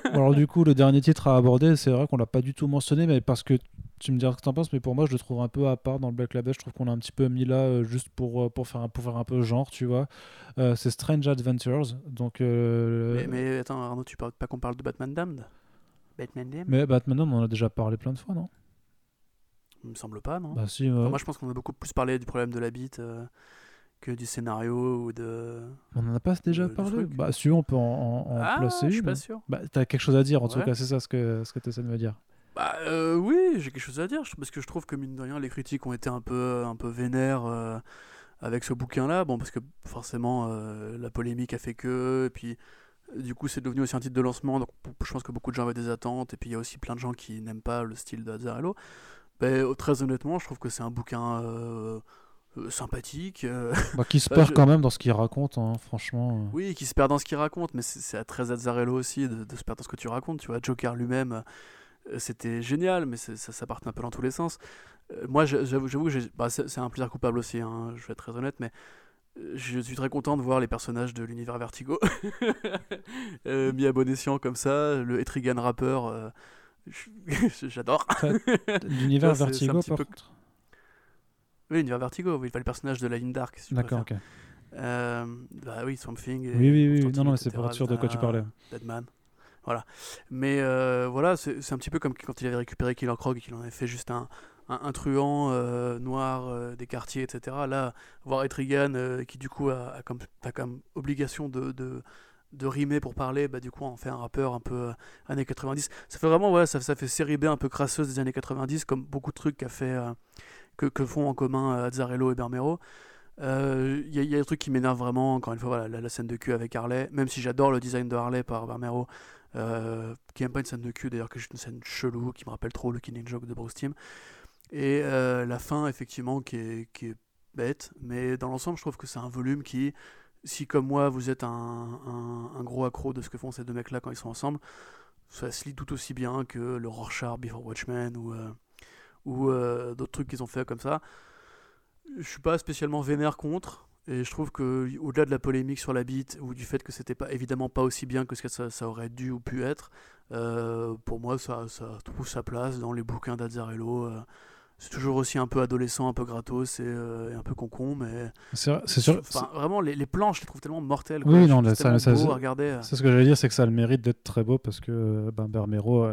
alors du coup, le dernier titre à aborder, c'est vrai qu'on l'a pas du tout mentionné, mais parce que tu me diras ce que tu en penses, mais pour moi, je le trouve un peu à part dans le Black Label. Je trouve qu'on l'a un petit peu mis là euh, juste pour, euh, pour, faire un, pour faire un peu genre, tu vois. Euh, c'est Strange Adventures. Donc, mais, mais, attends, Arnaud, tu parles pas qu'on parle de Batman Damned? Batman Damned? Mais Batman Damned, on en a déjà parlé plein de fois, non? Il me semble pas, non bah, si, Moi, je pense qu'on a beaucoup plus parlé du problème de la bite que du scénario ou de. On en a pas déjà parlé Bah, si on peut en, en, ah, placer. Je suis pas sûr. Bah, t'as quelque chose à dire, en tout cas, c'est ça ce que, ce que tu essaies de me dire. Bah euh, oui, j'ai quelque chose à dire, parce que je trouve que mine de rien, les critiques ont été un peu, un peu vénères euh, avec ce bouquin-là. Bon, parce que forcément, euh, la polémique a fait que, et puis du coup, c'est devenu aussi un titre de lancement, donc je pense que beaucoup de gens avaient des attentes, et puis il y a aussi plein de gens qui n'aiment pas le style de Azzarello. Ben, très honnêtement, je trouve que c'est un bouquin sympathique. Bah, qui se <laughs> perd quand même dans ce qu'il raconte, hein, franchement. Oui, qui se perd dans ce qu'il raconte, mais c'est très Azzarello aussi de, de, se perdre dans ce que tu racontes. Tu vois, Joker lui-même euh, c'était génial, mais ça, ça partait un peu dans tous les sens. Euh, moi, j'avoue que bah, c'est un plaisir coupable aussi, hein, je vais être très honnête, mais euh, je suis très content de voir les personnages de l'univers Vertigo <laughs> mis à bon escient comme ça. Le Etrigan rappeur, j'adore. l'univers Vertigo, par contre Oui, l'univers Vertigo, oui, le personnage de la ligne Dark. D'accord, ok. bah oui, Swamp Thing. oui, oui, oui. Non, non, c'est pour être sûr de quoi tu parlais. Deadman. Voilà. Mais euh, voilà, c'est un petit peu comme quand il avait récupéré Killer Krog et qu'il en avait fait juste un, un, truand euh, noir euh, des quartiers, etc. Là, voir Etrigan qui du coup a, comme, a comme obligation de, de, de, rimer pour parler, bah, du coup en fait un rappeur un peu années 90. Ça fait vraiment, ouais, ça, ça fait série B un peu crasseuse des années 90, comme beaucoup de trucs qu'a fait, que, que, font en commun Azzarello et Bermero. Il y, y, a des trucs qui m'énervent vraiment, encore une fois, la, scène de cul avec Harley, même si j'adore le design de Harley par Bermero, euh, qui n'aime pas une scène de cul d'ailleurs, que juste une scène chelou qui me rappelle trop le Killing Joke de Bruce Timm. Et euh, la fin, effectivement, qui est, qui est bête, mais dans l'ensemble, je trouve que c'est un volume qui, si comme moi, vous êtes un, un, gros accro de ce que font ces deux mecs-là quand ils sont ensemble, ça se lit tout aussi bien que le Rorschach Before Watchmen ou, euh, ou d'autres trucs qu'ils ont fait comme ça. Je suis pas spécialement vénère contre, et je trouve que au-delà de la polémique sur la bite ou du fait que c'était pas évidemment pas aussi bien que ce que ça, ça aurait dû ou pu être, euh, pour moi ça, ça, trouve sa place dans les bouquins d'Azzarello. Euh. C'est toujours aussi un peu adolescent, un peu gratos et, euh, un peu concon, mais c'est sûr. vraiment les, les, planches, je les trouve tellement mortelles. Oui, non, ça, ça, C'est ce que j'allais dire, c'est que ça a le mérite d'être très beau parce que ben, Bermero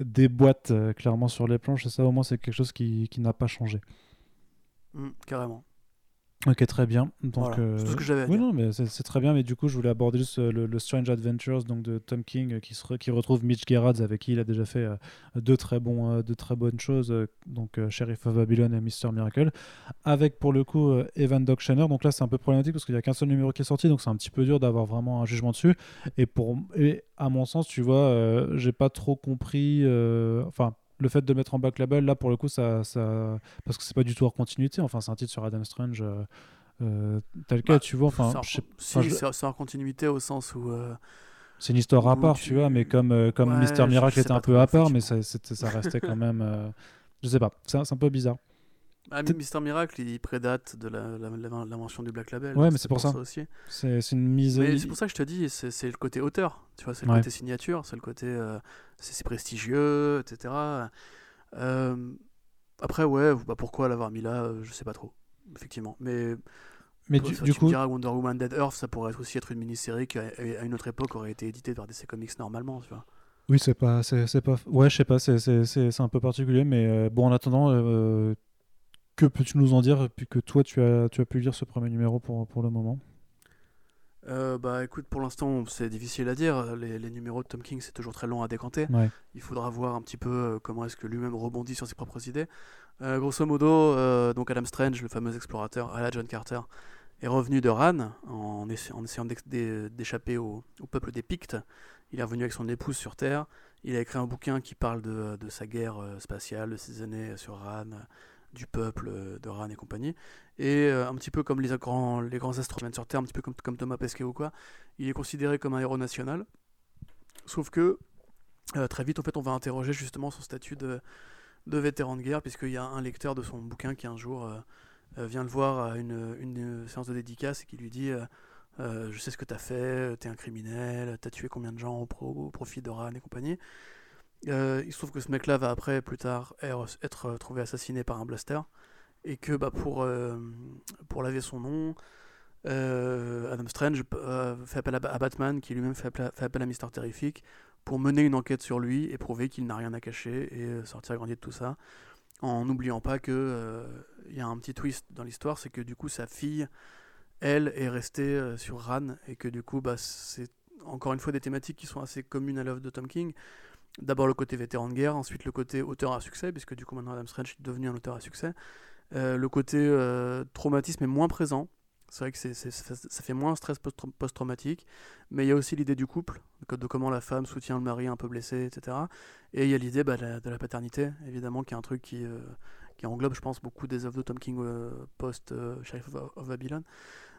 déboîte clairement sur les planches et ça au moins c'est quelque chose qui, qui n'a pas changé. Mmh, carrément. Ok, très bien. Donc, c'est tout ce que j'avais oui, non, mais c'est très bien. Mais du coup, je voulais aborder juste euh, le, Strange Adventures donc de Tom King, euh, qui, se qui retrouve Mitch Gerrards, avec qui il a déjà fait euh, deux, très bons, deux très bonnes choses, donc Sheriff of Babylon et Mr. Miracle, avec pour le coup Evan Doc Shanner. Donc là, c'est un peu problématique parce qu'il n'y a qu'un seul numéro qui est sorti, donc c'est un petit peu dur d'avoir vraiment un jugement dessus. Et, pour, et à mon sens, tu vois, j'ai pas trop compris. Enfin, le fait de mettre en back label, là, pour le coup, ça, ça... parce que c'est pas du tout hors continuité. Enfin, c'est un titre sur Adam Strange. Euh, euh tel quel, bah, tu vois. Enfin, si, c'est hors continuité au sens où. Euh, c'est une histoire à part, tu... vois, mais comme, euh, comme Mister Miracle était un peu à part, mais ça, ça restait quand même. je sais pas, c'est un peu bizarre. Ah, Mister Miracle, il prédate de l'invention du Black Label. Ouais, mais c'est pour, ça. aussi. C'est une mise. C'est pour ça que je te dis, c'est le côté auteur. Tu vois, c'est le côté signature, c'est le côté. Euh, c'est prestigieux, etc. Euh, après, ouais, bah, pourquoi l'avoir mis là, euh, je sais pas trop. Effectivement. Mais. Mais du, du coup. Wonder Woman Dead Earth, ça pourrait aussi être une mini-série qui, à une autre époque, aurait été éditée par DC Comics normalement, tu vois. Oui, c'est pas, c'est pas. Ouais, je sais pas, c'est un peu particulier, mais bon, en attendant, que peux-tu nous en dire que toi tu as, tu as pu lire ce premier numéro pour, pour le moment? Euh, bah écoute, pour l'instant c'est difficile à dire. Les, les, numéros de Tom King c'est toujours très long à décanter. Il faudra voir un petit peu euh, comment est-ce que lui-même rebondit sur ses propres idées. Euh, grosso modo, donc Adam Strange, le fameux explorateur à la John Carter, est revenu de Ran en, en essayant d'échapper au, au, peuple des Pictes. Il est revenu avec son épouse sur Terre. Il a écrit un bouquin qui parle de, de sa guerre spatiale, de ses années sur Ran du peuple euh, de Ran et compagnie. Et euh, un petit peu comme les grands, les astronautes sur Terre, un petit peu comme, Thomas Pesquet ou quoi, il est considéré comme un héros national. Sauf que euh, très vite, en fait, on va interroger justement son statut de, vétéran de guerre, puisqu'il y a un lecteur de son bouquin qui un jour vient le voir à une, séance de dédicace et qui lui dit Je sais ce que tu as fait, tu es un criminel, tu as tué combien de gens au, au profit de Ran et compagnie? Euh, il se trouve que ce mec-là va après, plus tard, être trouvé assassiné par un blaster. Et que bah, pour, euh, pour laver son nom, euh, Adam Strange fait appel à, Batman, qui lui-même fait, appel à Mister Terrific, pour mener une enquête sur lui et prouver qu'il n'a rien à cacher et sortir grandi de tout ça. En n'oubliant pas qu'il il y a un petit twist dans l'histoire, c'est que du coup sa fille elle, est restée sur Ran et que du coup, bah, c'est encore une fois des thématiques qui sont assez communes à l'œuvre de Tom King. D'abord le côté vétéran de guerre, ensuite le côté auteur à succès, puisque du coup maintenant Adam Strange est devenu un auteur à succès. le côté traumatisme est moins présent, c'est vrai que c'est, ça fait moins stress post-traumatique, mais il y a aussi l'idée du couple, de comment la femme soutient le mari un peu blessé, etc. Et il y a l'idée bah, de, la, paternité, évidemment, qui est un truc qui, euh, qui englobe, je pense, beaucoup des œuvres de Tom King euh, post-Sheriff euh, of, Babylon.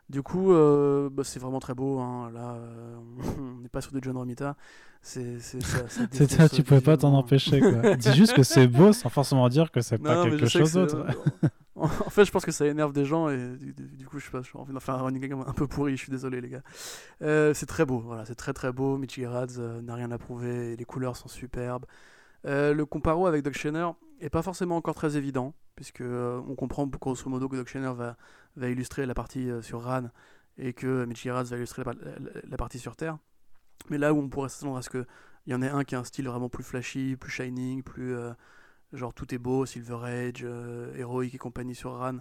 Du coup, bah, c'est vraiment très beau. Hein. Là, <laughs> on n'est pas sur du John Romita. C'est, c'est, ça, <laughs> tu pouvais pas t'en empêcher. Quoi. Dis juste que c'est beau sans forcément dire que c'est pas quelque chose d'autre. <laughs> en fait, je pense que ça énerve des gens et du, coup, je sais pas, j'ai envie d'en faire un un peu pourri, je suis désolé, les gars. Euh, c'est très beau, voilà, c'est très très beau. Michi euh, n'a rien à prouver, les couleurs sont superbes. Euh, le comparo avec Doc Schenner est pas forcément encore très évident, puisque on comprend grosso modo que Doc Schenner va, va illustrer la partie sur Ran et que Michi va illustrer la, partie sur Terre. Mais là où on pourrait s'attendre à ce qu'il y en ait un qui a un style vraiment plus flashy, plus shining, plus genre tout est beau, Silver Age, euh, héroïque et compagnie sur Ran,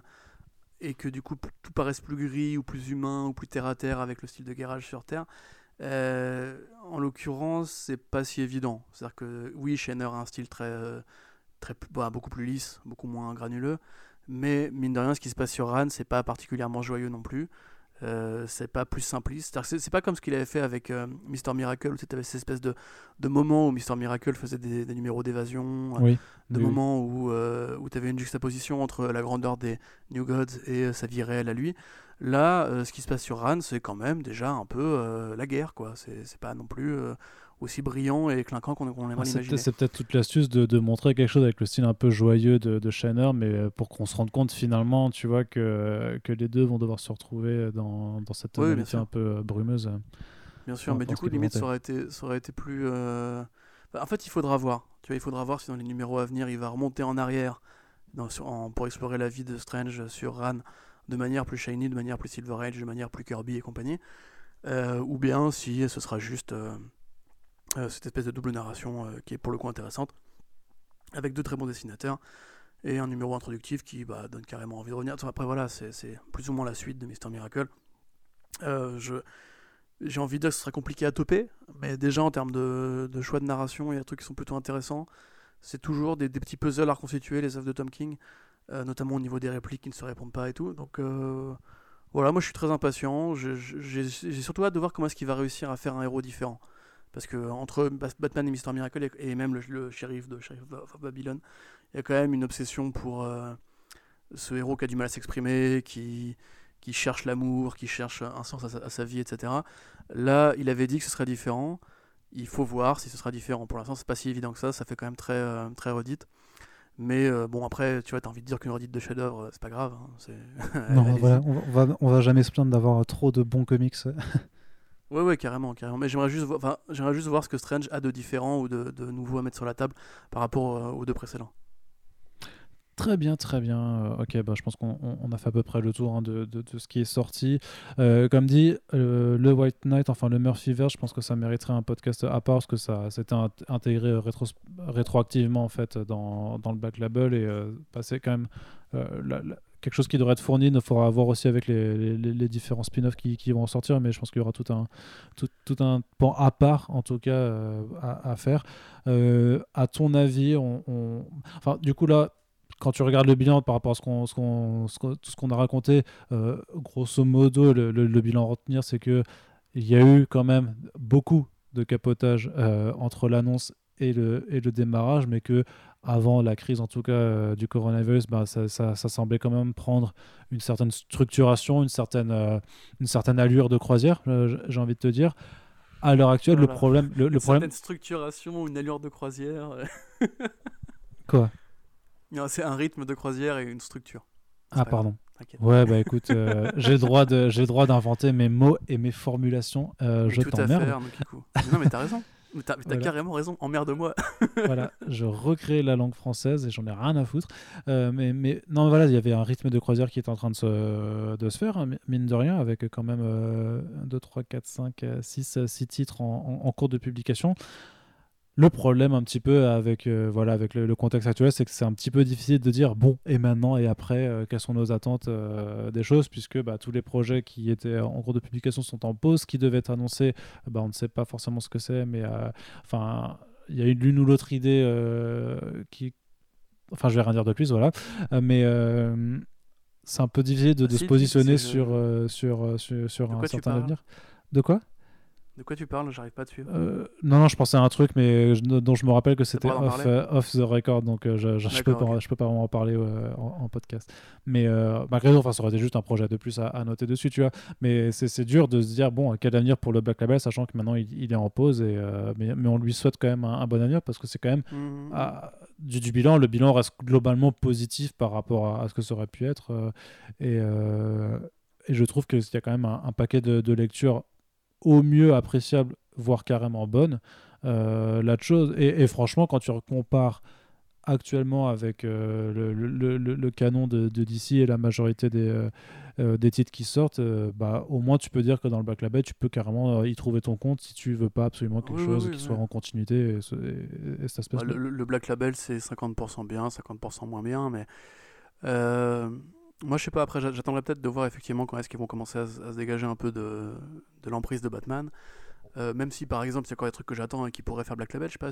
et que du coup tout paraisse plus gris ou plus humain ou plus terre à terre avec le style de garage sur Terre. Euh, en l'occurrence, c'est pas si évident. C'est-à-dire que oui, Shanner a un style très, euh, très bah, beaucoup plus lisse, beaucoup moins granuleux, mais mine de rien, ce qui se passe sur Ran, c'est pas particulièrement joyeux non plus. Euh, c'est pas plus simpliste. C'est pas comme ce qu'il avait fait avec euh, Mister Miracle, où tu avais cette espèce de, de moment où Mister Miracle faisait des, numéros d'évasion, euh, de moments où, où tu avais une juxtaposition entre la grandeur des New Gods et sa vie réelle à lui. Là, ce qui se passe sur Ran, c'est quand même déjà un peu la guerre, quoi. C'est pas non plus aussi brillant et clinquant qu'on aimerait ah, l'imaginer. C'est peut-être toute l'astuce de, de, montrer quelque chose avec le style un peu joyeux de, de Shanner, mais euh, pour qu'on se rende compte finalement, tu vois, que, que les deux vont devoir se retrouver dans, dans cette oui, un peu euh, brumeuse. Bien sûr, mais du coup, limite, ça aurait, été, ça aurait été plus. Euh, en fait, il faudra voir. Tu vois, il faudra voir si dans les numéros à venir, il va remonter en arrière dans, pour explorer la vie de Strange sur Ran de manière plus shiny, de manière plus Silver Age, de manière plus Kirby et compagnie. ou bien si ce sera juste euh, cette espèce de double narration euh, qui est pour le coup intéressante, avec deux très bons dessinateurs et un numéro introductif qui bah, donne carrément envie de revenir. Après voilà, c'est plus ou moins la suite de Mister Miracle. Euh, j'ai envie de dire que ce sera compliqué à toper, mais déjà en termes de, choix de narration, il y a des trucs qui sont plutôt intéressants. C'est toujours des, petits puzzles à reconstituer, les œuvres de Tom King, notamment au niveau des répliques qui ne se répondent pas et tout. Donc voilà, moi je suis très impatient. J'ai surtout hâte de voir comment est-ce qu'il va réussir à faire un héros différent. Parce que entre Batman et Mister Miracle et même le, shérif de Sheriff of Babylon, il y a quand même une obsession pour euh, ce héros qui a du mal à s'exprimer, qui, qui cherche l'amour, qui cherche un sens à sa, vie, etc. Là, il avait dit que ce serait différent. Il faut voir si ce sera différent. Pour l'instant, c'est pas si évident que ça. Ça fait quand même très, euh, très redite. Mais euh, bon, après, tu vois, t'as envie de dire qu'une redite de chef-d'œuvre, c'est pas grave. Hein, non, <laughs> voilà, on, va, on va jamais se plaindre d'avoir trop de bons comics. <laughs> Ouais, ouais, carrément, carrément. Mais j'aimerais juste, voir, j'aimerais juste voir ce que Strange a de différent ou de, de nouveau à mettre sur la table par rapport euh, aux deux précédents. Très bien, très bien. Euh, ok, bah, je pense qu'on a fait à peu près le tour hein, de, de, ce qui est sorti. Euh, comme dit, le White Knight, enfin le Murphy Verse, je pense que ça mériterait un podcast à part parce que ça s'était intégré rétro rétroactivement en fait dans, dans, le Black Label et passé quand même la, quelque chose qui devrait être fourni. Il faudra voir aussi avec les, les, différents spin-offs qui, qui, vont en sortir, mais je pense qu'il y aura tout un, tout, tout, un pan à part, en tout cas, euh, à, faire. Euh, à ton avis, on, Enfin, du coup, là, quand tu regardes le bilan par rapport à ce qu'on, ce qu'on, tout ce qu'on a raconté, euh, grosso modo, le, bilan à retenir, c'est que il y a eu quand même beaucoup de capotage entre l'annonce et le, et le démarrage, mais que avant la crise en tout cas euh, du coronavirus, bah, ça, ça, semblait quand même prendre une certaine structuration, une certaine, euh, une certaine allure de croisière, euh, j'ai envie de te dire. À l'heure actuelle, le problème... Le, une problème... certaine structuration, une allure de croisière. <laughs> Quoi? C'est un rythme de croisière et une structure. Ah pardon. Ouais bah écoute, j'ai le droit de j'ai droit d'inventer mes mots et mes formulations. je t'emmerde. Non mais t'as raison. Mais t'as carrément raison, emmerde-moi. <laughs> voilà, je recrée la langue française et j'en ai rien à foutre. Euh, mais, mais non, voilà, il y avait un rythme de croisière qui est en train de se, de se faire, hein, mine de rien, avec quand même 2, 3, 4, 5, 6, 6 titres en, en, cours de publication. Le problème un petit peu avec, euh, voilà, avec le, contexte actuel, c'est que c'est un petit peu difficile de dire bon et maintenant et après euh, quelles sont nos attentes euh, des choses puisque bah, tous les projets qui étaient en cours de publication sont en pause, qui devaient être annoncés, bah, on ne sait pas forcément ce que c'est, mais enfin il y a l'une ou l'autre idée qui, enfin je vais rien dire de plus, voilà, mais c'est un peu difficile de, bah, se positionner sur, sur, sur, sur un certain avenir. De quoi? De quoi tu parles? J'arrive pas à suivre. Euh, non, non, je pensais à un truc, mais dont je me rappelle que c'était off, euh, off, the record, donc euh, je, je, peux pas, je peux pas vraiment en parler en, podcast. Mais malgré tout, enfin, ça aurait été juste un projet de plus à, noter dessus, tu vois. Mais c'est dur de se dire, bon, quel avenir pour le Black Label, sachant que maintenant il, est en pause, et, mais, mais, on lui souhaite quand même un, bon avenir parce que c'est quand même mmh. du, du, bilan. Le bilan reste globalement positif par rapport à, ce que ça aurait pu être. et, et je trouve qu'il y a quand même un, paquet de, de lectures au mieux appréciable, voire carrément bonne. Euh, la chose, et, franchement, quand tu compares actuellement avec euh, le, le, canon de, de, DC et la majorité des, euh, des titres qui sortent, bah, au moins tu peux dire que dans le Black Label, tu peux carrément y trouver ton compte si tu veux pas absolument quelque chose qui soit en continuité. Et, bah, le, Black Label, c'est 50% bien, 50% moins bien, mais moi, je sais pas, après, j'attendrai peut-être de voir effectivement quand est-ce qu'ils vont commencer à, se dégager un peu de, de l'emprise de Batman. Euh, même si par exemple, il y a encore des trucs que j'attends et qui pourraient faire Black Label, je sais pas,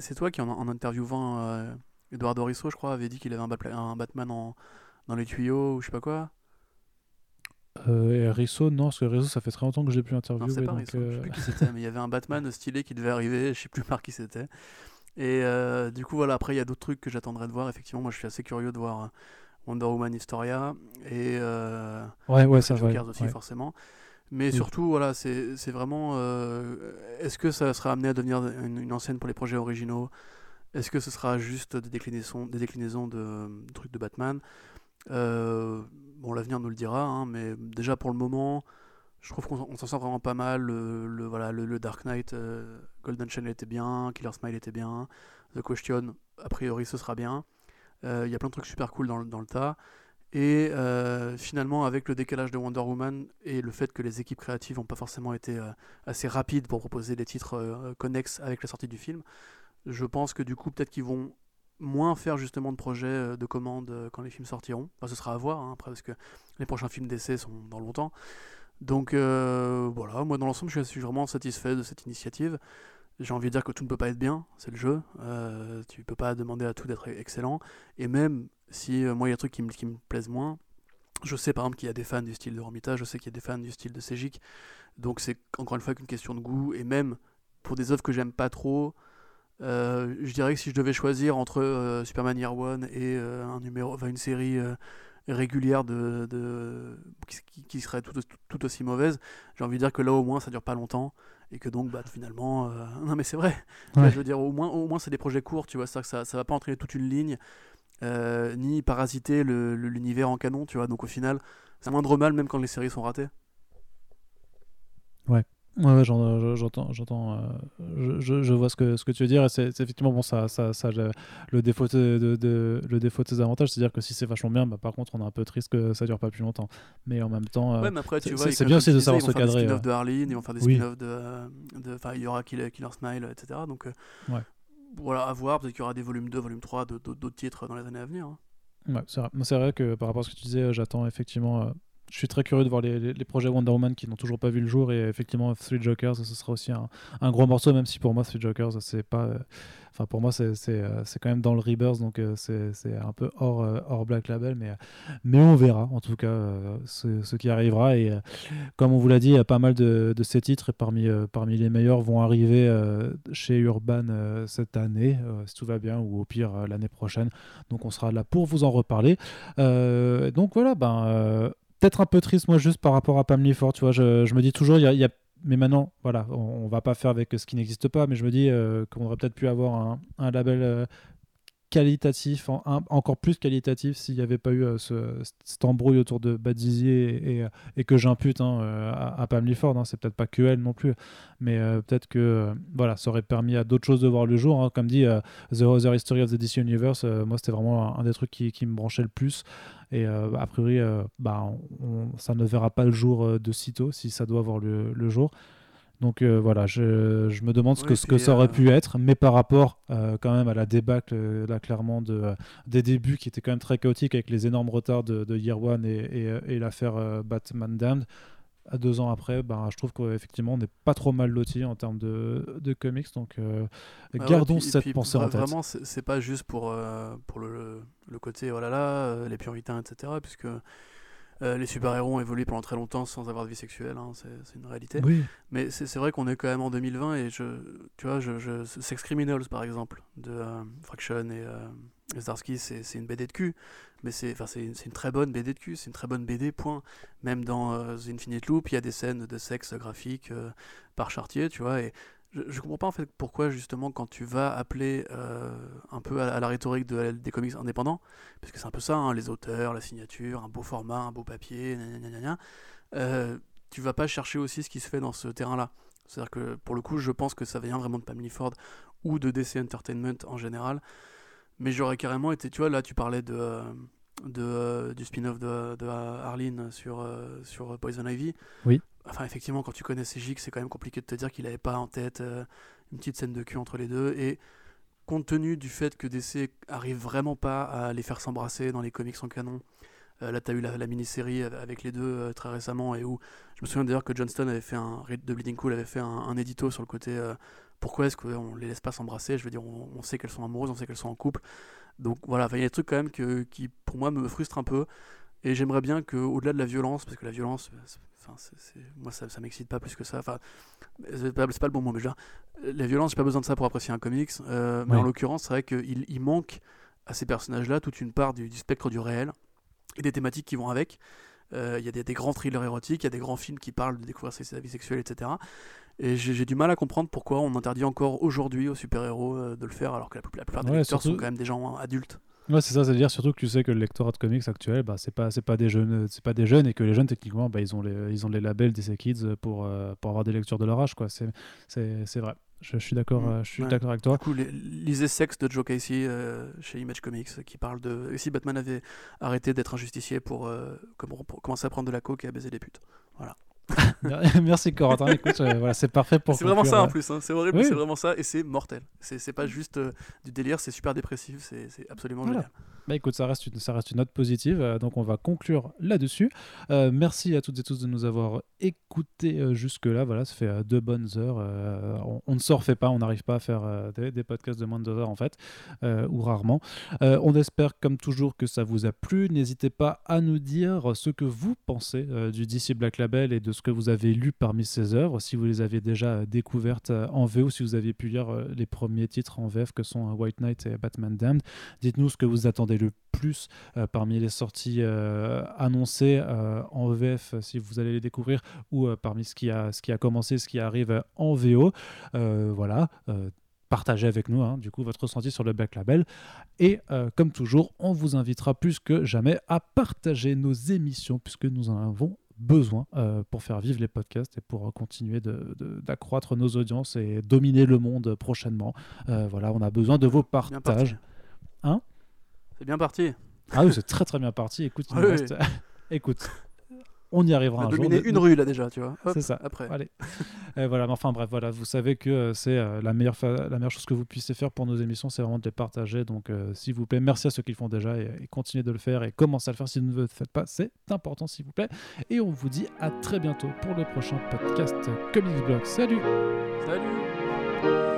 c'est toi qui en, en interviewant euh, Eduardo Risso, je crois, avait dit qu'il avait un, un Batman en, dans les tuyaux ou je sais pas quoi. Euh, Risso, non, parce que Risso, ça fait très longtemps que je l'ai plus interviewé. Non, c'est pas Risso, je sais euh, plus qui c'était, mais il y avait un Batman <laughs> stylé qui devait arriver, je sais plus par qui c'était. Et du coup, voilà, après, il y a d'autres trucs que j'attendrai de voir. Effectivement, moi, je suis assez curieux de voir Wonder Woman Historia et euh, ouais, ouais, ça aussi forcément. Mais surtout, voilà, c'est vraiment. Euh, est-ce que ça sera amené à devenir une, une enseigne pour les projets originaux? Est-ce que ce sera juste des déclinaisons, des déclinaisons de, trucs de Batman? Euh, Bon, l'avenir nous le dira, hein, mais déjà pour le moment, je trouve qu'on s'en sort vraiment pas mal. Le, voilà, le, Dark Knight, Golden Chain était bien, Killer Smile était bien, The Question, a priori, ce sera bien. Euh, il y a plein de trucs super cool dans, dans le tas. Et euh, finalement, avec le décalage de Wonder Woman et le fait que les équipes créatives n'ont pas forcément été euh, assez rapides pour proposer des titres connexes avec la sortie du film, je pense que du coup, peut-être qu'ils vont moins faire justement de projets de commandes quand les films sortiront. Ce sera à voir, hein, après, parce que les prochains films d'essai sont dans longtemps. Donc voilà, moi dans l'ensemble, je suis vraiment satisfait de cette initiative j'ai envie de dire que tout ne peut pas être bien, c'est le jeu. Euh, tu peux pas demander à tout d'être excellent. Et même si euh, moi il y a des trucs qui me, qui me plaisent moins, je sais par exemple qu'il y a des fans du style de Romita, je sais qu'il y a des fans du style de Sejic. Donc c'est encore une fois qu'une question de goût. Et même pour des œuvres que j'aime pas trop, euh, je dirais que si je devais choisir entre euh, Superman Year One et un numéro, une série régulière de, de qui, qui, serait tout, tout, aussi mauvaise, j'ai envie de dire que là au moins ça dure pas longtemps et que donc bah, finalement euh, <laughs> non mais c'est vrai. Je veux dire au moins au moins c'est des projets courts tu vois ça ça ça va pas entraîner toute une ligne euh, ni parasiter l'univers en canon tu vois. Donc au final c'est moindre mal même quand les séries sont ratées. Ouais Ouais, j'entends, j'entends, euh, je, je, vois ce que, ce que tu veux dire. C'est effectivement bon, ça, ça, ça le, défaut de, de, le défaut de ses avantages, c'est-à-dire que si c'est vachement bien, bah, par contre, on est un peu triste que ça dure pas plus longtemps. Mais en même temps, euh, c'est bien aussi de savoir se cadrer. Ils vont faire des spin-offs de Harleen, ils vont faire des spin-offs de, enfin, il y aura Killer, Killer Smile, etc. Donc, euh, voilà, à voir. Peut-être qu'il y aura des volumes 2, volume 3 d'autres titres dans les années à venir. Hein. Ouais, c'est vrai. vrai. que par rapport à ce que tu disais, j'attends effectivement je suis très curieux de voir les, projets Wonder Woman qui n'ont toujours pas vu le jour. Et effectivement Three Jokers ce sera aussi un, gros morceau même si pour moi Three Jokers c'est pas euh, enfin pour moi c'est euh, quand même dans le Rebirth donc euh, c'est un peu hors, Black Label mais, mais on verra en tout cas ce, qui arrivera. Et comme on vous l'a dit pas mal de, de, ces titres parmi, parmi les meilleurs vont arriver chez Urban cette année si tout va bien ou au pire l'année prochaine. Donc on sera là pour vous en reparler. Donc voilà ben peut-être un peu triste, moi, juste par rapport à Pam Ford. Tu vois, je, me dis toujours, il y a, mais maintenant, voilà, on, va pas faire avec ce qui n'existe pas, mais je me dis euh, qu'on aurait peut-être pu avoir un, un label euh, qualitatif, encore plus qualitatif s'il n'y avait pas eu euh, ce, embrouille autour de Bad et, et, que j'impute hein, euh, à, à, Pam Ford. Hein, c'est peut-être pas que elle non plus, mais euh, peut-être que voilà, ça aurait permis à d'autres choses de voir le jour. Hein. comme dit The Other History of the DC Universe, moi c'était vraiment un, des trucs qui, me branchait le plus. Et a priori, bah, ça ne verra pas le jour de sitôt si ça doit avoir le, le jour. Donc euh, voilà, je, je, me demande ce, que, ce que ça aurait pu être, mais par rapport quand même à la débâcle, là clairement, de, des débuts qui étaient quand même très chaotiques avec les énormes retards de, de Year One et, et, et l'affaire Batman Damned, à deux ans après, ben, je trouve qu'effectivement, on n'est pas trop mal loti en termes de, de comics. Donc, euh, ah gardons cette pensée en tête. Vraiment, c'est pas juste pour, euh, pour le, le, côté, oh là là, euh, les puritains, etc. Puisque les super-héros ont évolué pendant très longtemps sans avoir de vie sexuelle, hein, c'est une réalité. Mais c'est vrai qu'on est quand même en 2020 et je, tu vois, je, je Sex Criminals par exemple, de Fraction et Starsky, c'est une BD de cul, mais c'est une très bonne BD de cul, c'est une très bonne BD, point. Même dans euh, The Infinite Loop, il y a des scènes de sexe graphique euh, par Chartier, tu vois, et je, je, comprends pas en fait pourquoi justement quand tu vas appeler euh, un peu à, la rhétorique de, des comics indépendants, parce que c'est un peu ça, hein, les auteurs, la signature, un beau format, un beau papier, euh, tu vas pas chercher aussi ce qui se fait dans ce terrain-là. C'est-à-dire que pour le coup, je pense que ça vient vraiment de Pamela Ford ou de DC Entertainment en général. Mais j'aurais carrément été, tu vois, là tu parlais de, euh, euh, du spin-off de, de sur, sur Poison Ivy. Oui. Enfin, effectivement, quand tu connais CGX, c'est quand même compliqué de te dire qu'il n'avait pas en tête une petite scène de cul entre les deux. Et compte tenu du fait que DC arrive vraiment pas à les faire s'embrasser dans les comics en canon, là, tu as eu la, mini-série avec les deux très récemment, et où je me souviens d'ailleurs que Johnston avait fait un, de Bleeding Cool avait fait un, un édito sur le côté pourquoi est-ce qu'on les laisse pas s'embrasser? Je veux dire, on, sait qu'elles sont amoureuses, on sait qu'elles sont en couple. Donc voilà, il y a des trucs quand même que, qui, pour moi, me frustrent un peu. Et j'aimerais bien qu'au-delà de la violence, parce que la violence, enfin, moi, ça, ça m'excite pas plus que ça. Enfin, c'est pas, pas, le bon mot, mais déjà, la violence, j'ai pas besoin de ça pour apprécier un comics. Euh, mais en l'occurrence, c'est vrai qu'il il manque à ces personnages-là toute une part du, spectre du réel et des thématiques qui vont avec. Euh, il y a des, des, grands thrillers érotiques, il y a des grands films qui parlent de découvrir sa vie sexuelle, etc. Et j'ai du mal à comprendre pourquoi on interdit encore aujourd'hui aux super-héros euh, de le faire alors que la, plupart des lecteurs sont quand même des gens adultes. Ouais, c'est ça, c'est-à-dire surtout que tu sais que le lectorat de comics actuel, bah, c'est pas, c'est pas des jeunes, c'est pas des jeunes et que les jeunes techniquement, bah, ils ont les, ils ont les labels DC Kids pour, euh, pour avoir des lectures de leur âge, quoi. C'est, c'est, vrai. Je, suis d'accord, mm. euh, je suis d'accord avec toi. Du coup, lisez Sex de Joe Casey chez Image Comics, qui parle de si Batman avait arrêté d'être un justicier pour, pour commencer à prendre de la coke et à baiser des putes. Voilà. <laughs> Merci Corentin. Écoute, euh, voilà, c'est parfait pour. C'est vraiment ça en plus. Hein. C'est horrible, c'est vraiment ça et c'est mortel. C'est pas juste euh, du délire, c'est super dépressif, c'est absolument génial. Bah écoute, ça reste une, ça reste une note positive, euh, donc on va conclure là-dessus. merci à toutes et tous de nous avoir écoutés jusque-là. Voilà, ça fait deux bonnes heures. On, ne se refait pas, on n'arrive pas à faire des, podcasts de moins de deux heures en fait, ou rarement. on espère comme toujours que ça vous a plu. N'hésitez pas à nous dire ce que vous pensez du DC Black Label et de ce que vous avez lu parmi ces œuvres, si vous les avez déjà découvertes euh, en VO, si vous avez pu lire euh, les premiers titres en VF que sont euh, White Knight et Batman Damned. Dites-nous ce que vous attendez le plus parmi les sorties annoncées en VF, si vous allez les découvrir, ou parmi ce qui, a, ce qui a commencé, ce qui arrive en VO. voilà partagez avec nous hein, du coup votre ressenti sur le Black Label et comme toujours on vous invitera plus que jamais à partager nos émissions puisque nous en avons besoin euh, pour faire vivre les podcasts et pour continuer d'accroître nos audiences et dominer le monde prochainement. Euh, voilà, on a besoin de vos partages. Hein? C'est bien parti. Ah oui, c'est très très bien parti. Écoute, <laughs> <laughs> écoute, on y arrivera on a dominé une rue là déjà, tu vois. C'est ça. Après. Allez. <laughs> voilà, mais enfin bref, voilà, vous savez que euh, c'est euh, la, meilleure la meilleure chose que vous puissiez faire pour nos émissions, c'est vraiment de les partager. Donc euh, s'il vous plaît, merci à ceux qui le font déjà et, continuez de le faire et commencez à le faire si vous ne le faites pas, c'est important s'il vous plaît. Et on vous dit à très bientôt pour le prochain podcast Comics Blog. Salut Salut